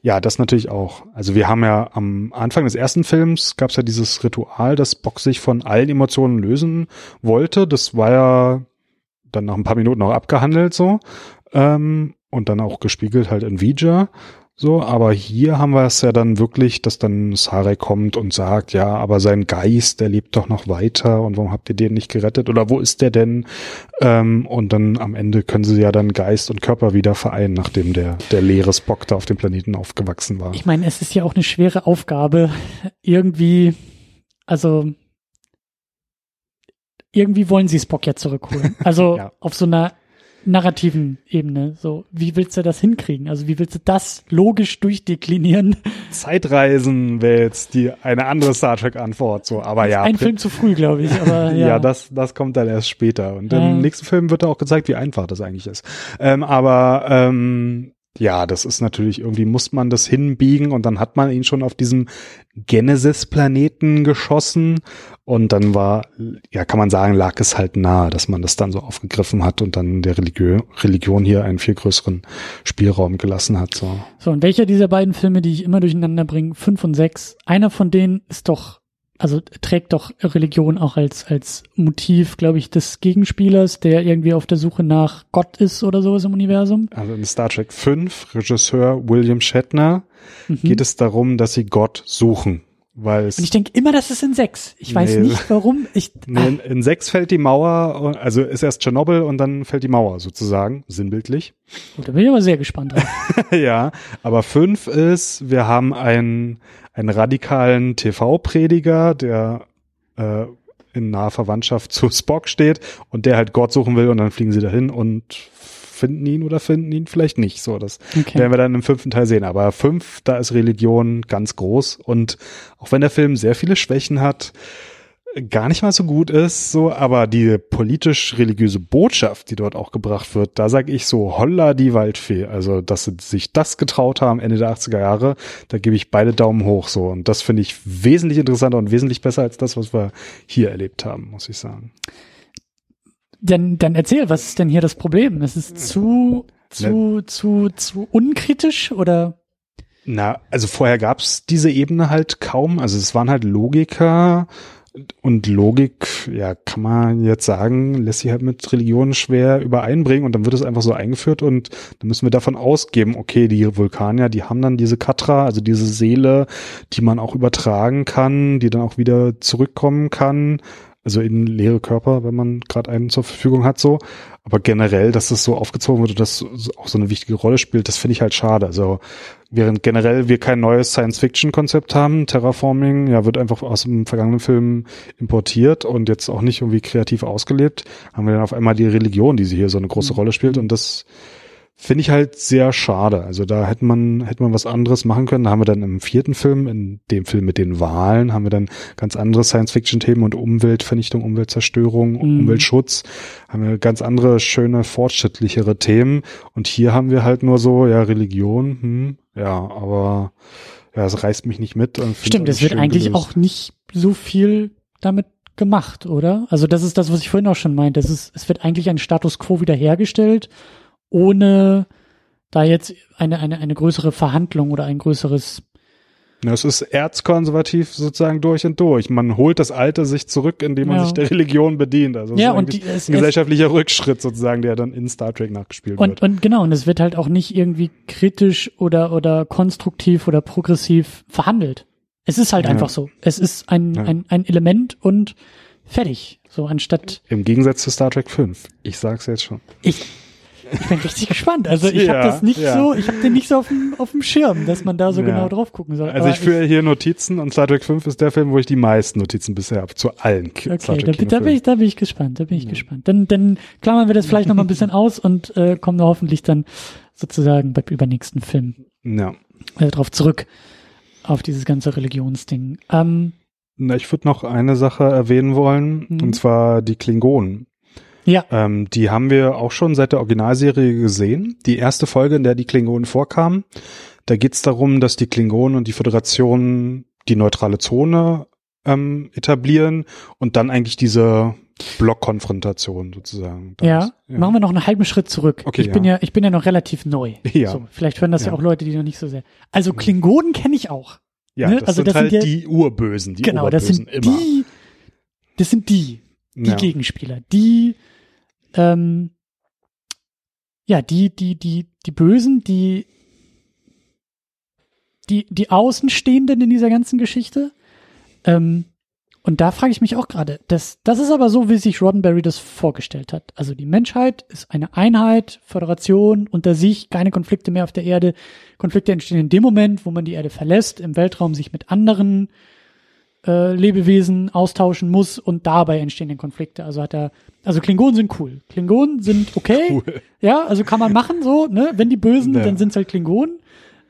Ja, das natürlich auch. Also wir haben ja am Anfang des ersten Films gab es ja dieses Ritual, dass Bock sich von allen Emotionen lösen wollte. Das war ja dann nach ein paar Minuten auch abgehandelt so ähm, und dann auch gespiegelt halt in Vija. So, aber hier haben wir es ja dann wirklich, dass dann Sarai kommt und sagt, ja, aber sein Geist, der lebt doch noch weiter und warum habt ihr den nicht gerettet oder wo ist der denn? Ähm, und dann am Ende können sie ja dann Geist und Körper wieder vereinen, nachdem der, der leere Spock da auf dem Planeten aufgewachsen war. Ich meine, es ist ja auch eine schwere Aufgabe, irgendwie, also irgendwie wollen sie Spock ja zurückholen. Also ja. auf so einer narrativen Ebene. So, wie willst du das hinkriegen? Also wie willst du das logisch durchdeklinieren? Zeitreisen wäre jetzt die eine andere Star Trek Antwort. So, aber ja. Ein Film zu früh, glaube ich. Aber ja. ja, das das kommt dann erst später. Und im nächsten Film wird auch gezeigt, wie einfach das eigentlich ist. Ähm, aber ähm, Ja, das ist natürlich, irgendwie muss man das hinbiegen und dann hat man ihn schon auf diesem Genesis-Planeten geschossen und dann war, ja, kann man sagen, lag es halt nahe, dass man das dann so aufgegriffen hat und dann der Religion, Religion hier einen viel größeren Spielraum gelassen hat. So. So, und welcher dieser beiden Filme, die ich immer durcheinander bringe, fünf und sechs, einer von denen ist doch also trägt doch Religion auch als, als Motiv, glaube ich, des Gegenspielers, der irgendwie auf der Suche nach Gott ist oder sowas im Universum. Also in Star Trek 5, Regisseur William Shatner, mhm. geht es darum, dass sie Gott suchen. Weil Und ich denke immer, das ist in sechs. Ich weiß Nee. nicht, warum. Ich, Nee, in, in sechs fällt die Mauer, also ist erst Tschernobyl und dann fällt die Mauer sozusagen, sinnbildlich. ah, da bin ich aber sehr gespannt drauf. ja, aber fünf ist, wir haben einen, einen radikalen TV-Prediger, der äh, in naher Verwandtschaft zu Spock steht und der halt Gott suchen will und dann fliegen sie dahin und finden ihn oder finden ihn vielleicht nicht. So, das Okay. werden wir dann im fünften Teil sehen. Aber fünf, da ist Religion ganz groß und auch wenn der Film sehr viele Schwächen hat, gar nicht mal so gut ist, so, aber die politisch-religiöse Botschaft, die dort auch gebracht wird, da sage ich so, holla die Waldfee. Also, dass sie sich das getraut haben Ende der 80er Jahre, da gebe ich beide Daumen hoch so. Und das finde ich wesentlich interessanter und wesentlich besser als das, was wir hier erlebt haben, muss ich sagen. Dann, dann erzähl, was ist denn hier das Problem? Es ist zu, zu, zu, zu unkritisch oder? Na, also vorher gab's diese Ebene halt kaum. Also es waren halt Logiker und Logik, ja, kann man jetzt sagen, lässt sich halt mit Religion schwer übereinbringen und dann wird es einfach so eingeführt und dann müssen wir davon ausgeben, okay, die Vulkanier, die haben dann diese Katra, also diese Seele, die man auch übertragen kann, die dann auch wieder zurückkommen kann. Also in leere Körper, wenn man gerade einen zur Verfügung hat, so. Aber generell, dass das so aufgezogen wird und das auch so eine wichtige Rolle spielt, das finde ich halt schade. Also während generell wir kein neues Science-Fiction-Konzept haben, Terraforming, ja, wird einfach aus dem vergangenen Film importiert und jetzt auch nicht irgendwie kreativ ausgelebt, haben wir dann auf einmal die Religion, die sie hier so eine große Rolle spielt und das finde ich halt sehr schade. Also da hätte man, hätte man was anderes machen können. Da haben wir dann im vierten Film, in dem Film mit den Wahlen, haben wir dann ganz andere Science-Fiction-Themen und Umweltvernichtung, Umweltzerstörung, Mhm. Umweltschutz, haben wir ganz andere, schöne, fortschrittlichere Themen. Und hier haben wir halt nur so, ja, Religion, hm, ja, aber ja, es reißt mich nicht mit. Stimmt, es wird eigentlich gelöst. auch nicht so viel damit gemacht, oder? Also das ist das, was ich vorhin auch schon meinte. Es ist, es wird eigentlich ein Status quo wiederhergestellt, ohne da jetzt eine, eine, eine größere Verhandlung oder ein größeres es ist erzkonservativ sozusagen durch und durch. Man holt das Alte sich zurück, indem man Ja. sich der Religion bedient. Also es Ja, ist und die- es- ein gesellschaftlicher Rückschritt sozusagen, der dann in Star Trek nachgespielt Und, wird. und genau, und es wird halt auch nicht irgendwie kritisch oder, oder konstruktiv oder progressiv verhandelt. Es ist halt Ja. einfach so. Es ist ein, Ja. ein, ein Element und fertig. So anstatt, Im Gegensatz zu Star Trek 5. Ich sag's jetzt schon. ich, ich bin richtig gespannt. Also ich Ja, habe das nicht ja. so, ich habe den nicht so auf dem, auf dem Schirm, dass man da so Ja. genau drauf gucken soll. Also Aber ich führe hier Notizen und Star Trek 5 ist der Film, wo ich die meisten Notizen bisher habe. Zu allen Ki- Star Okay, da, Trek da bin ich, da bin ich gespannt, da bin ich gespannt. Dann, dann klammern wir das vielleicht noch mal ein bisschen aus und äh, kommen da hoffentlich dann sozusagen beim übernächsten Film Ja. äh, drauf zurück auf dieses ganze Religionsding. Ähm, Na, ich würde noch eine Sache erwähnen wollen, Mhm. und zwar die Klingonen. Ja, Ähm, die haben wir auch schon seit der Originalserie gesehen. Die erste Folge, in der die Klingonen vorkamen, da geht es darum, dass die Klingonen und die Föderation die neutrale Zone ähm, etablieren und dann eigentlich diese Blockkonfrontation sozusagen. ja, ist. machen wir noch einen halben Schritt zurück. Okay, ich bin ja. ja, ich bin ja noch relativ neu. Ja. So, vielleicht hören das ja. Ja. auch Leute, die noch nicht so sehr. Also Klingonen kenne ich auch. Ja, ne? das Also sind das halt sind ja- die Urbösen, die genau, das Oberbösen sind immer. die, das sind die, die ja. Gegenspieler, die, ähm, ja, die, die, die, die Bösen, die, die, die Außenstehenden in dieser ganzen Geschichte. Ähm, und da frage ich mich auch gerade, das, das ist aber so, wie sich Roddenberry das vorgestellt hat. Also die Menschheit ist eine Einheit, Föderation unter sich, keine Konflikte mehr auf der Erde. Konflikte entstehen in dem Moment, wo man die Erde verlässt, im Weltraum sich mit anderen äh, Lebewesen austauschen muss und dabei entstehen dann Konflikte. Also hat er, also Klingonen sind cool. Klingonen sind okay. Cool. Ja, also kann man machen so, ne? Wenn die Bösen, Ja. dann sind's halt Klingonen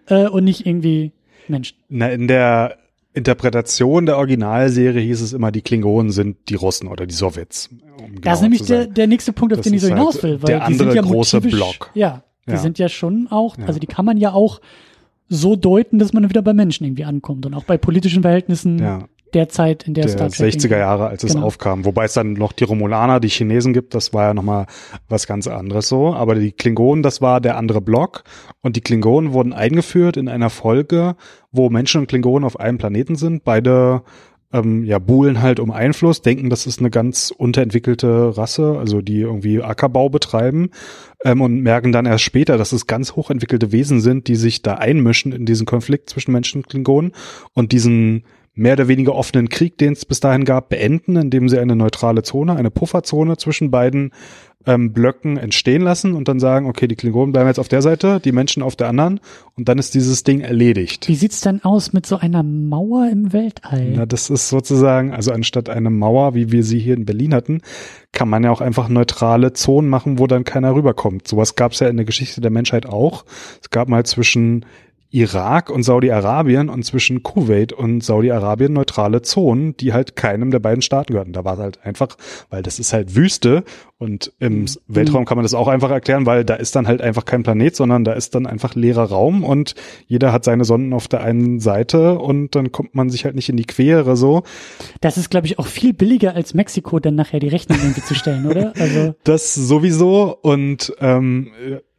äh, und nicht irgendwie Menschen. Na, in der Interpretation der Originalserie hieß es immer, die Klingonen sind die Russen oder die Sowjets. Um das ist nämlich der, der nächste Punkt, auf Das den ich so ist halt hinaus will. Weil der die andere sind ja große motivisch, Block. Ja, Die Ja. sind ja schon auch, Ja. also die kann man ja auch so deuten, dass man wieder bei Menschen irgendwie ankommt und auch bei politischen Verhältnissen Ja. Der Zeit, in der, der Star Trek 60er irgendwie- Jahre, als es Genau. aufkam. Wobei es dann noch die Romulaner, die Chinesen gibt, das war ja nochmal was ganz anderes so. Aber die Klingonen, das war der andere Block. Und die Klingonen wurden eingeführt in einer Folge, wo Menschen und Klingonen auf einem Planeten sind. Beide ähm, ja, buhlen halt um Einfluss, denken, das ist eine ganz unterentwickelte Rasse, also die irgendwie Ackerbau betreiben ähm, und merken dann erst später, dass es ganz hochentwickelte Wesen sind, die sich da einmischen in diesen Konflikt zwischen Menschen und Klingonen und diesen mehr oder weniger offenen Krieg, den es bis dahin gab, beenden, indem sie eine neutrale Zone, eine Pufferzone zwischen beiden ähm, Blöcken entstehen lassen und dann sagen, okay, die Klingonen bleiben jetzt auf der Seite, die Menschen auf der anderen und dann ist dieses Ding erledigt. Wie sieht's denn aus mit so einer Mauer im Weltall? Na, das ist sozusagen, also anstatt eine Mauer, wie wir sie hier in Berlin hatten, kann man ja auch einfach neutrale Zonen machen, wo dann keiner rüberkommt. Sowas gab es ja in der Geschichte der Menschheit auch. Es gab mal zwischen Irak und Saudi-Arabien und zwischen Kuwait und Saudi-Arabien neutrale Zonen, die halt keinem der beiden Staaten gehörten. Da war es halt einfach, weil das ist halt Wüste und im Weltraum kann man das auch einfach erklären, weil da ist dann halt einfach kein Planet, sondern da ist dann einfach leerer Raum und jeder hat seine Sonnen auf der einen Seite und dann kommt man sich halt nicht in die Quere so. Das ist, glaube ich, auch viel billiger als Mexiko, dann nachher die Rechnung irgendwie zu stellen, oder? Also Das sowieso und ähm,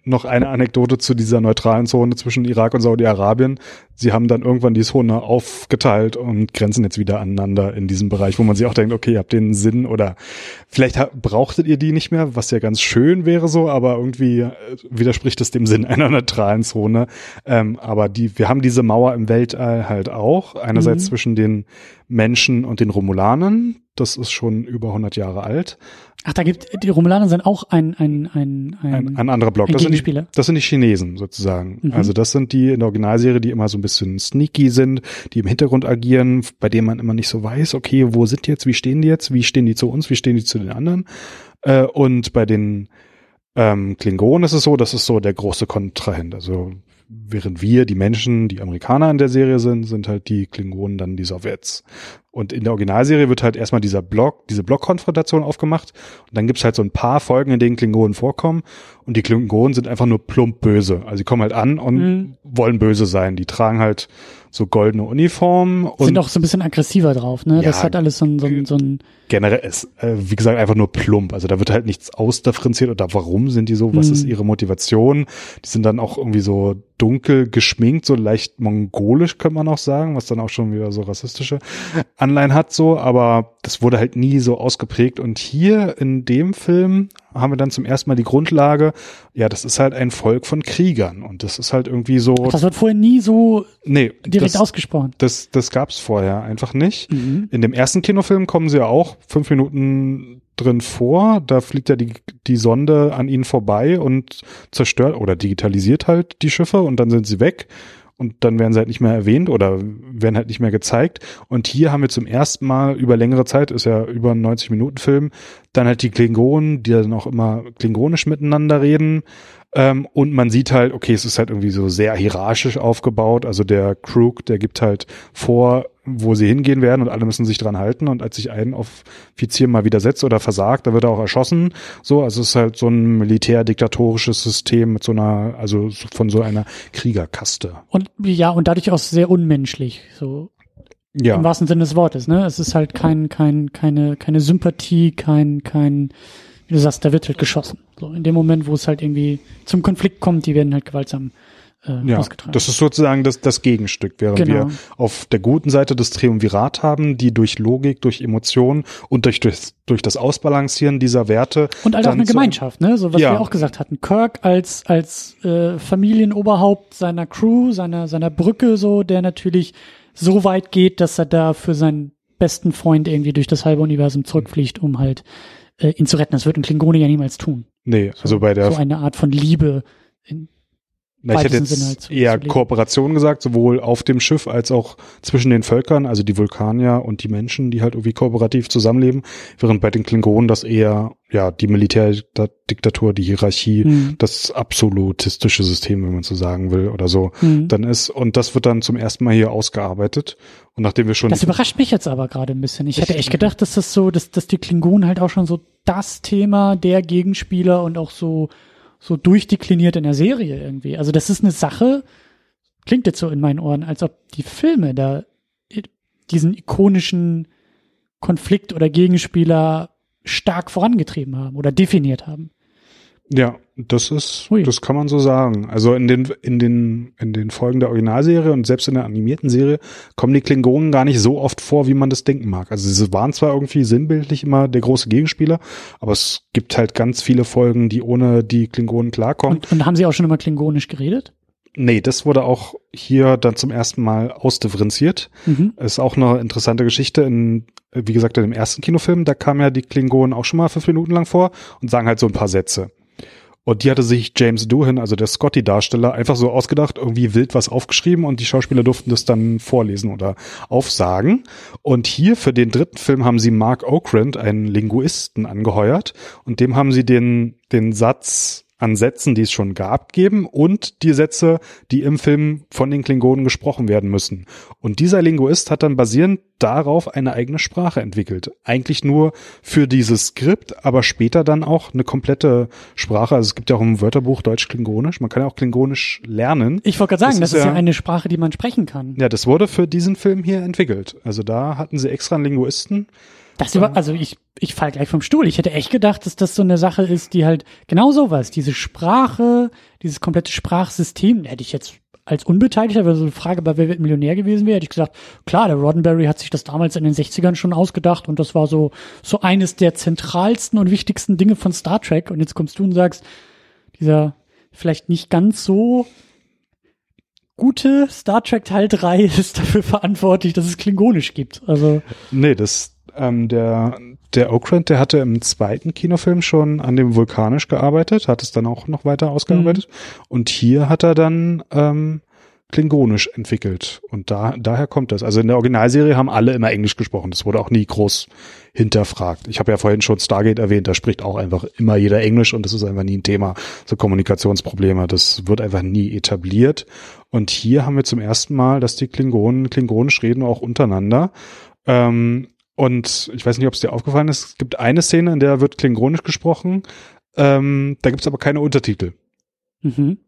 noch eine Anekdote zu dieser neutralen Zone zwischen Irak und Saudi-Arabien. Sie haben dann irgendwann die Zone aufgeteilt und grenzen jetzt wieder aneinander in diesem Bereich, wo man sich auch denkt, okay, ihr habt den Sinn oder vielleicht brauchtet ihr die nicht mehr, was ja ganz schön wäre so, aber irgendwie äh, widerspricht es dem Sinn einer neutralen Zone. Ähm, aber die, wir haben diese Mauer im Weltall halt auch. Einerseits Mhm. zwischen den Menschen und den Romulanern. Das ist schon über 100 Jahre alt. Ach, da gibt die Romulaner sind auch ein ein ein ein, ein, ein anderer Block. ein Das sind, die, das sind die Chinesen sozusagen. Mhm. Also das sind die in der Originalserie, die immer so ein bisschen sneaky sind, die im Hintergrund agieren, bei denen man immer nicht so weiß, okay, wo sind die jetzt, wie stehen die jetzt, wie stehen die zu uns, wie stehen die zu den anderen. Äh, und bei den ähm, Klingonen ist es so, das ist so der große Kontrahent. Also während wir, die Menschen, die Amerikaner in der Serie sind, sind halt die Klingonen dann die Sowjets. Und in der Originalserie wird halt erstmal dieser Block, diese Blockkonfrontation aufgemacht. Und dann gibt's halt so ein paar Folgen, in denen Klingonen vorkommen. Und die Klingonen sind einfach nur plump böse. Also sie kommen halt an und Mhm. wollen böse sein. Die tragen halt so goldene Uniformen und sind auch so ein bisschen aggressiver drauf, ne? das Ja, hat alles so ein, so ein, so ein generell ist, äh, wie gesagt, einfach nur plump. Also da wird halt nichts ausdifferenziert oder warum sind die so, was Mhm. ist ihre Motivation. Die sind dann auch irgendwie so dunkel geschminkt, so leicht mongolisch, könnte man auch sagen, was dann auch schon wieder so rassistische Anleihen hat, so, aber das wurde halt nie so ausgeprägt. Und hier in dem Film haben wir dann zum ersten Mal die Grundlage, ja, das ist halt ein Volk von Kriegern. Und das ist halt irgendwie so, das wird vorher nie so nee, direkt das, ausgesprochen. das, das gab's vorher einfach nicht. Mhm. In dem ersten Kinofilm kommen sie ja auch fünf Minuten drin vor. Da fliegt ja die, die Sonde an ihnen vorbei und zerstört oder digitalisiert halt die Schiffe und dann sind sie weg. Und dann werden sie halt nicht mehr erwähnt oder werden halt nicht mehr gezeigt. Und hier haben wir zum ersten Mal über längere Zeit, ist ja über ein 90-Minuten-Film, dann halt die Klingonen, die dann auch immer klingonisch miteinander reden. Ähm, und man sieht halt, okay, es ist halt irgendwie so sehr hierarchisch aufgebaut. Also der Crook, der gibt halt vor, wo sie hingehen werden und alle müssen sich dran halten. Und als sich ein Offizier mal widersetzt oder versagt, da wird er auch erschossen. So, also es ist halt so ein militärdiktatorisches System mit so einer, also von so einer Kriegerkaste. Und ja, und dadurch auch sehr unmenschlich, so im Ja, wahrsten Sinne des Wortes, ne? Es ist halt kein, kein, keine, keine Sympathie, kein, kein, wie du sagst, da wird halt geschossen. So, in dem Moment, wo es halt irgendwie zum Konflikt kommt, die werden halt gewaltsam äh, ja. ausgetragen. Das ist sozusagen das, das Gegenstück, während Genau. wir auf der guten Seite das Triumvirat haben, die durch Logik, durch Emotionen und durch, durch, durch das Ausbalancieren dieser Werte Und halt auch eine Gemeinschaft, ne? So was Ja. wir auch gesagt hatten. Kirk als als äh, Familienoberhaupt seiner Crew, seiner seiner Brücke, so der natürlich so weit geht, dass er da für seinen besten Freund irgendwie durch das halbe Universum zurückfliegt, um halt äh, ihn zu retten. Das wird ein Klingone ja niemals tun. Nee, also bei der so eine Art von Liebe. In, Na, ich hätte jetzt halt eher. Kooperation gesagt, sowohl auf dem Schiff als auch zwischen den Völkern, also die Vulkanier und die Menschen, die halt irgendwie kooperativ zusammenleben, während bei den Klingonen das eher, ja, die Militärdiktatur, die Hierarchie, Mhm. das absolutistische System, wenn man so sagen will, oder so, Mhm. dann ist, und das wird dann zum ersten Mal hier ausgearbeitet. Und nachdem wir schon, Das überrascht mich jetzt aber gerade ein bisschen. Ich hätte echt gedacht, dass das so, dass, dass die Klingonen halt auch schon so das Thema der Gegenspieler und auch so so durchdekliniert in der Serie irgendwie. Also das ist eine Sache, klingt jetzt so in meinen Ohren, als ob die Filme da diesen ikonischen Konflikt oder Gegenspieler stark vorangetrieben haben oder definiert haben. Ja, das ist, Ui. das kann man so sagen. Also in den, in den, in den Folgen der Originalserie und selbst in der animierten Serie kommen die Klingonen gar nicht so oft vor, wie man das denken mag. Also sie waren zwar irgendwie sinnbildlich immer der große Gegenspieler, aber es gibt halt ganz viele Folgen, die ohne die Klingonen klarkommen. Und, und haben sie auch schon immer klingonisch geredet? Nee, das wurde auch hier dann zum ersten Mal ausdifferenziert. Mhm. Ist auch eine interessante Geschichte. In, wie gesagt, in dem ersten Kinofilm, da kamen ja die Klingonen auch schon mal fünf Minuten lang vor und sagen halt so ein paar Sätze. Und die hatte sich James Doohan, also der Scotty-Darsteller, einfach so ausgedacht, irgendwie wild was aufgeschrieben und die Schauspieler durften das dann vorlesen oder aufsagen. Und hier für den dritten Film haben sie Mark Okrand, einen Linguisten, angeheuert und dem haben sie den, den Satz an Sätzen, die es schon gab, geben und die Sätze, die im Film von den Klingonen gesprochen werden müssen. Und dieser Linguist hat dann basierend darauf eine eigene Sprache entwickelt. Eigentlich nur für dieses Skript, aber später dann auch eine komplette Sprache. Also es gibt ja auch im Wörterbuch Deutsch-Klingonisch. Man kann ja auch Klingonisch lernen. Ich wollte gerade sagen, das, das ist, ja, ja eine Sprache, die man sprechen kann. Ja, das wurde für diesen Film hier entwickelt. Also da hatten sie extra einen Linguisten das über, also ich, ich fall gleich vom Stuhl. Ich hätte echt gedacht, dass das so eine Sache ist, die halt genau sowas, diese Sprache, dieses komplette Sprachsystem, hätte ich jetzt als Unbeteiligter, wenn so eine Frage bei Wer wird Millionär gewesen wäre, hätte ich gesagt, klar, der Roddenberry hat sich das damals in den 60ern schon ausgedacht und das war so, so eines der zentralsten und wichtigsten Dinge von Star Trek. Und jetzt kommst du und sagst, dieser vielleicht nicht ganz so gute Star Trek Teil 3 ist dafür verantwortlich, dass es Klingonisch gibt. Also. Nee, das, ähm, der, der Okrand, der hatte im zweiten Kinofilm schon an dem Vulkanisch gearbeitet, hat es dann auch noch weiter ausgearbeitet. Mhm. Und hier hat er dann ähm, Klingonisch entwickelt. Und da, daher kommt das. Also in der Originalserie haben alle immer Englisch gesprochen. Das wurde auch nie groß hinterfragt. Ich habe ja vorhin schon Stargate erwähnt, da spricht auch einfach immer jeder Englisch und das ist einfach nie ein Thema. So Kommunikationsprobleme, das wird einfach nie etabliert. Und hier haben wir zum ersten Mal, dass die Klingonen Klingonisch reden, auch untereinander. Ähm, und ich weiß nicht, ob es dir aufgefallen ist, es gibt eine Szene, in der wird klingonisch gesprochen. Ähm, da gibt es aber keine Untertitel. Mhm.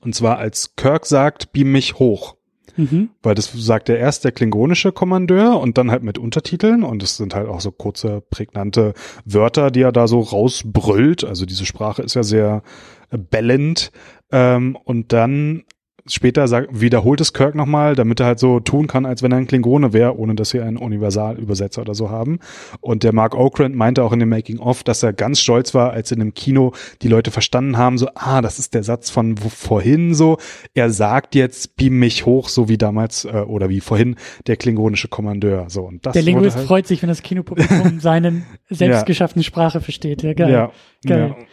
Und zwar als Kirk sagt, beam mich hoch. Mhm. Weil das sagt er erst der klingonische Kommandeur und dann halt mit Untertiteln und es sind halt auch so kurze, prägnante Wörter, die er da so rausbrüllt. Also diese Sprache ist ja sehr bellend. Ähm, und dann später sagt, wiederholt es Kirk nochmal, damit er halt so tun kann, als wenn er ein Klingone wäre, ohne dass sie einen Universalübersetzer oder so haben. Und der Mark Okrand meinte auch in dem Making-of, dass er ganz stolz war, als in dem Kino die Leute verstanden haben, so, ah, das ist der Satz von vorhin so. Er sagt jetzt, beam mich hoch, so wie damals, äh, oder wie vorhin der klingonische Kommandeur. So, und das der Linguist halt freut sich, wenn das Kinopublikum seinen selbstgeschaffenen ja. Sprache versteht. Ja, geil. Ja, geil. Ja.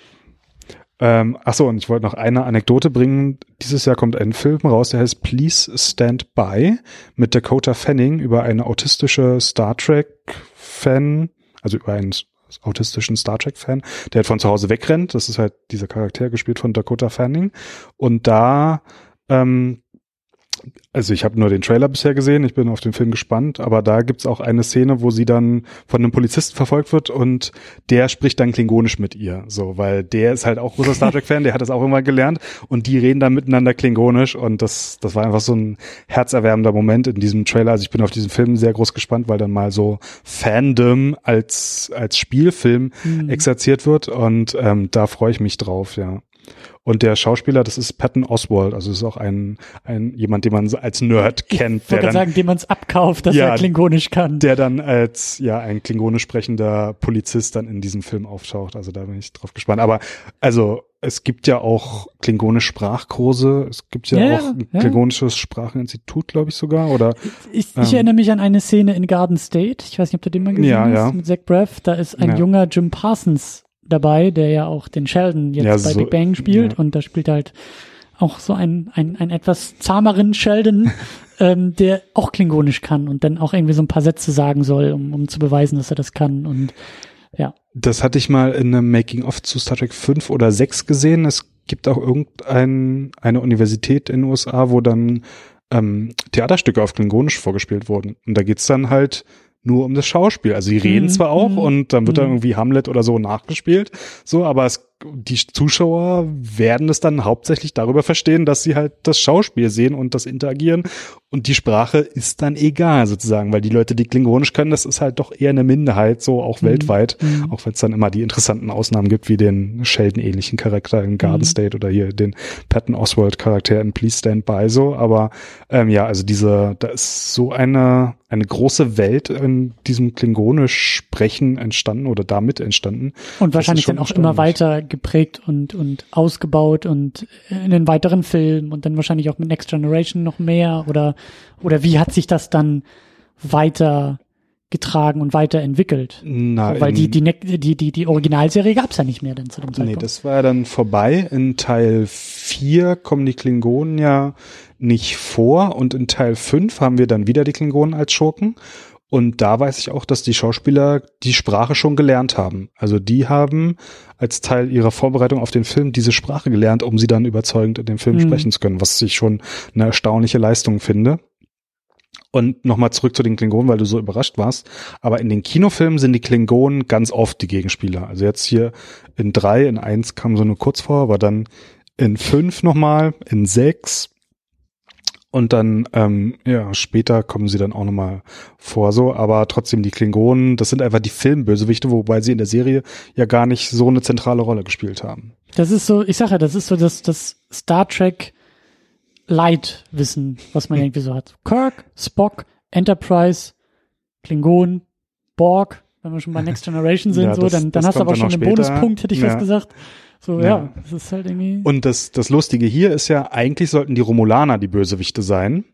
Ähm, ach so, und ich wollte noch eine Anekdote bringen. Dieses Jahr kommt ein Film raus, der heißt Please Stand By mit Dakota Fanning über eine autistische Star Trek Fan, also über einen autistischen Star Trek Fan, der halt von zu Hause wegrennt. Das ist halt dieser Charakter gespielt von Dakota Fanning. Und da ähm, also ich habe nur den Trailer bisher gesehen, ich bin auf den Film gespannt, aber da gibt's auch eine Szene, wo sie dann von einem Polizisten verfolgt wird und der spricht dann klingonisch mit ihr, so, weil der ist halt auch großer Star Trek Fan, der hat das auch immer gelernt und die reden dann miteinander klingonisch und das das war einfach so ein herzerwärmender Moment in diesem Trailer. Also ich bin auf diesen Film sehr groß gespannt, weil dann mal so Fandom als als Spielfilm mhm. exerziert wird und ähm, da freue ich mich drauf, ja. Und der Schauspieler, das ist Patton Oswald, also ist auch ein, ein jemand, den man als Nerd kennt. Ich wollte sagen, dem man es abkauft, dass ja, er Klingonisch kann. Der dann als ja ein klingonisch sprechender Polizist dann in diesem Film auftaucht. Also da bin ich drauf gespannt. Aber also es gibt ja auch klingonische Sprachkurse. Es gibt ja, ja auch ein ja. klingonisches Spracheninstitut, glaube ich sogar. Oder ich, ich ähm, erinnere mich an eine Szene in Garden State. Ich weiß nicht, ob du den mal gesehen ja, hast mit Zach Braff. Da ist ein junger Jim Parsons dabei, der ja auch den Sheldon jetzt ja, bei so, Big Bang spielt ja. und da spielt halt auch so ein, ein, ein etwas zahmeren Sheldon, ähm, der auch klingonisch kann und dann auch irgendwie so ein paar Sätze sagen soll, um, um zu beweisen, dass er das kann und ja. Das hatte ich mal in einem Making-of zu Star Trek 5 oder 6 gesehen. Es gibt auch irgendeine eine Universität in den USA, wo dann ähm, Theaterstücke auf Klingonisch vorgespielt wurden. Und da geht's dann halt nur um das Schauspiel. Also die reden mhm. zwar auch mhm. und dann wird mhm. dann irgendwie Hamlet oder so nachgespielt, so, aber es die Zuschauer werden es dann hauptsächlich darüber verstehen, dass sie halt das Schauspiel sehen und das Interagieren und die Sprache ist dann egal sozusagen, weil die Leute, die Klingonisch können, das ist halt doch eher eine Minderheit, so auch mhm. weltweit, mhm. auch wenn es dann immer die interessanten Ausnahmen gibt, wie den Sheldon-ähnlichen Charakter in Garden mhm. State oder hier den Patton Oswald-Charakter in Please Stand By so, aber ähm, ja, also diese, da ist so eine eine große Welt in diesem Klingonisch Sprechen entstanden oder damit entstanden. Und wahrscheinlich dann auch immer weiter geprägt und, und ausgebaut und in den weiteren Filmen und dann wahrscheinlich auch mit Next Generation noch mehr oder, oder wie hat sich das dann weiter getragen und weiterentwickelt. Na, Weil die, die, die, die, die Originalserie gab's ja nicht mehr dann zu dem Zeitpunkt. Nee, das war ja dann vorbei. In Teil 4 kommen die Klingonen ja nicht vor und in Teil 5 haben wir dann wieder die Klingonen als Schurken. Und da weiß ich auch, dass die Schauspieler die Sprache schon gelernt haben. Also die haben als Teil ihrer Vorbereitung auf den Film diese Sprache gelernt, um sie dann überzeugend in dem Film mhm. sprechen zu können, was ich schon eine erstaunliche Leistung finde. Und nochmal zurück zu den Klingonen, weil du so überrascht warst. Aber in den Kinofilmen sind die Klingonen ganz oft die Gegenspieler. Also jetzt hier in drei, in eins kam so nur kurz vor, aber dann in fünf nochmal, in sechs. Und dann, ähm, ja, später kommen sie dann auch nochmal vor, so, aber trotzdem die Klingonen, das sind einfach die Filmbösewichte, wobei sie in der Serie ja gar nicht so eine zentrale Rolle gespielt haben. Das ist so, ich sage ja, das ist so das, das Star Trek Leitwissen, was man irgendwie so hat. Kirk, Spock, Enterprise, Klingon, Borg, wenn wir schon bei Next Generation sind, ja, so, dann, dann hast du aber schon einen Bonuspunkt, hätte ich ja. fast gesagt. So, ja. ja, das ist halt irgendwie. Und das, das Lustige hier ist ja, eigentlich sollten die Romulaner die Bösewichte sein.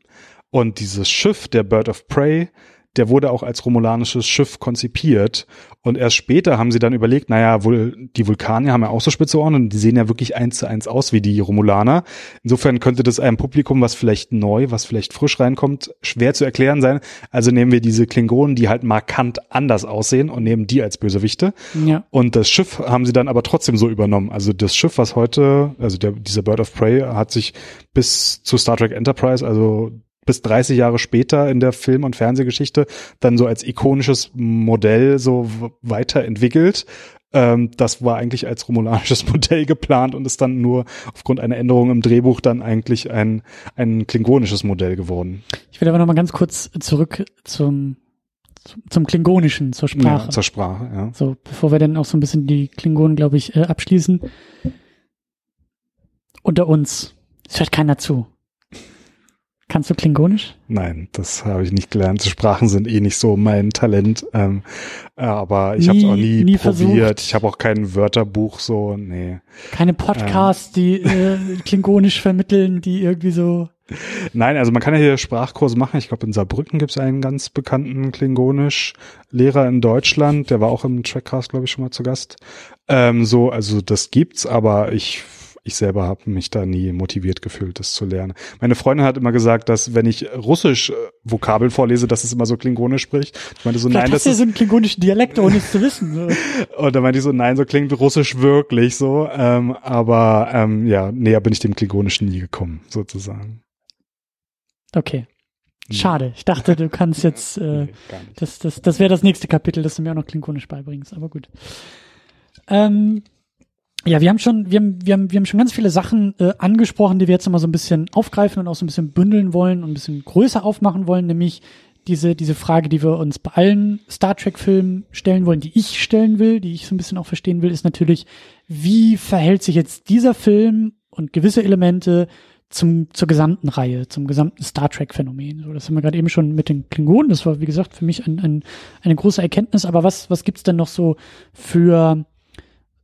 Und dieses Schiff, der Bird of Prey, der wurde auch als romulanisches Schiff konzipiert. Und erst später haben sie dann überlegt, naja, wohl, die Vulkanier haben ja auch so spitze Ohren und die sehen ja wirklich eins zu eins aus wie die Romulaner. Insofern könnte das einem Publikum, was vielleicht neu, was vielleicht frisch reinkommt, schwer zu erklären sein. Also nehmen wir diese Klingonen, die halt markant anders aussehen und nehmen die als Bösewichte. Ja. Und das Schiff haben sie dann aber trotzdem so übernommen. Also das Schiff, was heute, also der, dieser Bird of Prey hat sich bis zu Star Trek Enterprise, also bis 30 Jahre später in der Film- und Fernsehgeschichte dann so als ikonisches Modell so weiterentwickelt. Ähm, das war eigentlich als romulanisches Modell geplant und ist dann nur aufgrund einer Änderung im Drehbuch dann eigentlich ein, ein klingonisches Modell geworden. Ich will aber noch mal ganz kurz zurück zum zum Klingonischen, zur Sprache. Ja, zur Sprache, ja. So, bevor wir dann auch so ein bisschen die Klingonen, glaube ich, äh, abschließen. Unter uns. Es hört keiner zu. Kannst du Klingonisch? Nein, das habe ich nicht gelernt. Sprachen sind eh nicht so mein Talent. Ähm, aber ich habe es auch nie, nie probiert. Versucht. Ich habe auch kein Wörterbuch so, nee. Keine Podcasts, ähm. die äh, Klingonisch vermitteln, die irgendwie so. Nein, also man kann ja hier Sprachkurse machen. Ich glaube, in Saarbrücken gibt es einen ganz bekannten Klingonisch-Lehrer in Deutschland. Der war auch im Trackcast, glaube ich, schon mal zu Gast. Ähm, so, also das gibt's, aber ich ich selber habe mich da nie motiviert gefühlt, das zu lernen. Meine Freundin hat immer gesagt, dass wenn ich Russisch äh, Vokabeln vorlese, dass es immer so klingonisch spricht. Ich meinte so, Vielleicht nein, das ist so ein klingonischen Dialekt, ohne es zu wissen. Und da meinte ich so, nein, so klingt Russisch wirklich so. Ähm, aber ähm, ja, näher bin ich dem Klingonischen nie gekommen, sozusagen. Okay. Schade. Ich dachte, du kannst jetzt, äh, nee, das, das, das wäre das nächste Kapitel, dass du mir auch noch Klingonisch beibringst, aber gut. Ähm, ja, wir haben schon, wir haben, wir haben, wir haben schon ganz viele Sachen äh, angesprochen, die wir jetzt nochmal so ein bisschen aufgreifen und auch so ein bisschen bündeln wollen und ein bisschen größer aufmachen wollen, nämlich diese, diese Frage, die wir uns bei allen Star Trek-Filmen stellen wollen, die ich stellen will, die ich so ein bisschen auch verstehen will, ist natürlich, wie verhält sich jetzt dieser Film und gewisse Elemente zum, zur gesamten Reihe, zum gesamten Star Trek-Phänomen. So, das haben wir gerade eben schon mit den Klingonen. Das war, wie gesagt, für mich ein, ein, eine große Erkenntnis. Aber was, was gibt's denn noch so für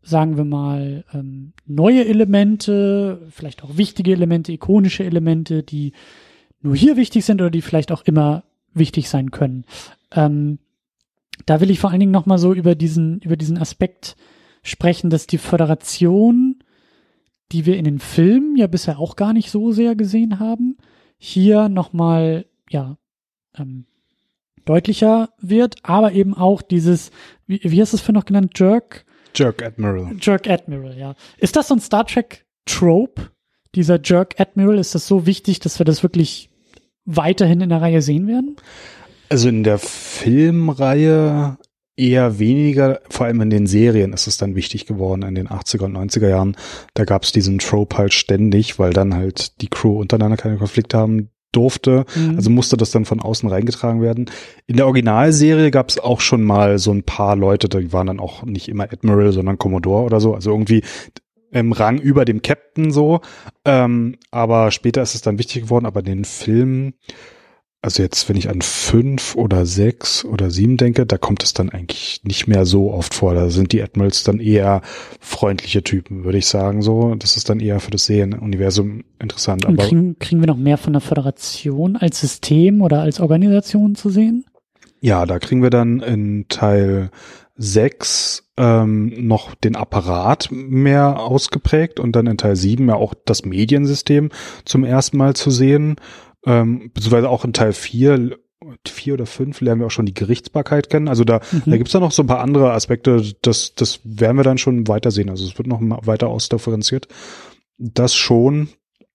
sagen wir mal, ähm, neue Elemente, vielleicht auch wichtige Elemente, ikonische Elemente, die nur hier wichtig sind oder die vielleicht auch immer wichtig sein können. Ähm, da will ich vor allen Dingen nochmal so über diesen, über diesen Aspekt sprechen, dass die Föderation, die wir in den Filmen ja bisher auch gar nicht so sehr gesehen haben, hier nochmal, ja, ähm, deutlicher wird, aber eben auch dieses, wie, wie hast du es für noch genannt, Jerk, Jerk Admiral. Jerk Admiral, ja. Ist das so ein Star Trek Trope? Dieser Jerk Admiral, ist das so wichtig, dass wir das wirklich weiterhin in der Reihe sehen werden? Also in der Filmreihe eher weniger, vor allem in den Serien ist es dann wichtig geworden in den 80er und 90er Jahren. Da gab es diesen Trope halt ständig, weil dann halt die Crew untereinander keine Konflikte haben durfte. Mhm. Also musste das dann von außen reingetragen werden. In der Originalserie gab es auch schon mal so ein paar Leute, die waren dann auch nicht immer Admiral, sondern Commodore oder so. Also irgendwie im Rang über dem Captain so. Ähm, aber später ist es dann wichtig geworden. Aber in den Filmen also jetzt, wenn ich an fünf oder sechs oder sieben denke, da kommt es dann eigentlich nicht mehr so oft vor. Da sind die Admirals dann eher freundliche Typen, würde ich sagen. So, das ist dann eher für das Serienuniversum interessant. Und kriegen, kriegen wir noch mehr von der Föderation als System oder als Organisation zu sehen? Ja, da kriegen wir dann in Teil sechs ähm, noch den Apparat mehr ausgeprägt und dann in Teil sieben ja auch das Mediensystem zum ersten Mal zu sehen ähm, beziehungsweise auch in Teil 4, vier oder fünf lernen wir auch schon die Gerichtsbarkeit kennen. Also da, mhm. da gibt's dann noch so ein paar andere Aspekte, das, das werden wir dann schon weiter sehen. Also es wird noch weiter ausdifferenziert. Das schon.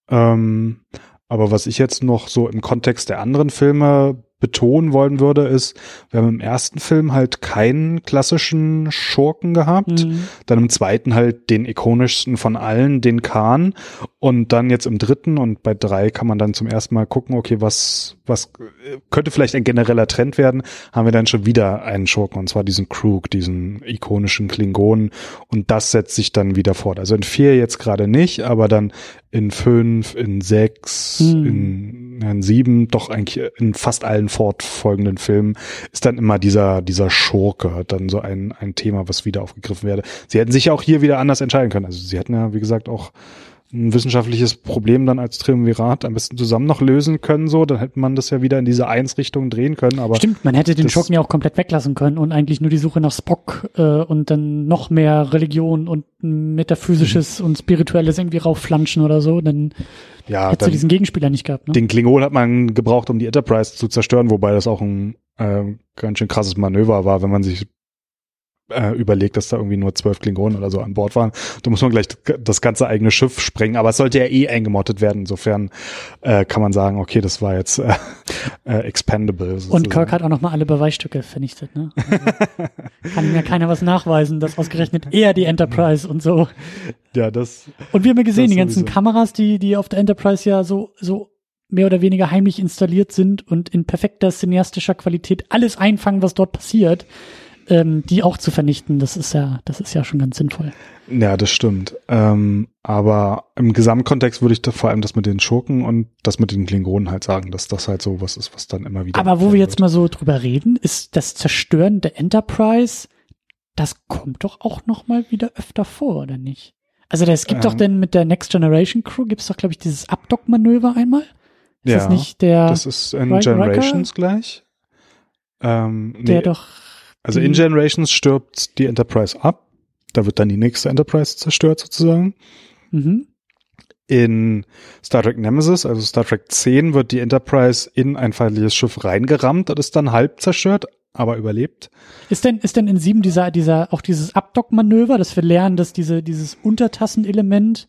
Ähm, aber was ich jetzt noch so im Kontext der anderen Filme betonen wollen würde, ist, wir haben im ersten Film halt keinen klassischen Schurken gehabt, mhm. dann im zweiten halt den ikonischsten von allen, den Khan und dann jetzt im dritten und bei drei kann man dann zum ersten Mal gucken, okay, was, was könnte vielleicht ein genereller Trend werden, haben wir dann schon wieder einen Schurken und zwar diesen Krug, diesen ikonischen Klingonen und das setzt sich dann wieder fort. Also in vier jetzt gerade nicht, aber dann in fünf, in sechs, mhm. in, in sieben, doch eigentlich in fast allen fortfolgenden Filmen ist dann immer dieser, dieser Schurke, dann so ein, ein Thema, was wieder aufgegriffen werde. Sie hätten sich ja auch hier wieder anders entscheiden können. Also sie hätten ja, wie gesagt, auch ein wissenschaftliches Problem dann als Triumvirat am besten zusammen noch lösen können, so, dann hätte man das ja wieder in diese Eins-Richtung drehen können, aber. Stimmt, man hätte den Schocken ja auch komplett weglassen können und eigentlich nur die Suche nach Spock äh, und dann noch mehr Religion und metaphysisches mhm. und spirituelles irgendwie raufflanschen oder so, dann ja, hättest du diesen Gegenspieler nicht gehabt. Ne? Den Klingon hat man gebraucht, um die Enterprise zu zerstören, wobei das auch ein äh, ganz schön krasses Manöver war, wenn man sich äh, überlegt, dass da irgendwie nur zwölf Klingonen oder so an Bord waren. Da muss man gleich das ganze eigene Schiff sprengen, aber es sollte ja eh eingemottet werden. Insofern äh, kann man sagen, okay, das war jetzt äh, äh, expendable. Sozusagen. Und Kirk hat auch nochmal alle Beweisstücke vernichtet. Ne? Also kann mir keiner was nachweisen, dass ausgerechnet er die Enterprise und so. Ja, das. Und wir haben ja gesehen, die ganzen sowieso. Kameras, die die auf der Enterprise ja so so mehr oder weniger heimlich installiert sind und in perfekter cineastischer Qualität alles einfangen, was dort passiert ähm, die auch zu vernichten, das ist ja, das ist ja schon ganz sinnvoll. Ja, das stimmt. Ähm, aber im Gesamtkontext würde ich da vor allem das mit den Schurken und das mit den Klingonen halt sagen, dass das halt so was ist, was dann immer wieder. Aber wo wir jetzt mal so drüber reden, ist das Zerstören der Enterprise, das kommt doch auch noch mal wieder öfter vor, oder nicht? Also es gibt ähm, doch denn mit der Next Generation Crew gibt's doch glaube ich dieses Abdock-Manöver einmal. Ist ja, das nicht der? Das ist in Generations Riker? gleich. Ähm, nee, der doch also in Generations stirbt die Enterprise ab. Da wird dann die nächste Enterprise zerstört sozusagen. Mhm. In Star Trek Nemesis, also Star Trek 10, wird die Enterprise in ein feindliches Schiff reingerammt und ist dann halb zerstört, aber überlebt. Ist denn, ist denn in 7 dieser, dieser, auch dieses Abdock-Manöver, dass wir lernen, dass diese, dieses Untertassenelement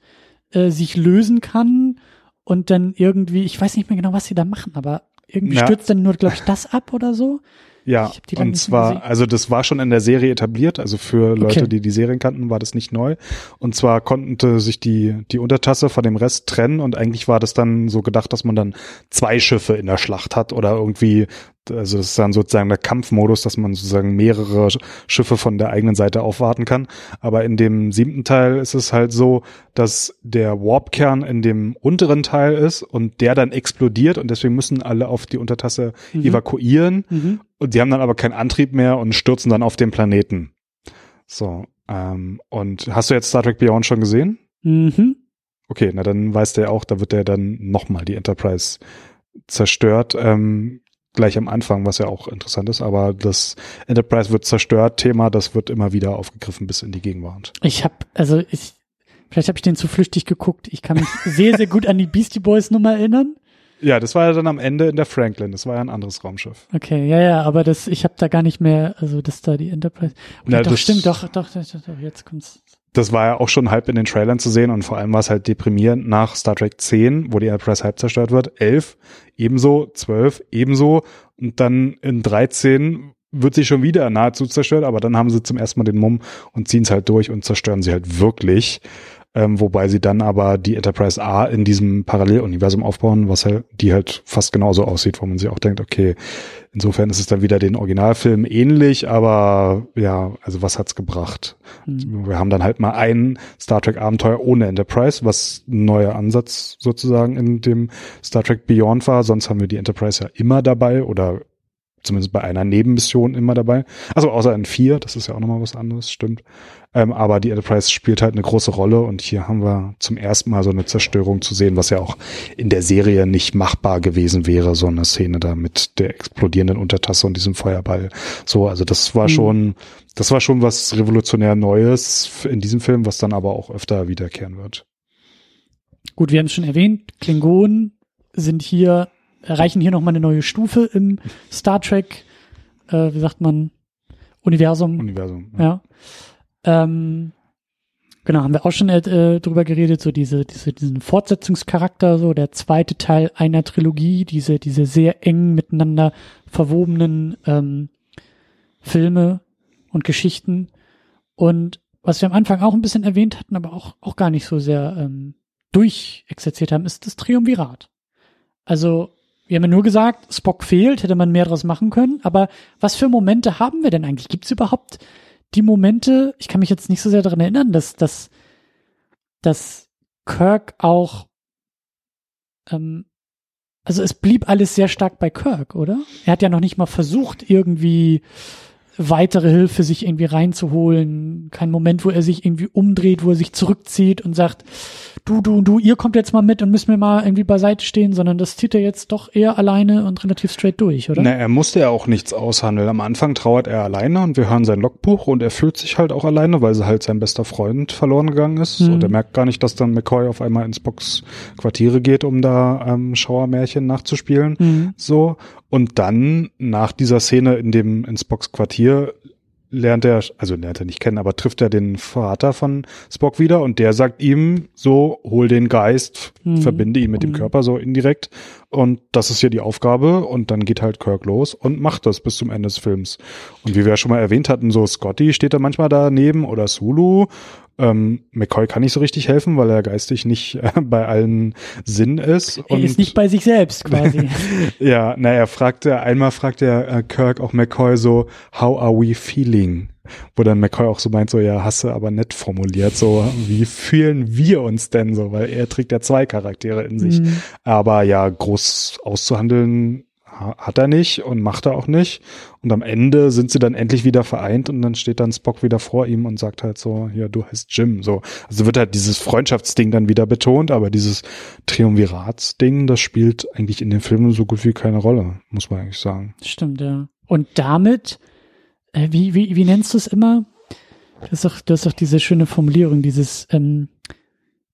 äh, sich lösen kann und dann irgendwie, ich weiß nicht mehr genau, was sie da machen, aber irgendwie ja. stürzt dann nur, glaube ich, das ab oder so? Ja, und zwar, also das war schon in der Serie etabliert, also für Leute, okay. die die Serien kannten, war das nicht neu. Und zwar konnte sich die, die Untertasse von dem Rest trennen und eigentlich war das dann so gedacht, dass man dann zwei Schiffe in der Schlacht hat oder irgendwie also das ist dann sozusagen der Kampfmodus, dass man sozusagen mehrere Schiffe von der eigenen Seite aufwarten kann. Aber in dem siebten Teil ist es halt so, dass der Warpkern in dem unteren Teil ist und der dann explodiert und deswegen müssen alle auf die Untertasse mhm. evakuieren. Mhm. Und die haben dann aber keinen Antrieb mehr und stürzen dann auf den Planeten. So, ähm, und hast du jetzt Star Trek Beyond schon gesehen? Mhm. Okay, na dann weiß der auch, da wird der dann nochmal die Enterprise zerstört. Ähm, gleich am Anfang, was ja auch interessant ist, aber das Enterprise wird zerstört Thema, das wird immer wieder aufgegriffen bis in die Gegenwart. Ich habe, also ich, vielleicht habe ich den zu flüchtig geguckt. Ich kann mich sehr, sehr gut an die Beastie Boys Nummer erinnern. Ja, das war ja dann am Ende in der Franklin. Das war ja ein anderes Raumschiff. Okay, ja, ja, aber das, ich habe da gar nicht mehr, also das da die Enterprise. Okay, ja, doch, das stimmt, doch, doch, doch, doch, jetzt kommt's das war ja auch schon halb in den Trailern zu sehen und vor allem war es halt deprimierend nach Star Trek 10, wo die Enterprise halb zerstört wird, 11 ebenso, 12 ebenso. Und dann in 13 wird sie schon wieder nahezu zerstört, aber dann haben sie zum ersten Mal den Mumm und ziehen es halt durch und zerstören sie halt wirklich. Ähm, wobei sie dann aber die Enterprise A in diesem Paralleluniversum aufbauen, was halt, die halt fast genauso aussieht, wo man sich auch denkt, okay, insofern ist es dann wieder den Originalfilm ähnlich, aber ja, also was hat's gebracht? Mhm. Wir haben dann halt mal ein Star Trek Abenteuer ohne Enterprise, was ein neuer Ansatz sozusagen in dem Star Trek Beyond war. Sonst haben wir die Enterprise ja immer dabei oder zumindest bei einer Nebenmission immer dabei. Also außer in vier, das ist ja auch nochmal was anderes, stimmt. Ähm, aber die Enterprise spielt halt eine große Rolle und hier haben wir zum ersten Mal so eine Zerstörung zu sehen, was ja auch in der Serie nicht machbar gewesen wäre, so eine Szene da mit der explodierenden Untertasse und diesem Feuerball. So, also das war mhm. schon, das war schon was revolutionär Neues in diesem Film, was dann aber auch öfter wiederkehren wird. Gut, wir haben es schon erwähnt, Klingonen sind hier erreichen hier nochmal eine neue Stufe im Star Trek, äh, wie sagt man, Universum. Universum. Ja. ja. Ähm, genau, haben wir auch schon äh, drüber geredet, so diese, diese, diesen Fortsetzungscharakter, so der zweite Teil einer Trilogie, diese, diese sehr eng miteinander verwobenen ähm, Filme und Geschichten. Und was wir am Anfang auch ein bisschen erwähnt hatten, aber auch, auch gar nicht so sehr ähm, durchexerziert haben, ist das Triumvirat. Also wir haben ja nur gesagt, Spock fehlt, hätte man mehr draus machen können. Aber was für Momente haben wir denn eigentlich? Gibt es überhaupt die Momente? Ich kann mich jetzt nicht so sehr daran erinnern, dass, dass, dass Kirk auch, ähm, also es blieb alles sehr stark bei Kirk, oder? Er hat ja noch nicht mal versucht, irgendwie weitere Hilfe sich irgendwie reinzuholen. Kein Moment, wo er sich irgendwie umdreht, wo er sich zurückzieht und sagt, du, du, du, ihr kommt jetzt mal mit und müssen wir mal irgendwie beiseite stehen, sondern das zieht er jetzt doch eher alleine und relativ straight durch, oder? Na, er musste ja auch nichts aushandeln. Am Anfang trauert er alleine und wir hören sein Logbuch und er fühlt sich halt auch alleine, weil sie halt sein bester Freund verloren gegangen ist. Mhm. Und er merkt gar nicht, dass dann McCoy auf einmal ins Box Quartiere geht, um da ähm, Schauermärchen nachzuspielen. Mhm. So. Und dann nach dieser Szene in dem ins Spocks Quartier lernt er, also lernt er nicht kennen, aber trifft er den Vater von Spock wieder und der sagt ihm so, hol den Geist, mhm. verbinde ihn mit dem mhm. Körper so indirekt und das ist hier die Aufgabe und dann geht halt Kirk los und macht das bis zum Ende des Films. Und wie wir ja schon mal erwähnt hatten, so Scotty steht da manchmal daneben oder Sulu ähm, McCoy kann nicht so richtig helfen, weil er geistig nicht äh, bei allen Sinn ist. Er ist nicht bei sich selbst quasi. ja, naja, er fragt er, einmal fragt er äh, Kirk auch McCoy so, how are we feeling? Wo dann McCoy auch so meint, so, ja, hasse aber nett formuliert, so, wie fühlen wir uns denn so? Weil er trägt ja zwei Charaktere in sich. Mhm. Aber ja, groß auszuhandeln hat er nicht und macht er auch nicht. Und am Ende sind sie dann endlich wieder vereint und dann steht dann Spock wieder vor ihm und sagt halt so, ja, du heißt Jim. So, also wird halt dieses Freundschaftsding dann wieder betont, aber dieses Triumviratsding, das spielt eigentlich in den Filmen so gut wie keine Rolle, muss man eigentlich sagen. Stimmt, ja. Und damit, wie, wie, wie nennst du es immer? Das ist doch, das ist doch diese schöne Formulierung, dieses, ähm,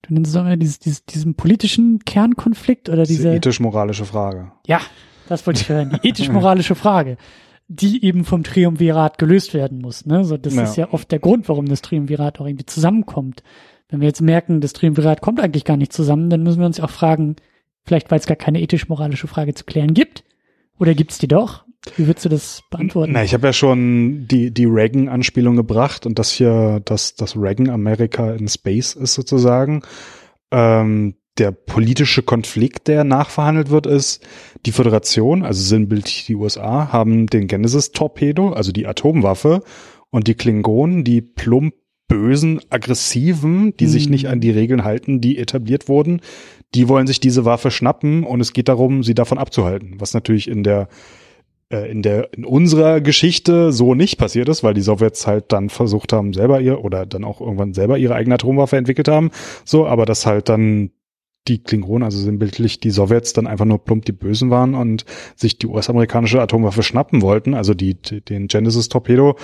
du nennst es doch immer dieses, dieses, diesen politischen Kernkonflikt oder diese, diese ethisch-moralische Frage. Ja, das wollte ich hören. Die ethisch-moralische Frage, die eben vom Triumvirat gelöst werden muss. Ne? So, das ja. ist ja oft der Grund, warum das Triumvirat auch irgendwie zusammenkommt. Wenn wir jetzt merken, das Triumvirat kommt eigentlich gar nicht zusammen, dann müssen wir uns auch fragen, vielleicht weil es gar keine ethisch-moralische Frage zu klären gibt. Oder gibt es die doch? Wie würdest du das beantworten? Na, ich habe ja schon die, die Reagan-Anspielung gebracht und das hier, dass das Reagan Amerika in Space ist sozusagen. Ähm, der politische Konflikt, der nachverhandelt wird, ist, die Föderation, also sinnbildlich die USA, haben den Genesis-Torpedo, also die Atomwaffe, und die Klingonen, die plump bösen, aggressiven, die mhm. sich nicht an die Regeln halten, die etabliert wurden, die wollen sich diese Waffe schnappen und es geht darum, sie davon abzuhalten, was natürlich in der in der in unserer Geschichte so nicht passiert ist, weil die Sowjets halt dann versucht haben, selber ihr oder dann auch irgendwann selber ihre eigene Atomwaffe entwickelt haben. So, aber das halt dann die Klingonen, also sinnbildlich die Sowjets, dann einfach nur plump die Bösen waren und sich die US-amerikanische Atomwaffe schnappen wollten, also die, den Genesis-Torpedo.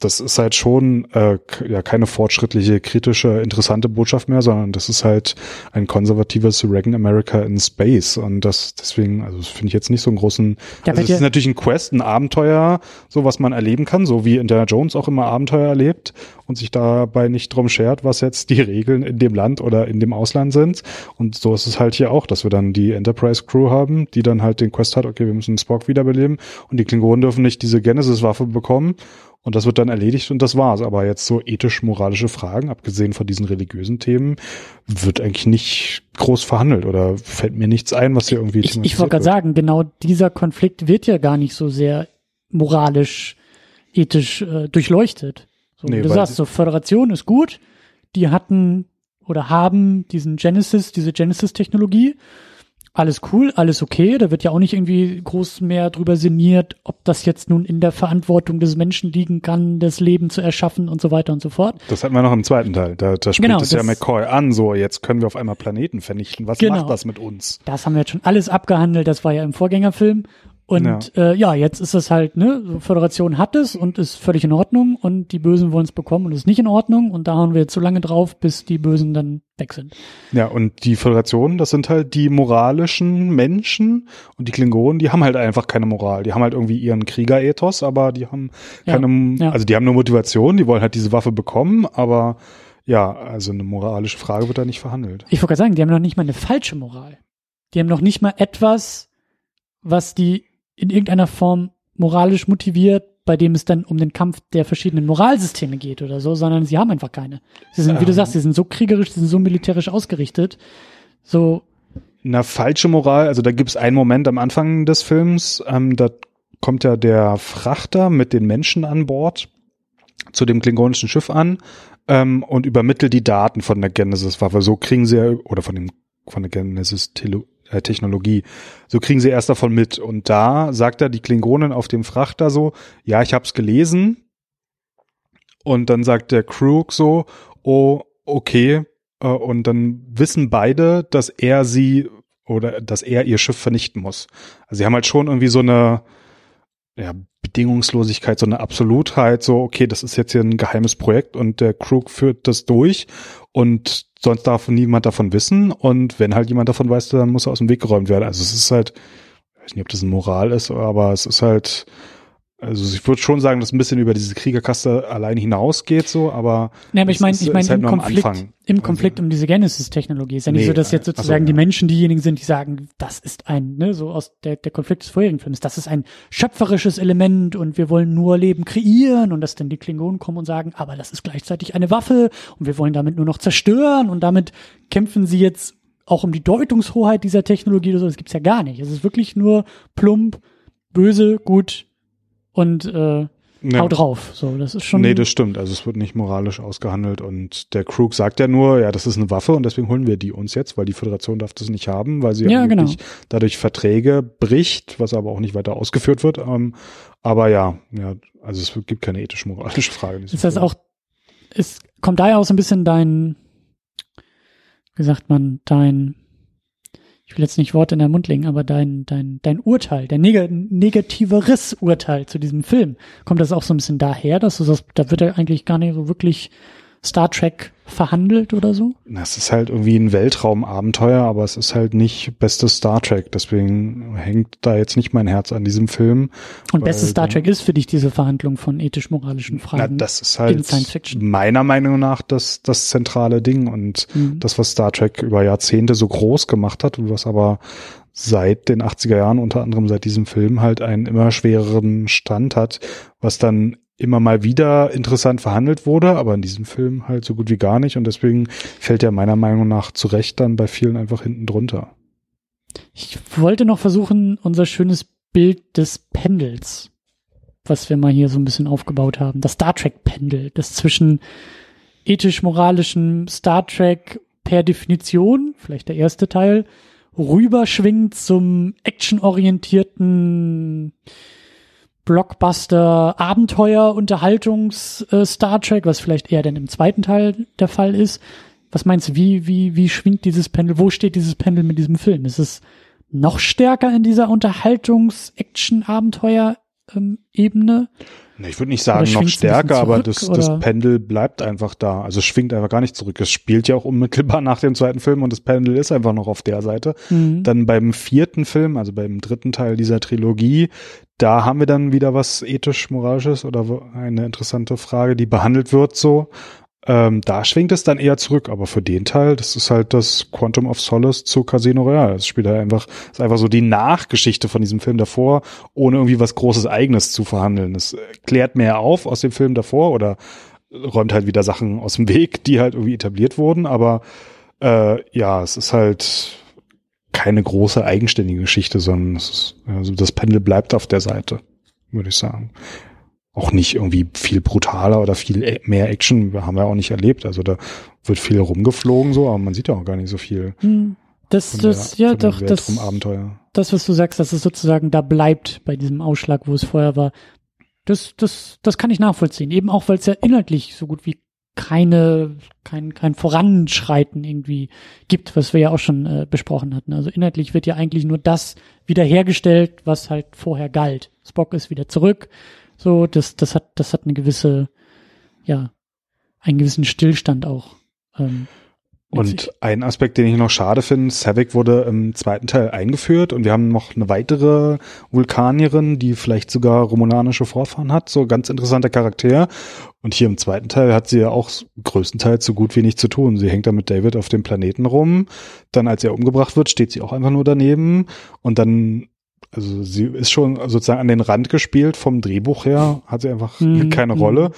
Das ist halt schon äh, ja keine fortschrittliche, kritische, interessante Botschaft mehr, sondern das ist halt ein konservatives Reagan America in Space. Und das deswegen, also das finde ich jetzt nicht so einen großen. Ja, also es ist natürlich ein Quest, ein Abenteuer, so was man erleben kann, so wie Indiana Jones auch immer Abenteuer erlebt und sich dabei nicht drum schert, was jetzt die Regeln in dem Land oder in dem Ausland sind. Und so ist es halt hier auch, dass wir dann die Enterprise Crew haben, die dann halt den Quest hat, okay, wir müssen Spock wiederbeleben und die Klingonen dürfen nicht diese Genesis-Waffe bekommen. Und das wird dann erledigt und das war's. Aber jetzt so ethisch-moralische Fragen, abgesehen von diesen religiösen Themen, wird eigentlich nicht groß verhandelt oder fällt mir nichts ein, was hier irgendwie Ich, ich wollte gerade sagen, genau dieser Konflikt wird ja gar nicht so sehr moralisch, ethisch äh, durchleuchtet. So, Nee, du sagst, so Föderation ist gut, die hatten oder haben diesen Genesis, diese Genesis-Technologie. Alles cool, alles okay. Da wird ja auch nicht irgendwie groß mehr drüber sinniert, ob das jetzt nun in der Verantwortung des Menschen liegen kann, das Leben zu erschaffen und so weiter und so fort. Das hatten wir noch im zweiten Teil. Da, da spricht Genau, es ja McCoy an, so jetzt können wir auf einmal Planeten vernichten. Was Genau. macht das mit uns? Das haben wir jetzt schon alles abgehandelt, das war ja im Vorgängerfilm. Und ja, äh, ja jetzt ist es halt, ne, Föderation hat es und ist völlig in Ordnung und die Bösen wollen es bekommen und ist nicht in Ordnung und da hauen wir jetzt so lange drauf, bis die Bösen dann weg sind. Ja, und die Föderation, das sind halt die moralischen Menschen und die Klingonen, die haben halt einfach keine Moral. Die haben halt irgendwie ihren Kriegerethos, aber die haben Ja, keine, ja. also die haben nur Motivation, die wollen halt diese Waffe bekommen, aber ja, also eine moralische Frage wird da nicht verhandelt. Ich wollte gerade sagen, die haben noch nicht mal eine falsche Moral. Die haben noch nicht mal etwas, was die in irgendeiner Form moralisch motiviert, bei dem es dann um den Kampf der verschiedenen Moralsysteme geht oder so, sondern sie haben einfach keine. Sie sind, wie du Ähm. sagst, sie sind so kriegerisch, sie sind so militärisch ausgerichtet. So, Eine falsche Moral, also da gibt es einen Moment am Anfang des Films, ähm, da kommt ja der Frachter mit den Menschen an Bord zu dem klingonischen Schiff an ähm, und übermittelt die Daten von der Genesis-Waffe. So kriegen sie ja, oder von dem von der Genesis-Technologie, so kriegen sie erst davon mit. Und da sagt er die Klingonen auf dem Frachter so, ja, ich hab's gelesen. Und dann sagt der Krug so, oh, okay. Äh, Und dann wissen beide, dass er sie oder dass er ihr Schiff vernichten muss. Also sie haben halt schon irgendwie so eine ja, Bedingungslosigkeit, so eine Absolutheit, so, okay, das ist jetzt hier ein geheimes Projekt und der Krug führt das durch und sonst darf niemand davon wissen und wenn halt jemand davon weiß, dann muss er aus dem Weg geräumt werden. Also es ist halt, ich weiß nicht, ob das eine Moral ist, aber es ist halt, also ich würde schon sagen, dass ein bisschen über diese Kriegerkaste allein hinausgeht, so, aber Ja, aber ich meine, ich meine halt im Konflikt, im Konflikt um diese Genesis-Technologie. Ist ja nicht Nee, so, dass jetzt äh, so, sozusagen die ja. Menschen diejenigen sind, die sagen, das ist ein, ne, so aus der, der Konflikt des vorherigen Films, das ist ein schöpferisches Element und wir wollen nur Leben kreieren und dass dann die Klingonen kommen und sagen, aber das ist gleichzeitig eine Waffe und wir wollen damit nur noch zerstören und damit kämpfen sie jetzt auch um die Deutungshoheit dieser Technologie oder so. Das gibt's ja gar nicht. Es ist wirklich nur plump, böse, gut und äh, Ja. hau drauf. So, das ist schon. Nee, das stimmt. Also es wird nicht moralisch ausgehandelt und der Krug sagt ja nur, ja, das ist eine Waffe und deswegen holen wir die uns jetzt, weil die Föderation darf das nicht haben, weil sie Ja, genau. angeblich dadurch Verträge bricht, was aber auch nicht weiter ausgeführt wird. Ähm, aber ja, ja, also es gibt keine ethisch-moralische Frage. Ist das auch, es kommt daher auch so ein bisschen dein, wie sagt man, dein, ich will jetzt nicht Worte in den Mund legen, aber dein, dein, dein Urteil, dein neg negativeres Urteil zu diesem Film, kommt das auch so ein bisschen daher, dass du sagst, da wird er eigentlich gar nicht so wirklich Star Trek verhandelt oder so? Na, Es ist halt irgendwie ein Weltraumabenteuer, aber es ist halt nicht bestes Star Trek. Deswegen hängt da jetzt nicht mein Herz an diesem Film. Und bestes Star Trek ist für dich diese Verhandlung von ethisch-moralischen Na, Fragen. das ist halt in Science Fiction. meiner Meinung nach das, das zentrale Ding und Mhm. das, was Star Trek über Jahrzehnte so groß gemacht hat und was aber seit den 80er Jahren, unter anderem seit diesem Film, halt einen immer schwereren Stand hat, was dann immer mal wieder interessant verhandelt wurde, aber in diesem Film halt so gut wie gar nicht und deswegen fällt er meiner Meinung nach zu Recht dann bei vielen einfach hinten drunter. Ich wollte noch versuchen, unser schönes Bild des Pendels, was wir mal hier so ein bisschen aufgebaut haben, das Star Trek-Pendel, das zwischen ethisch-moralischem Star Trek per Definition, vielleicht der erste Teil, rüberschwingt zum actionorientierten Blockbuster, Abenteuer, Unterhaltungs äh, Star Trek, was vielleicht eher dann im zweiten Teil der Fall ist. Was meinst du, wie, wie, wie schwingt dieses Pendel? Wo steht dieses Pendel mit diesem Film? Ist es noch stärker in dieser Unterhaltungs-Action-Abenteuer ähm, Ebene. Ich würde nicht sagen noch stärker, aber das, das Pendel bleibt einfach da. Also es schwingt einfach gar nicht zurück. Es spielt ja auch unmittelbar nach dem zweiten Film und das Pendel ist einfach noch auf der Seite. Mhm. Dann beim vierten Film, also beim dritten Teil dieser Trilogie, da haben wir dann wieder was ethisch-moralisches oder eine interessante Frage, die behandelt wird so. Ähm, da schwingt es dann eher zurück, aber für den Teil, das ist halt das Quantum of Solace zu Casino Royale. Es spielt halt einfach, ist einfach so die Nachgeschichte von diesem Film davor, ohne irgendwie was Großes Eigenes zu verhandeln. Es klärt mehr auf aus dem Film davor oder räumt halt wieder Sachen aus dem Weg, die halt irgendwie etabliert wurden, aber äh, ja, es ist halt keine große eigenständige Geschichte, sondern es ist, also das Pendel bleibt auf der Seite, würde ich sagen auch nicht irgendwie viel brutaler oder viel e-, mehr Action haben wir auch nicht erlebt. Also da wird viel rumgeflogen so, aber man sieht ja auch gar nicht so viel. Hm. Das, das, der, ja, doch, das, Abenteuer. das, was du sagst, dass es sozusagen da bleibt bei diesem Ausschlag, wo es vorher war. Das, das, das kann ich nachvollziehen. Eben auch, weil es ja inhaltlich so gut wie keine, kein, kein Voranschreiten irgendwie gibt, was wir ja auch schon äh, besprochen hatten. Also inhaltlich wird ja eigentlich nur das wiederhergestellt, was halt vorher galt. Spock ist wieder zurück. So, das, das hat, das hat eine gewisse, ja, einen gewissen Stillstand auch. Ähm, und ein Aspekt, den ich noch schade finde, Savick wurde im zweiten Teil eingeführt und wir haben noch eine weitere Vulkanierin, die vielleicht sogar romulanische Vorfahren hat, so ganz interessanter Charakter. Und hier im zweiten Teil hat sie ja auch größtenteils so gut wie nichts zu tun. Sie hängt da mit David auf dem Planeten rum. Dann, als er umgebracht wird, steht sie auch einfach nur daneben. Und dann also sie ist schon sozusagen an den Rand gespielt vom Drehbuch her, hat sie einfach mhm. keine Rolle.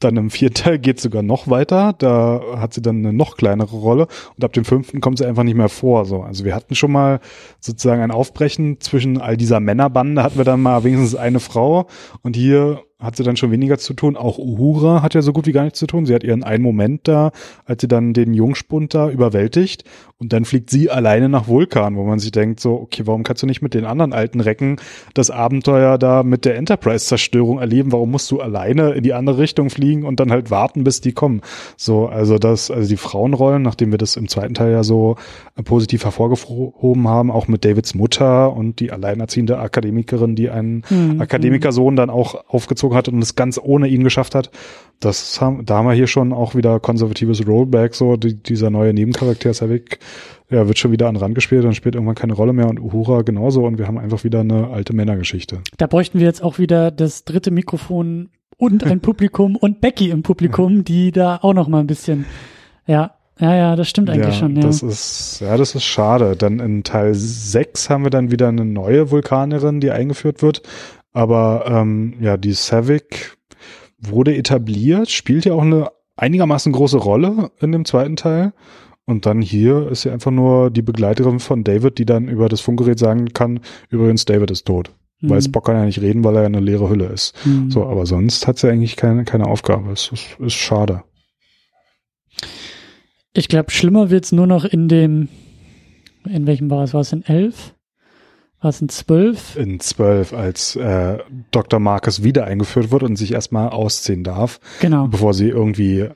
Dann im vierten Teil geht sogar noch weiter, da hat sie dann eine noch kleinere Rolle und ab dem fünften kommt sie einfach nicht mehr vor. So, also wir hatten schon mal sozusagen ein Aufbrechen zwischen all dieser Männerbande, hatten wir dann mal wenigstens eine Frau und hier hat sie dann schon weniger zu tun. Auch Uhura hat ja so gut wie gar nichts zu tun. Sie hat ihren einen Moment da, als sie dann den Jungspund da überwältigt und dann fliegt sie alleine nach Vulkan, wo man sich denkt so, okay, warum kannst du nicht mit den anderen alten Recken das Abenteuer da mit der Enterprise-Zerstörung erleben? Warum musst du alleine in die andere Richtung fliegen und dann halt warten, bis die kommen? So, also das, also die Frauenrollen, nachdem wir das im zweiten Teil ja so positiv hervorgehoben haben, auch mit Davids Mutter und die alleinerziehende Akademikerin, die einen mhm. Akademikersohn dann auch aufgezogen gezogen hat und es ganz ohne ihn geschafft hat. Das haben, da haben wir hier schon auch wieder konservatives Rollback, so die, dieser neue Nebencharakter Savik, ja, wird schon wieder an Rand gespielt und spielt irgendwann keine Rolle mehr und Uhura genauso und wir haben einfach wieder eine alte Männergeschichte. Da bräuchten wir jetzt auch wieder das dritte Mikrofon und ein Publikum und Becky im Publikum, die da auch noch mal ein bisschen, ja, ja, ja, das stimmt eigentlich ja, schon. Ja. Das ist, ja, das ist schade. Dann in Teil 6 haben wir dann wieder eine neue Vulkanerin, die eingeführt wird. Aber ähm, ja, die Savick wurde etabliert, spielt ja auch eine einigermaßen große Rolle in dem zweiten Teil. Und dann hier ist sie einfach nur die Begleiterin von David, die dann über das Funkgerät sagen kann, übrigens, David ist tot. Mhm. Weil Spock kann ja nicht reden, weil er eine leere Hülle ist. Mhm. So, aber sonst hat sie eigentlich keine, keine Aufgabe. Es ist, ist schade. Ich glaube, schlimmer wird's nur noch in dem, in welchem war es? War es in elf? War es in zwölf? In zwölf, als äh, Dr. Marcus wieder eingeführt wird und sich erstmal ausziehen darf. Genau. Bevor sie irgendwie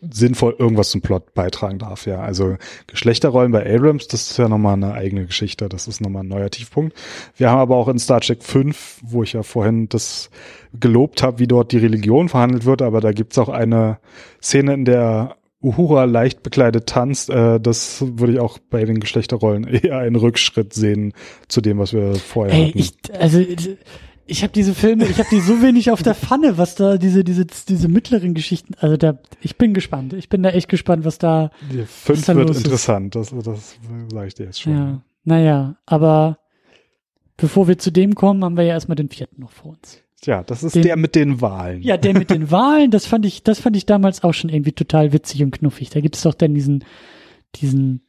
sinnvoll irgendwas zum Plot beitragen darf, ja. Also Geschlechterrollen bei Abrams, das ist ja nochmal eine eigene Geschichte, das ist nochmal ein neuer Tiefpunkt. Wir haben aber auch in Star Trek 5, wo ich ja vorhin das gelobt habe, wie dort die Religion verhandelt wird, aber da gibt's auch eine Szene, in der Uhura leicht bekleidet tanzt, äh, das würde ich auch bei den Geschlechterrollen eher einen Rückschritt sehen zu dem, was wir vorher Ey, hatten. Ich, also ich habe diese Filme, ich habe die so wenig auf der Pfanne, was da diese diese diese mittleren Geschichten. Also da, ich bin gespannt. Ich bin da echt gespannt, was da. Die fünf wird interessant. Das, das sage ich dir jetzt schon. Ja, naja, aber bevor wir zu dem kommen, haben wir ja erstmal den vierten noch vor uns. Ja, das ist den, der mit den Wahlen. Ja, der mit den Wahlen, das fand ich, das fand ich damals auch schon irgendwie total witzig und knuffig. Da gibt es doch dann diesen, diesen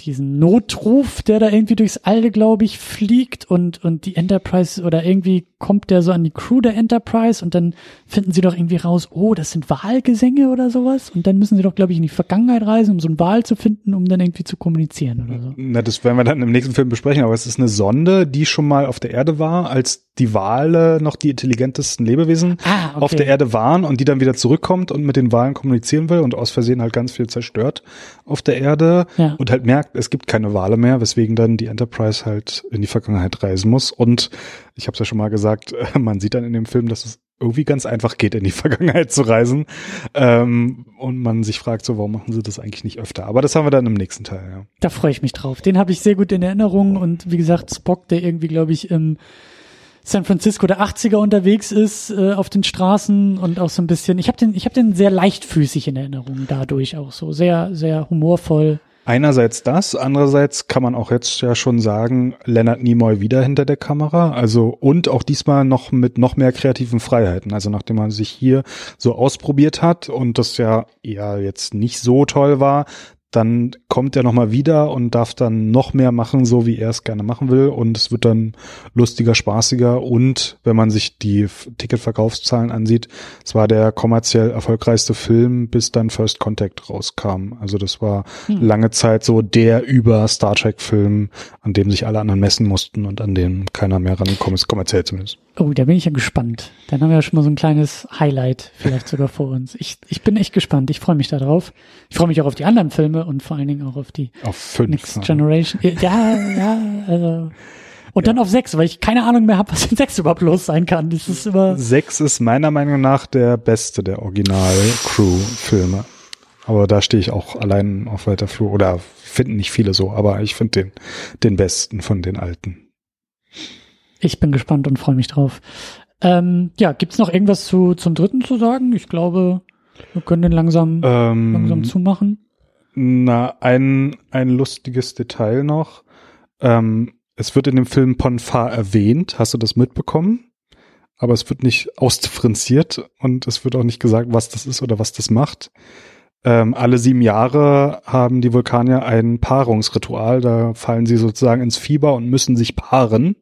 diesen Notruf, der da irgendwie durchs Alde, glaube ich, fliegt und, und die Enterprise oder irgendwie kommt der so an die Crew der Enterprise und dann finden sie doch irgendwie raus, oh, das sind Wahlgesänge oder sowas und dann müssen sie doch, glaube ich, in die Vergangenheit reisen, um so einen Wahl zu finden, um dann irgendwie zu kommunizieren oder so. Na, das werden wir dann im nächsten Film besprechen, aber es ist eine Sonde, die schon mal auf der Erde war, als die Wale noch die intelligentesten Lebewesen ah, okay. auf der Erde waren und die dann wieder zurückkommt und mit den Walen kommunizieren will und aus Versehen halt ganz viel zerstört auf der Erde ja. und halt merkt, es gibt keine Wale mehr, weswegen dann die Enterprise halt in die Vergangenheit reisen muss und ich habe es ja schon mal gesagt, man sieht dann in dem Film, dass es irgendwie ganz einfach geht, in die Vergangenheit zu reisen. Ähm, und man sich fragt so, warum machen sie das eigentlich nicht öfter? Aber das haben wir dann im nächsten Teil, ja. Da freue ich mich drauf. Den habe ich sehr gut in Erinnerung und wie gesagt, Spock, der irgendwie, glaube ich, im San Francisco der 80er unterwegs ist äh, auf den Straßen und auch so ein bisschen. Ich habe den, ich habe den sehr leichtfüßig in Erinnerung dadurch auch so sehr, sehr humorvoll. Einerseits das, andererseits kann man auch jetzt ja schon sagen, Leonard Nimoy wieder hinter der Kamera, also und auch diesmal noch mit noch mehr kreativen Freiheiten. Also nachdem man sich hier so ausprobiert hat und das ja eher jetzt nicht so toll war, dann kommt er nochmal wieder und darf dann noch mehr machen, so wie er es gerne machen will. Und es wird dann lustiger, spaßiger. Und wenn man sich die Ticketverkaufszahlen ansieht, es war der kommerziell erfolgreichste Film, bis dann First Contact rauskam. Also das war hm. lange Zeit so der über Star Trek Film, an dem sich alle anderen messen mussten und an dem keiner mehr rangekommen ist, kommerziell zumindest. Oh, da bin ich ja gespannt. Dann haben wir ja schon mal so ein kleines Highlight vielleicht sogar vor uns. Ich, ich bin echt gespannt. Ich freue mich darauf. Ich freue mich auch auf die anderen Filme und vor allen Dingen auch auf die auf fünf, Next Generation. Ja, ja, also. Und ja. dann auf sechs, weil ich keine Ahnung mehr habe, was in sechs überhaupt los sein kann. Das ist immer sechs ist meiner Meinung nach der beste der Original-Crew-Filme. Aber da stehe ich auch allein auf weiter Flur. Oder finden nicht viele so, aber ich finde den, den besten von den alten. Ich bin gespannt und freue mich drauf. Ähm, ja, gibt's noch irgendwas zu, zum dritten zu sagen? Ich glaube, wir können den langsam, ähm, langsam zumachen. Na, ein, ein lustiges Detail noch. Ähm, es wird in dem Film Ponfar erwähnt. Hast du das mitbekommen? Aber es wird nicht ausdifferenziert und es wird auch nicht gesagt, was das ist oder was das macht. Ähm, alle sieben Jahre haben die Vulkanier ein Paarungsritual. Da fallen sie sozusagen ins Fieber und müssen sich paaren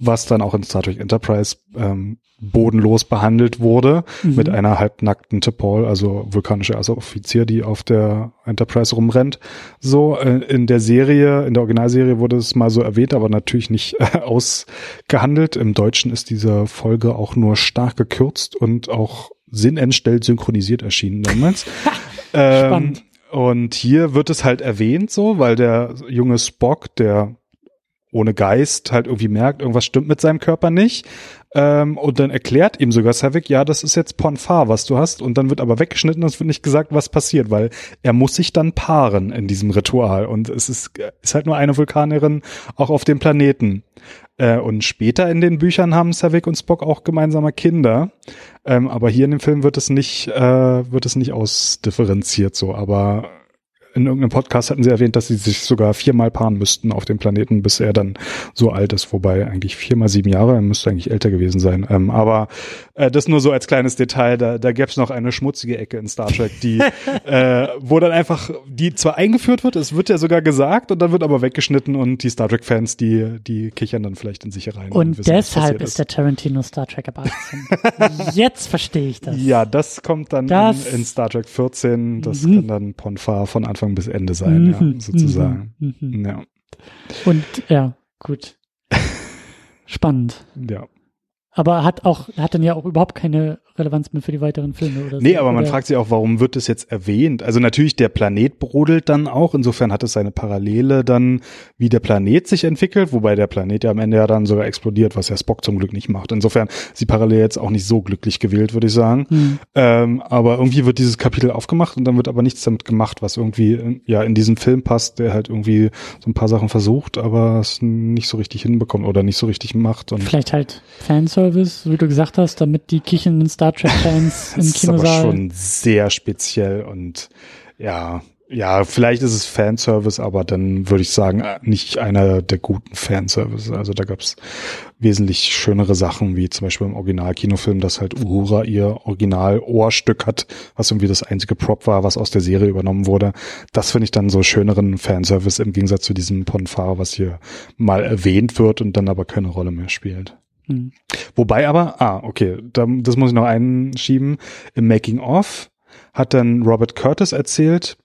was dann auch in Star Trek Enterprise ähm, bodenlos behandelt wurde, mhm. mit einer halbnackten T'Pol, also vulkanische erste Offizier, die auf der Enterprise rumrennt. So, äh, in der Serie, in der Originalserie wurde es mal so erwähnt, aber natürlich nicht äh, ausgehandelt. Im Deutschen ist diese Folge auch nur stark gekürzt und auch sinnentstellt synchronisiert erschienen damals. ähm, Spannend. Und hier wird es halt erwähnt so, weil der junge Spock, der ohne Geist halt irgendwie merkt, irgendwas stimmt mit seinem Körper nicht. Ähm, und dann erklärt ihm sogar Savick, ja, das ist jetzt Ponfar, was du hast. Und dann wird aber weggeschnitten und es wird nicht gesagt, was passiert, weil er muss sich dann paaren in diesem Ritual. Und es ist, ist halt nur eine Vulkanerin auch auf dem Planeten. Äh, und später in den Büchern haben Savick und Spock auch gemeinsame Kinder. Ähm, aber hier in dem Film wird es nicht, äh, wird es nicht ausdifferenziert so. Aber in irgendeinem Podcast hatten sie erwähnt, dass sie sich sogar viermal paaren müssten auf dem Planeten, bis er dann so alt ist. Wobei eigentlich viermal sieben Jahre, er müsste eigentlich älter gewesen sein. Ähm, aber äh, das nur so als kleines Detail. Da, da gäbe es noch eine schmutzige Ecke in Star Trek, die, äh, wo dann einfach, die zwar eingeführt wird, es wird ja sogar gesagt und dann wird aber weggeschnitten und die Star Trek-Fans, die, die kichern dann vielleicht in sich rein. Und, und wissen, deshalb ist der Tarantino Star Trek ab 18. Jetzt verstehe ich das. Ja, das kommt dann das, in, in, Star Trek 14. Das mhm. kann dann Ponfar von Anfang Anfang bis Ende sein, mhm. ja, sozusagen. Mhm. mhm. Ja. Und ja, gut. Spannend. Ja. Aber hat auch, hat dann ja auch überhaupt keine Relevanz mehr für die weiteren Filme oder so. Nee, aber man fragt sich auch, warum wird das jetzt erwähnt? Also natürlich, der Planet brodelt dann auch. Insofern hat es seine Parallele dann, wie der Planet sich entwickelt, wobei der Planet ja am Ende ja dann sogar explodiert, was ja Spock zum Glück nicht macht. Insofern ist die Parallele jetzt auch nicht so glücklich gewählt, würde ich sagen. Hm. Ähm, aber irgendwie wird dieses Kapitel aufgemacht und dann wird aber nichts damit gemacht, was irgendwie ja in diesem Film passt, der halt irgendwie so ein paar Sachen versucht, aber es nicht so richtig hinbekommt oder nicht so richtig macht. Und Vielleicht halt Fanservice, wie du gesagt hast, damit die Kichen in Star Trek-Fans im Kinosaal. Das ist aber schon sehr speziell und ja, ja, vielleicht ist es Fanservice, aber dann würde ich sagen, nicht einer der guten Fanservice. Also da gab's wesentlich schönere Sachen, wie zum Beispiel im Original-Kinofilm, dass halt Uhura ihr Original-Ohrstück hat, was irgendwie das einzige Prop war, was aus der Serie übernommen wurde. Das finde ich dann so schöneren Fanservice im Gegensatz zu diesem Ponfar, was hier mal erwähnt wird und dann aber keine Rolle mehr spielt. Mhm. Wobei aber, ah, okay, da, das muss ich noch einschieben. Im Making of hat dann Robert Curtis erzählt,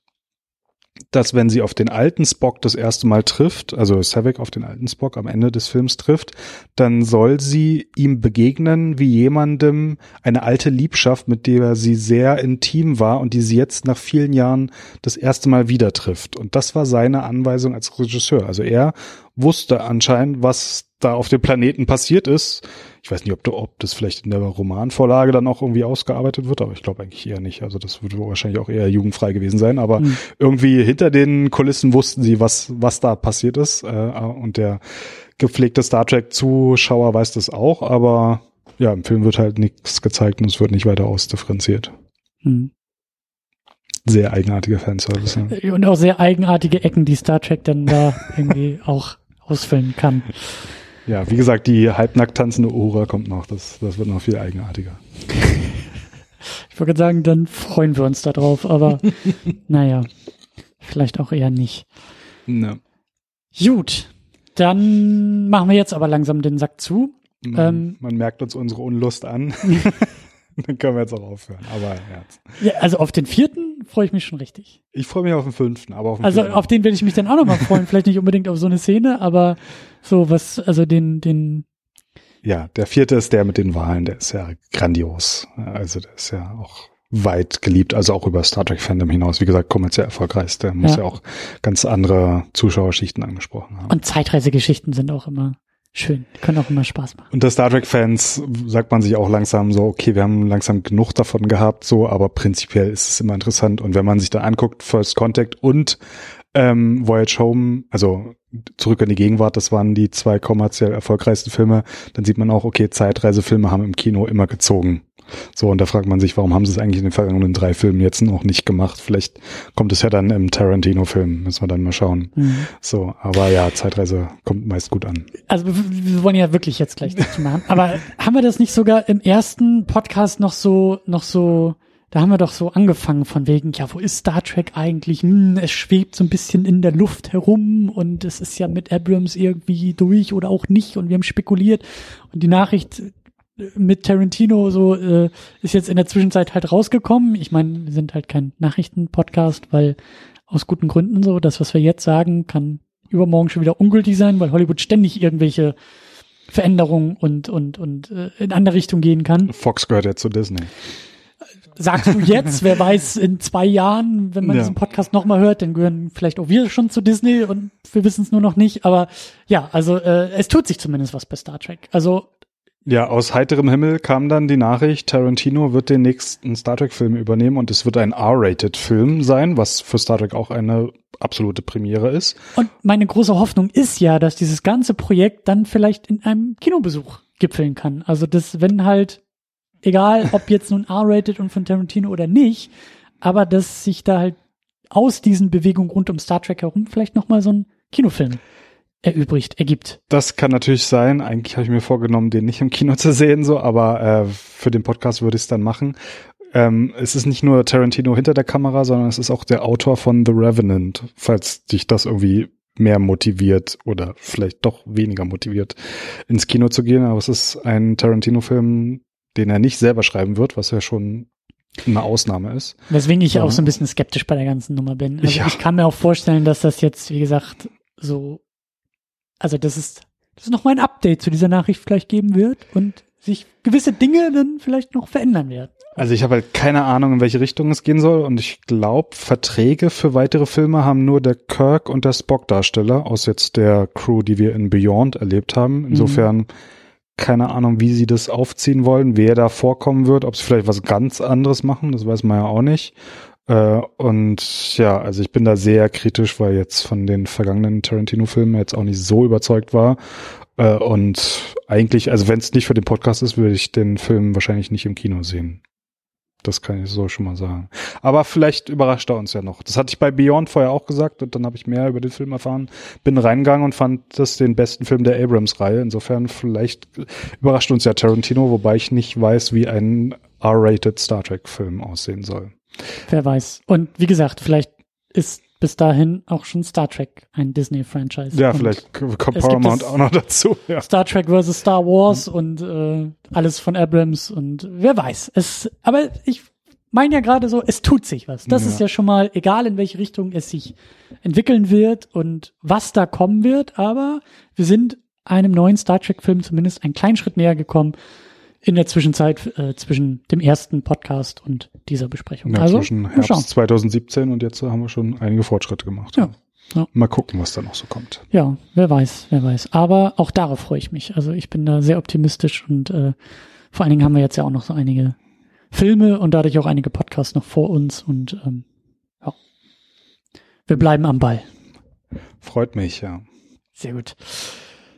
dass wenn sie auf den alten Spock das erste Mal trifft, also Savick auf den alten Spock am Ende des Films trifft, dann soll sie ihm begegnen wie jemandem eine alte Liebschaft, mit der sie sehr intim war und die sie jetzt nach vielen Jahren das erste Mal wieder trifft. Und das war seine Anweisung als Regisseur. Also er wusste anscheinend, was da auf dem Planeten passiert ist. Ich weiß nicht, ob, ob das vielleicht in der Romanvorlage dann auch irgendwie ausgearbeitet wird, aber ich glaube eigentlich eher nicht. Also das würde wahrscheinlich auch eher jugendfrei gewesen sein. Aber mhm. irgendwie hinter den Kulissen wussten sie, was, was da passiert ist. Äh, und der gepflegte Star Trek-Zuschauer weiß das auch, aber ja, im Film wird halt nichts gezeigt und es wird nicht weiter ausdifferenziert. Mhm. Sehr eigenartige Fanservice. Und auch sehr eigenartige Ecken, die Star Trek dann da irgendwie auch ausfüllen kann. Ja, wie gesagt, die halbnackt tanzende Uhura kommt noch. Das, das wird noch viel eigenartiger. Ich würde sagen, dann freuen wir uns darauf, aber naja, vielleicht auch eher nicht. Ne. Gut, dann machen wir jetzt aber langsam den Sack zu. Man, ähm, man merkt uns unsere Unlust an. Dann können wir jetzt auch aufhören. Aber ja. Also auf den vierten freue ich mich schon richtig. Ich freue mich auf den fünften, aber auf den Also vierten. auf den werde ich mich dann auch nochmal freuen. Vielleicht nicht unbedingt auf so eine Szene, aber so was, also den, den. Ja, der vierte ist der mit den Wahlen, der ist ja grandios. Also der ist ja auch weit geliebt, also auch über Star Trek Fandom hinaus. Wie gesagt, kommerziell erfolgreich. Der muss ja. ja auch ganz andere Zuschauerschichten angesprochen haben. Und Zeitreisegeschichten sind auch immer schön. Können auch immer Spaß machen. Unter Star Trek-Fans sagt man sich auch langsam so, okay, wir haben langsam genug davon gehabt, so, aber prinzipiell ist es immer interessant. Und wenn man sich da anguckt, First Contact und ähm, Voyage Home, also zurück in die Gegenwart, das waren die zwei kommerziell erfolgreichsten Filme, dann sieht man auch, okay, Zeitreisefilme haben im Kino immer gezogen. So, und da fragt man sich, warum haben sie es eigentlich in den vergangenen drei Filmen jetzt noch nicht gemacht? Vielleicht kommt es ja dann im Tarantino-Film, müssen wir dann mal schauen. Mhm. So, aber ja, Zeitreise kommt meist gut an. Also wir wollen ja wirklich jetzt gleich dazu machen. Aber haben wir das nicht sogar im ersten Podcast noch so, noch so, da haben wir doch so angefangen von wegen, ja, wo ist Star Trek eigentlich? Hm, es schwebt so ein bisschen in der Luft herum und es ist ja mit Abrams irgendwie durch oder auch nicht und wir haben spekuliert und die Nachricht mit Tarantino so äh, ist jetzt in der Zwischenzeit halt rausgekommen. Ich meine, wir sind halt kein Nachrichtenpodcast, weil aus guten Gründen so, das, was wir jetzt sagen, kann übermorgen schon wieder ungültig sein, weil Hollywood ständig irgendwelche Veränderungen und und und äh, in andere Richtung gehen kann. Fox gehört ja zu Disney. Sagst du jetzt, wer weiß, in zwei Jahren, wenn man ja. diesen Podcast nochmal hört, dann gehören vielleicht auch wir schon zu Disney und wir wissen es nur noch nicht. Aber ja, also äh, es tut sich zumindest was bei Star Trek. Also ja, aus heiterem Himmel kam dann die Nachricht, Tarantino wird den nächsten Star Trek-Film übernehmen und es wird ein R-Rated-Film sein, was für Star Trek auch eine absolute Premiere ist. Und meine große Hoffnung ist ja, dass dieses ganze Projekt dann vielleicht in einem Kinobesuch gipfeln kann. Also das, wenn halt, egal ob jetzt nun R-Rated und von Tarantino oder nicht, aber dass sich da halt aus diesen Bewegungen rund um Star Trek herum vielleicht nochmal so ein Kinofilm erübrigt, ergibt. Das kann natürlich sein. Eigentlich habe ich mir vorgenommen, den nicht im Kino zu sehen, so, aber äh, für den Podcast würde ich es dann machen. Ähm, es ist nicht nur Tarantino hinter der Kamera, sondern es ist auch der Autor von The Revenant, falls dich das irgendwie mehr motiviert oder vielleicht doch weniger motiviert, ins Kino zu gehen. Aber es ist ein Tarantino-Film, den er nicht selber schreiben wird, was ja schon eine Ausnahme ist. Weswegen ich ja. auch so ein bisschen skeptisch bei der ganzen Nummer bin. Also ja. ich kann mir auch vorstellen, dass das jetzt, wie gesagt, so also das ist, das ist noch mal ein Update zu dieser Nachricht vielleicht geben wird und sich gewisse Dinge dann vielleicht noch verändern werden. Also ich habe halt keine Ahnung, in welche Richtung es gehen soll und ich glaube, Verträge für weitere Filme haben nur der Kirk und der Spock-Darsteller aus jetzt der Crew, die wir in Beyond erlebt haben. Mhm. Insofern mhm. keine Ahnung, wie sie das aufziehen wollen, wer da vorkommen wird, ob sie vielleicht was ganz anderes machen, das weiß man ja auch nicht. Äh, und ja, also ich bin da sehr kritisch, weil jetzt von den vergangenen Tarantino-Filmen jetzt auch nicht so überzeugt war. Äh, und eigentlich, also wenn es nicht für den Podcast ist, würde ich den Film wahrscheinlich nicht im Kino sehen. Das kann ich so schon mal sagen. Aber vielleicht überrascht er uns ja noch. Das hatte ich bei Beyond vorher auch gesagt und dann habe ich mehr über den Film erfahren. Bin reingegangen und fand das den besten Film der Abrams-Reihe. Insofern vielleicht überrascht uns ja Tarantino, wobei ich nicht weiß, wie ein R-rated Star Trek-Film aussehen soll. Wer weiß. Und wie gesagt, vielleicht ist bis dahin auch schon Star Trek ein Disney-Franchise. Ja, und vielleicht kommt Paramount auch noch dazu. Ja. Star Trek versus Star Wars mhm. und äh, alles von Abrams und wer weiß. Es, aber ich meine ja gerade so, es tut sich was. Das ja. ist ja schon mal, egal in welche Richtung es sich entwickeln wird und was da kommen wird, aber wir sind einem neuen Star Trek-Film zumindest einen kleinen Schritt näher gekommen in der Zwischenzeit äh, zwischen dem ersten Podcast und dieser Besprechung. Ja, also zwischen Herbst 2017 und jetzt haben wir schon einige Fortschritte gemacht. Ja, Ja. Mal gucken, was da noch so kommt. Ja, wer weiß, wer weiß. Aber auch darauf freue ich mich. Also ich bin da sehr optimistisch und äh, vor allen Dingen haben wir jetzt ja auch noch so einige Filme und dadurch auch einige Podcasts noch vor uns und ähm, ja, wir bleiben am Ball. Freut mich, ja. Sehr gut.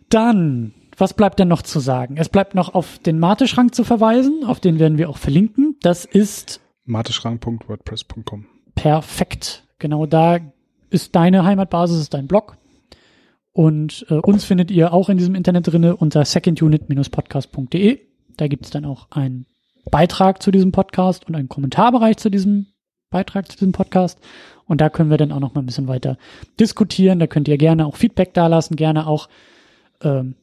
Dann, was bleibt denn noch zu sagen? Es bleibt noch auf den Mate-Schrank zu verweisen, auf den werden wir auch verlinken. Das ist mateschrank.wordpress.com. perfekt. Genau da ist deine Heimatbasis, ist dein Blog. Und äh, uns findet ihr auch in diesem Internet drinne unter secondunit-podcast.de. Da gibt es dann auch einen Beitrag zu diesem Podcast und einen Kommentarbereich zu diesem Beitrag zu diesem Podcast. Und da können wir dann auch noch mal ein bisschen weiter diskutieren. Da könnt ihr gerne auch Feedback dalassen, gerne auch ähm,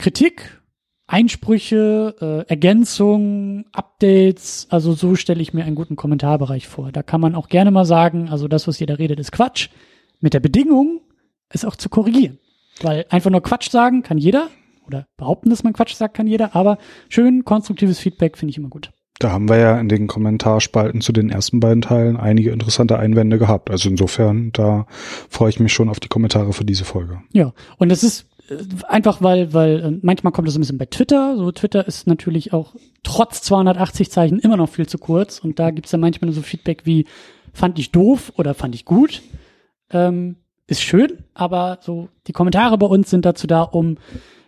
Kritik, Einsprüche, äh, Ergänzungen, Updates. Also so stelle ich mir einen guten Kommentarbereich vor. Da kann man auch gerne mal sagen, also das, was ihr da redet, ist Quatsch. Mit der Bedingung, es auch zu korrigieren. Weil einfach nur Quatsch sagen kann jeder. Oder behaupten, dass man Quatsch sagt, kann jeder. Aber schön konstruktives Feedback finde ich immer gut. Da haben wir ja in den Kommentarspalten zu den ersten beiden Teilen einige interessante Einwände gehabt. Also insofern, da freue ich mich schon auf die Kommentare für diese Folge. Ja, und es ist einfach, weil, weil äh, manchmal kommt es ein bisschen bei Twitter. So Twitter ist natürlich auch trotz 280 Zeichen immer noch viel zu kurz. Und da gibt's dann manchmal so Feedback wie fand ich doof oder fand ich gut. Ähm, ist schön, aber so die Kommentare bei uns sind dazu da, um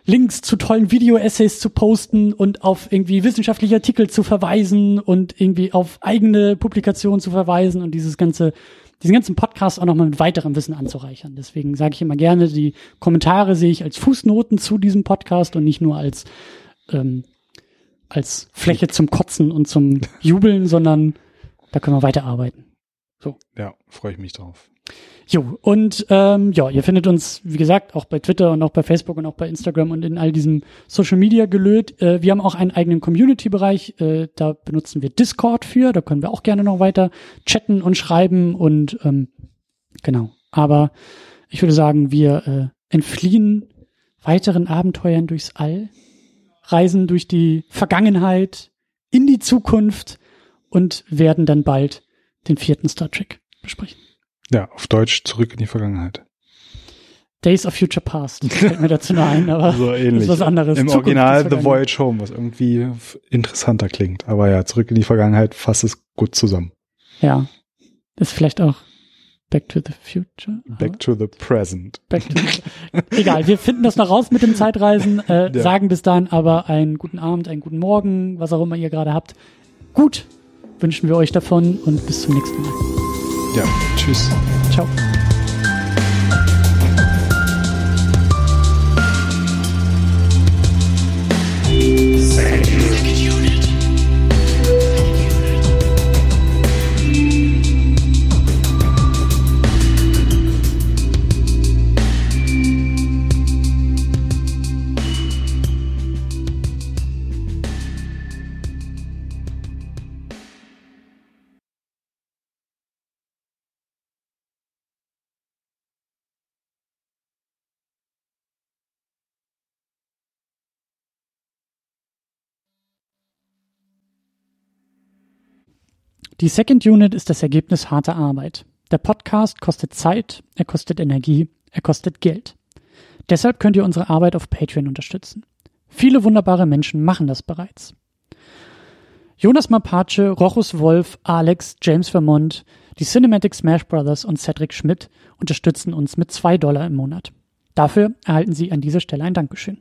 Links zu tollen Video-Essays zu posten und auf irgendwie wissenschaftliche Artikel zu verweisen und irgendwie auf eigene Publikationen zu verweisen und dieses ganze, diesen ganzen Podcast auch nochmal mit weiterem Wissen anzureichern. Deswegen sage ich immer gerne, die Kommentare sehe ich als Fußnoten zu diesem Podcast und nicht nur als, ähm, als Fläche zum Kotzen und zum Jubeln, sondern da können wir weiterarbeiten. Ja, freue ich mich drauf. Jo, und ähm, ja, ihr findet uns, wie gesagt, auch bei Twitter und auch bei Facebook und auch bei Instagram und in all diesem Social Media gelöt. Äh, wir haben auch einen eigenen Community-Bereich, äh, da benutzen wir Discord für, da können wir auch gerne noch weiter chatten und schreiben und ähm, genau. Aber ich würde sagen, wir äh, entfliehen weiteren Abenteuern durchs All, reisen durch die Vergangenheit in die Zukunft und werden dann bald den vierten Star Trek besprechen. Ja, auf Deutsch zurück in die Vergangenheit. Days of Future Past fällt mir dazu nur ein, aber So ähnlich. ist was anderes. Im Zukunft Original The. Voyage Home, was irgendwie interessanter klingt. Aber ja, zurück in die Vergangenheit fasst es gut zusammen. Ja. Ist vielleicht auch Back to the Future. Back to the present. Back to the Egal, wir finden das noch raus mit dem Zeitreisen, äh, Ja. sagen bis dahin aber einen guten Abend, einen guten Morgen, was auch immer ihr gerade habt. Gut, wünschen wir euch davon und bis zum nächsten Mal. Ja, tschüss. Ciao. Die Second Unit ist das Ergebnis harter Arbeit. Der Podcast kostet Zeit, er kostet Energie, er kostet Geld. Deshalb könnt ihr unsere Arbeit auf Patreon unterstützen. Viele wunderbare Menschen machen das bereits. Jonas Mapace, Rochus Wolf, Alex, James Vermont, die Cinematic Smash Brothers und Cedric Schmidt unterstützen uns mit zwei Dollar im Monat. Dafür erhalten Sie an dieser Stelle ein Dankeschön.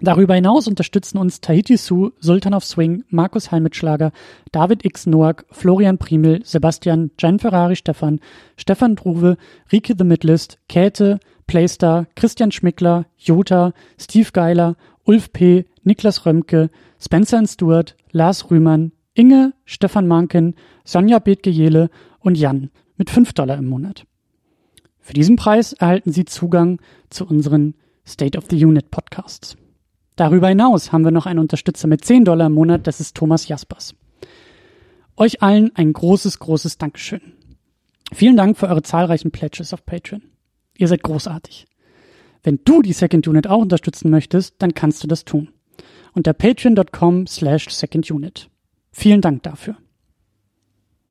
Darüber hinaus unterstützen uns Tahiti Su, Sultan of Swing, Markus Halmitschlager, David X. Noack, Florian Primel, Sebastian, Gian Ferrari Stefan, Stefan Druwe, Rike The Midlist, Käthe, Playstar, Christian Schmickler, Jota, Steve Geiler, Ulf P., Niklas Römke, Spencer Stewart, Lars Rühmann, Inge, Stefan Manken, Sonja Bethgejele und Jan mit 5 Dollar im Monat. Für diesen Preis erhalten Sie Zugang zu unseren State of the Unit Podcasts. Darüber hinaus haben wir noch einen Unterstützer mit 10 Dollar im Monat, das ist Thomas Jaspers. Euch allen ein großes, großes Dankeschön. Vielen Dank für eure zahlreichen Pledges auf Patreon. Ihr seid großartig. Wenn du die Second Unit auch unterstützen möchtest, dann kannst du das tun. Unter patreon.com slash secondunit. Vielen Dank dafür.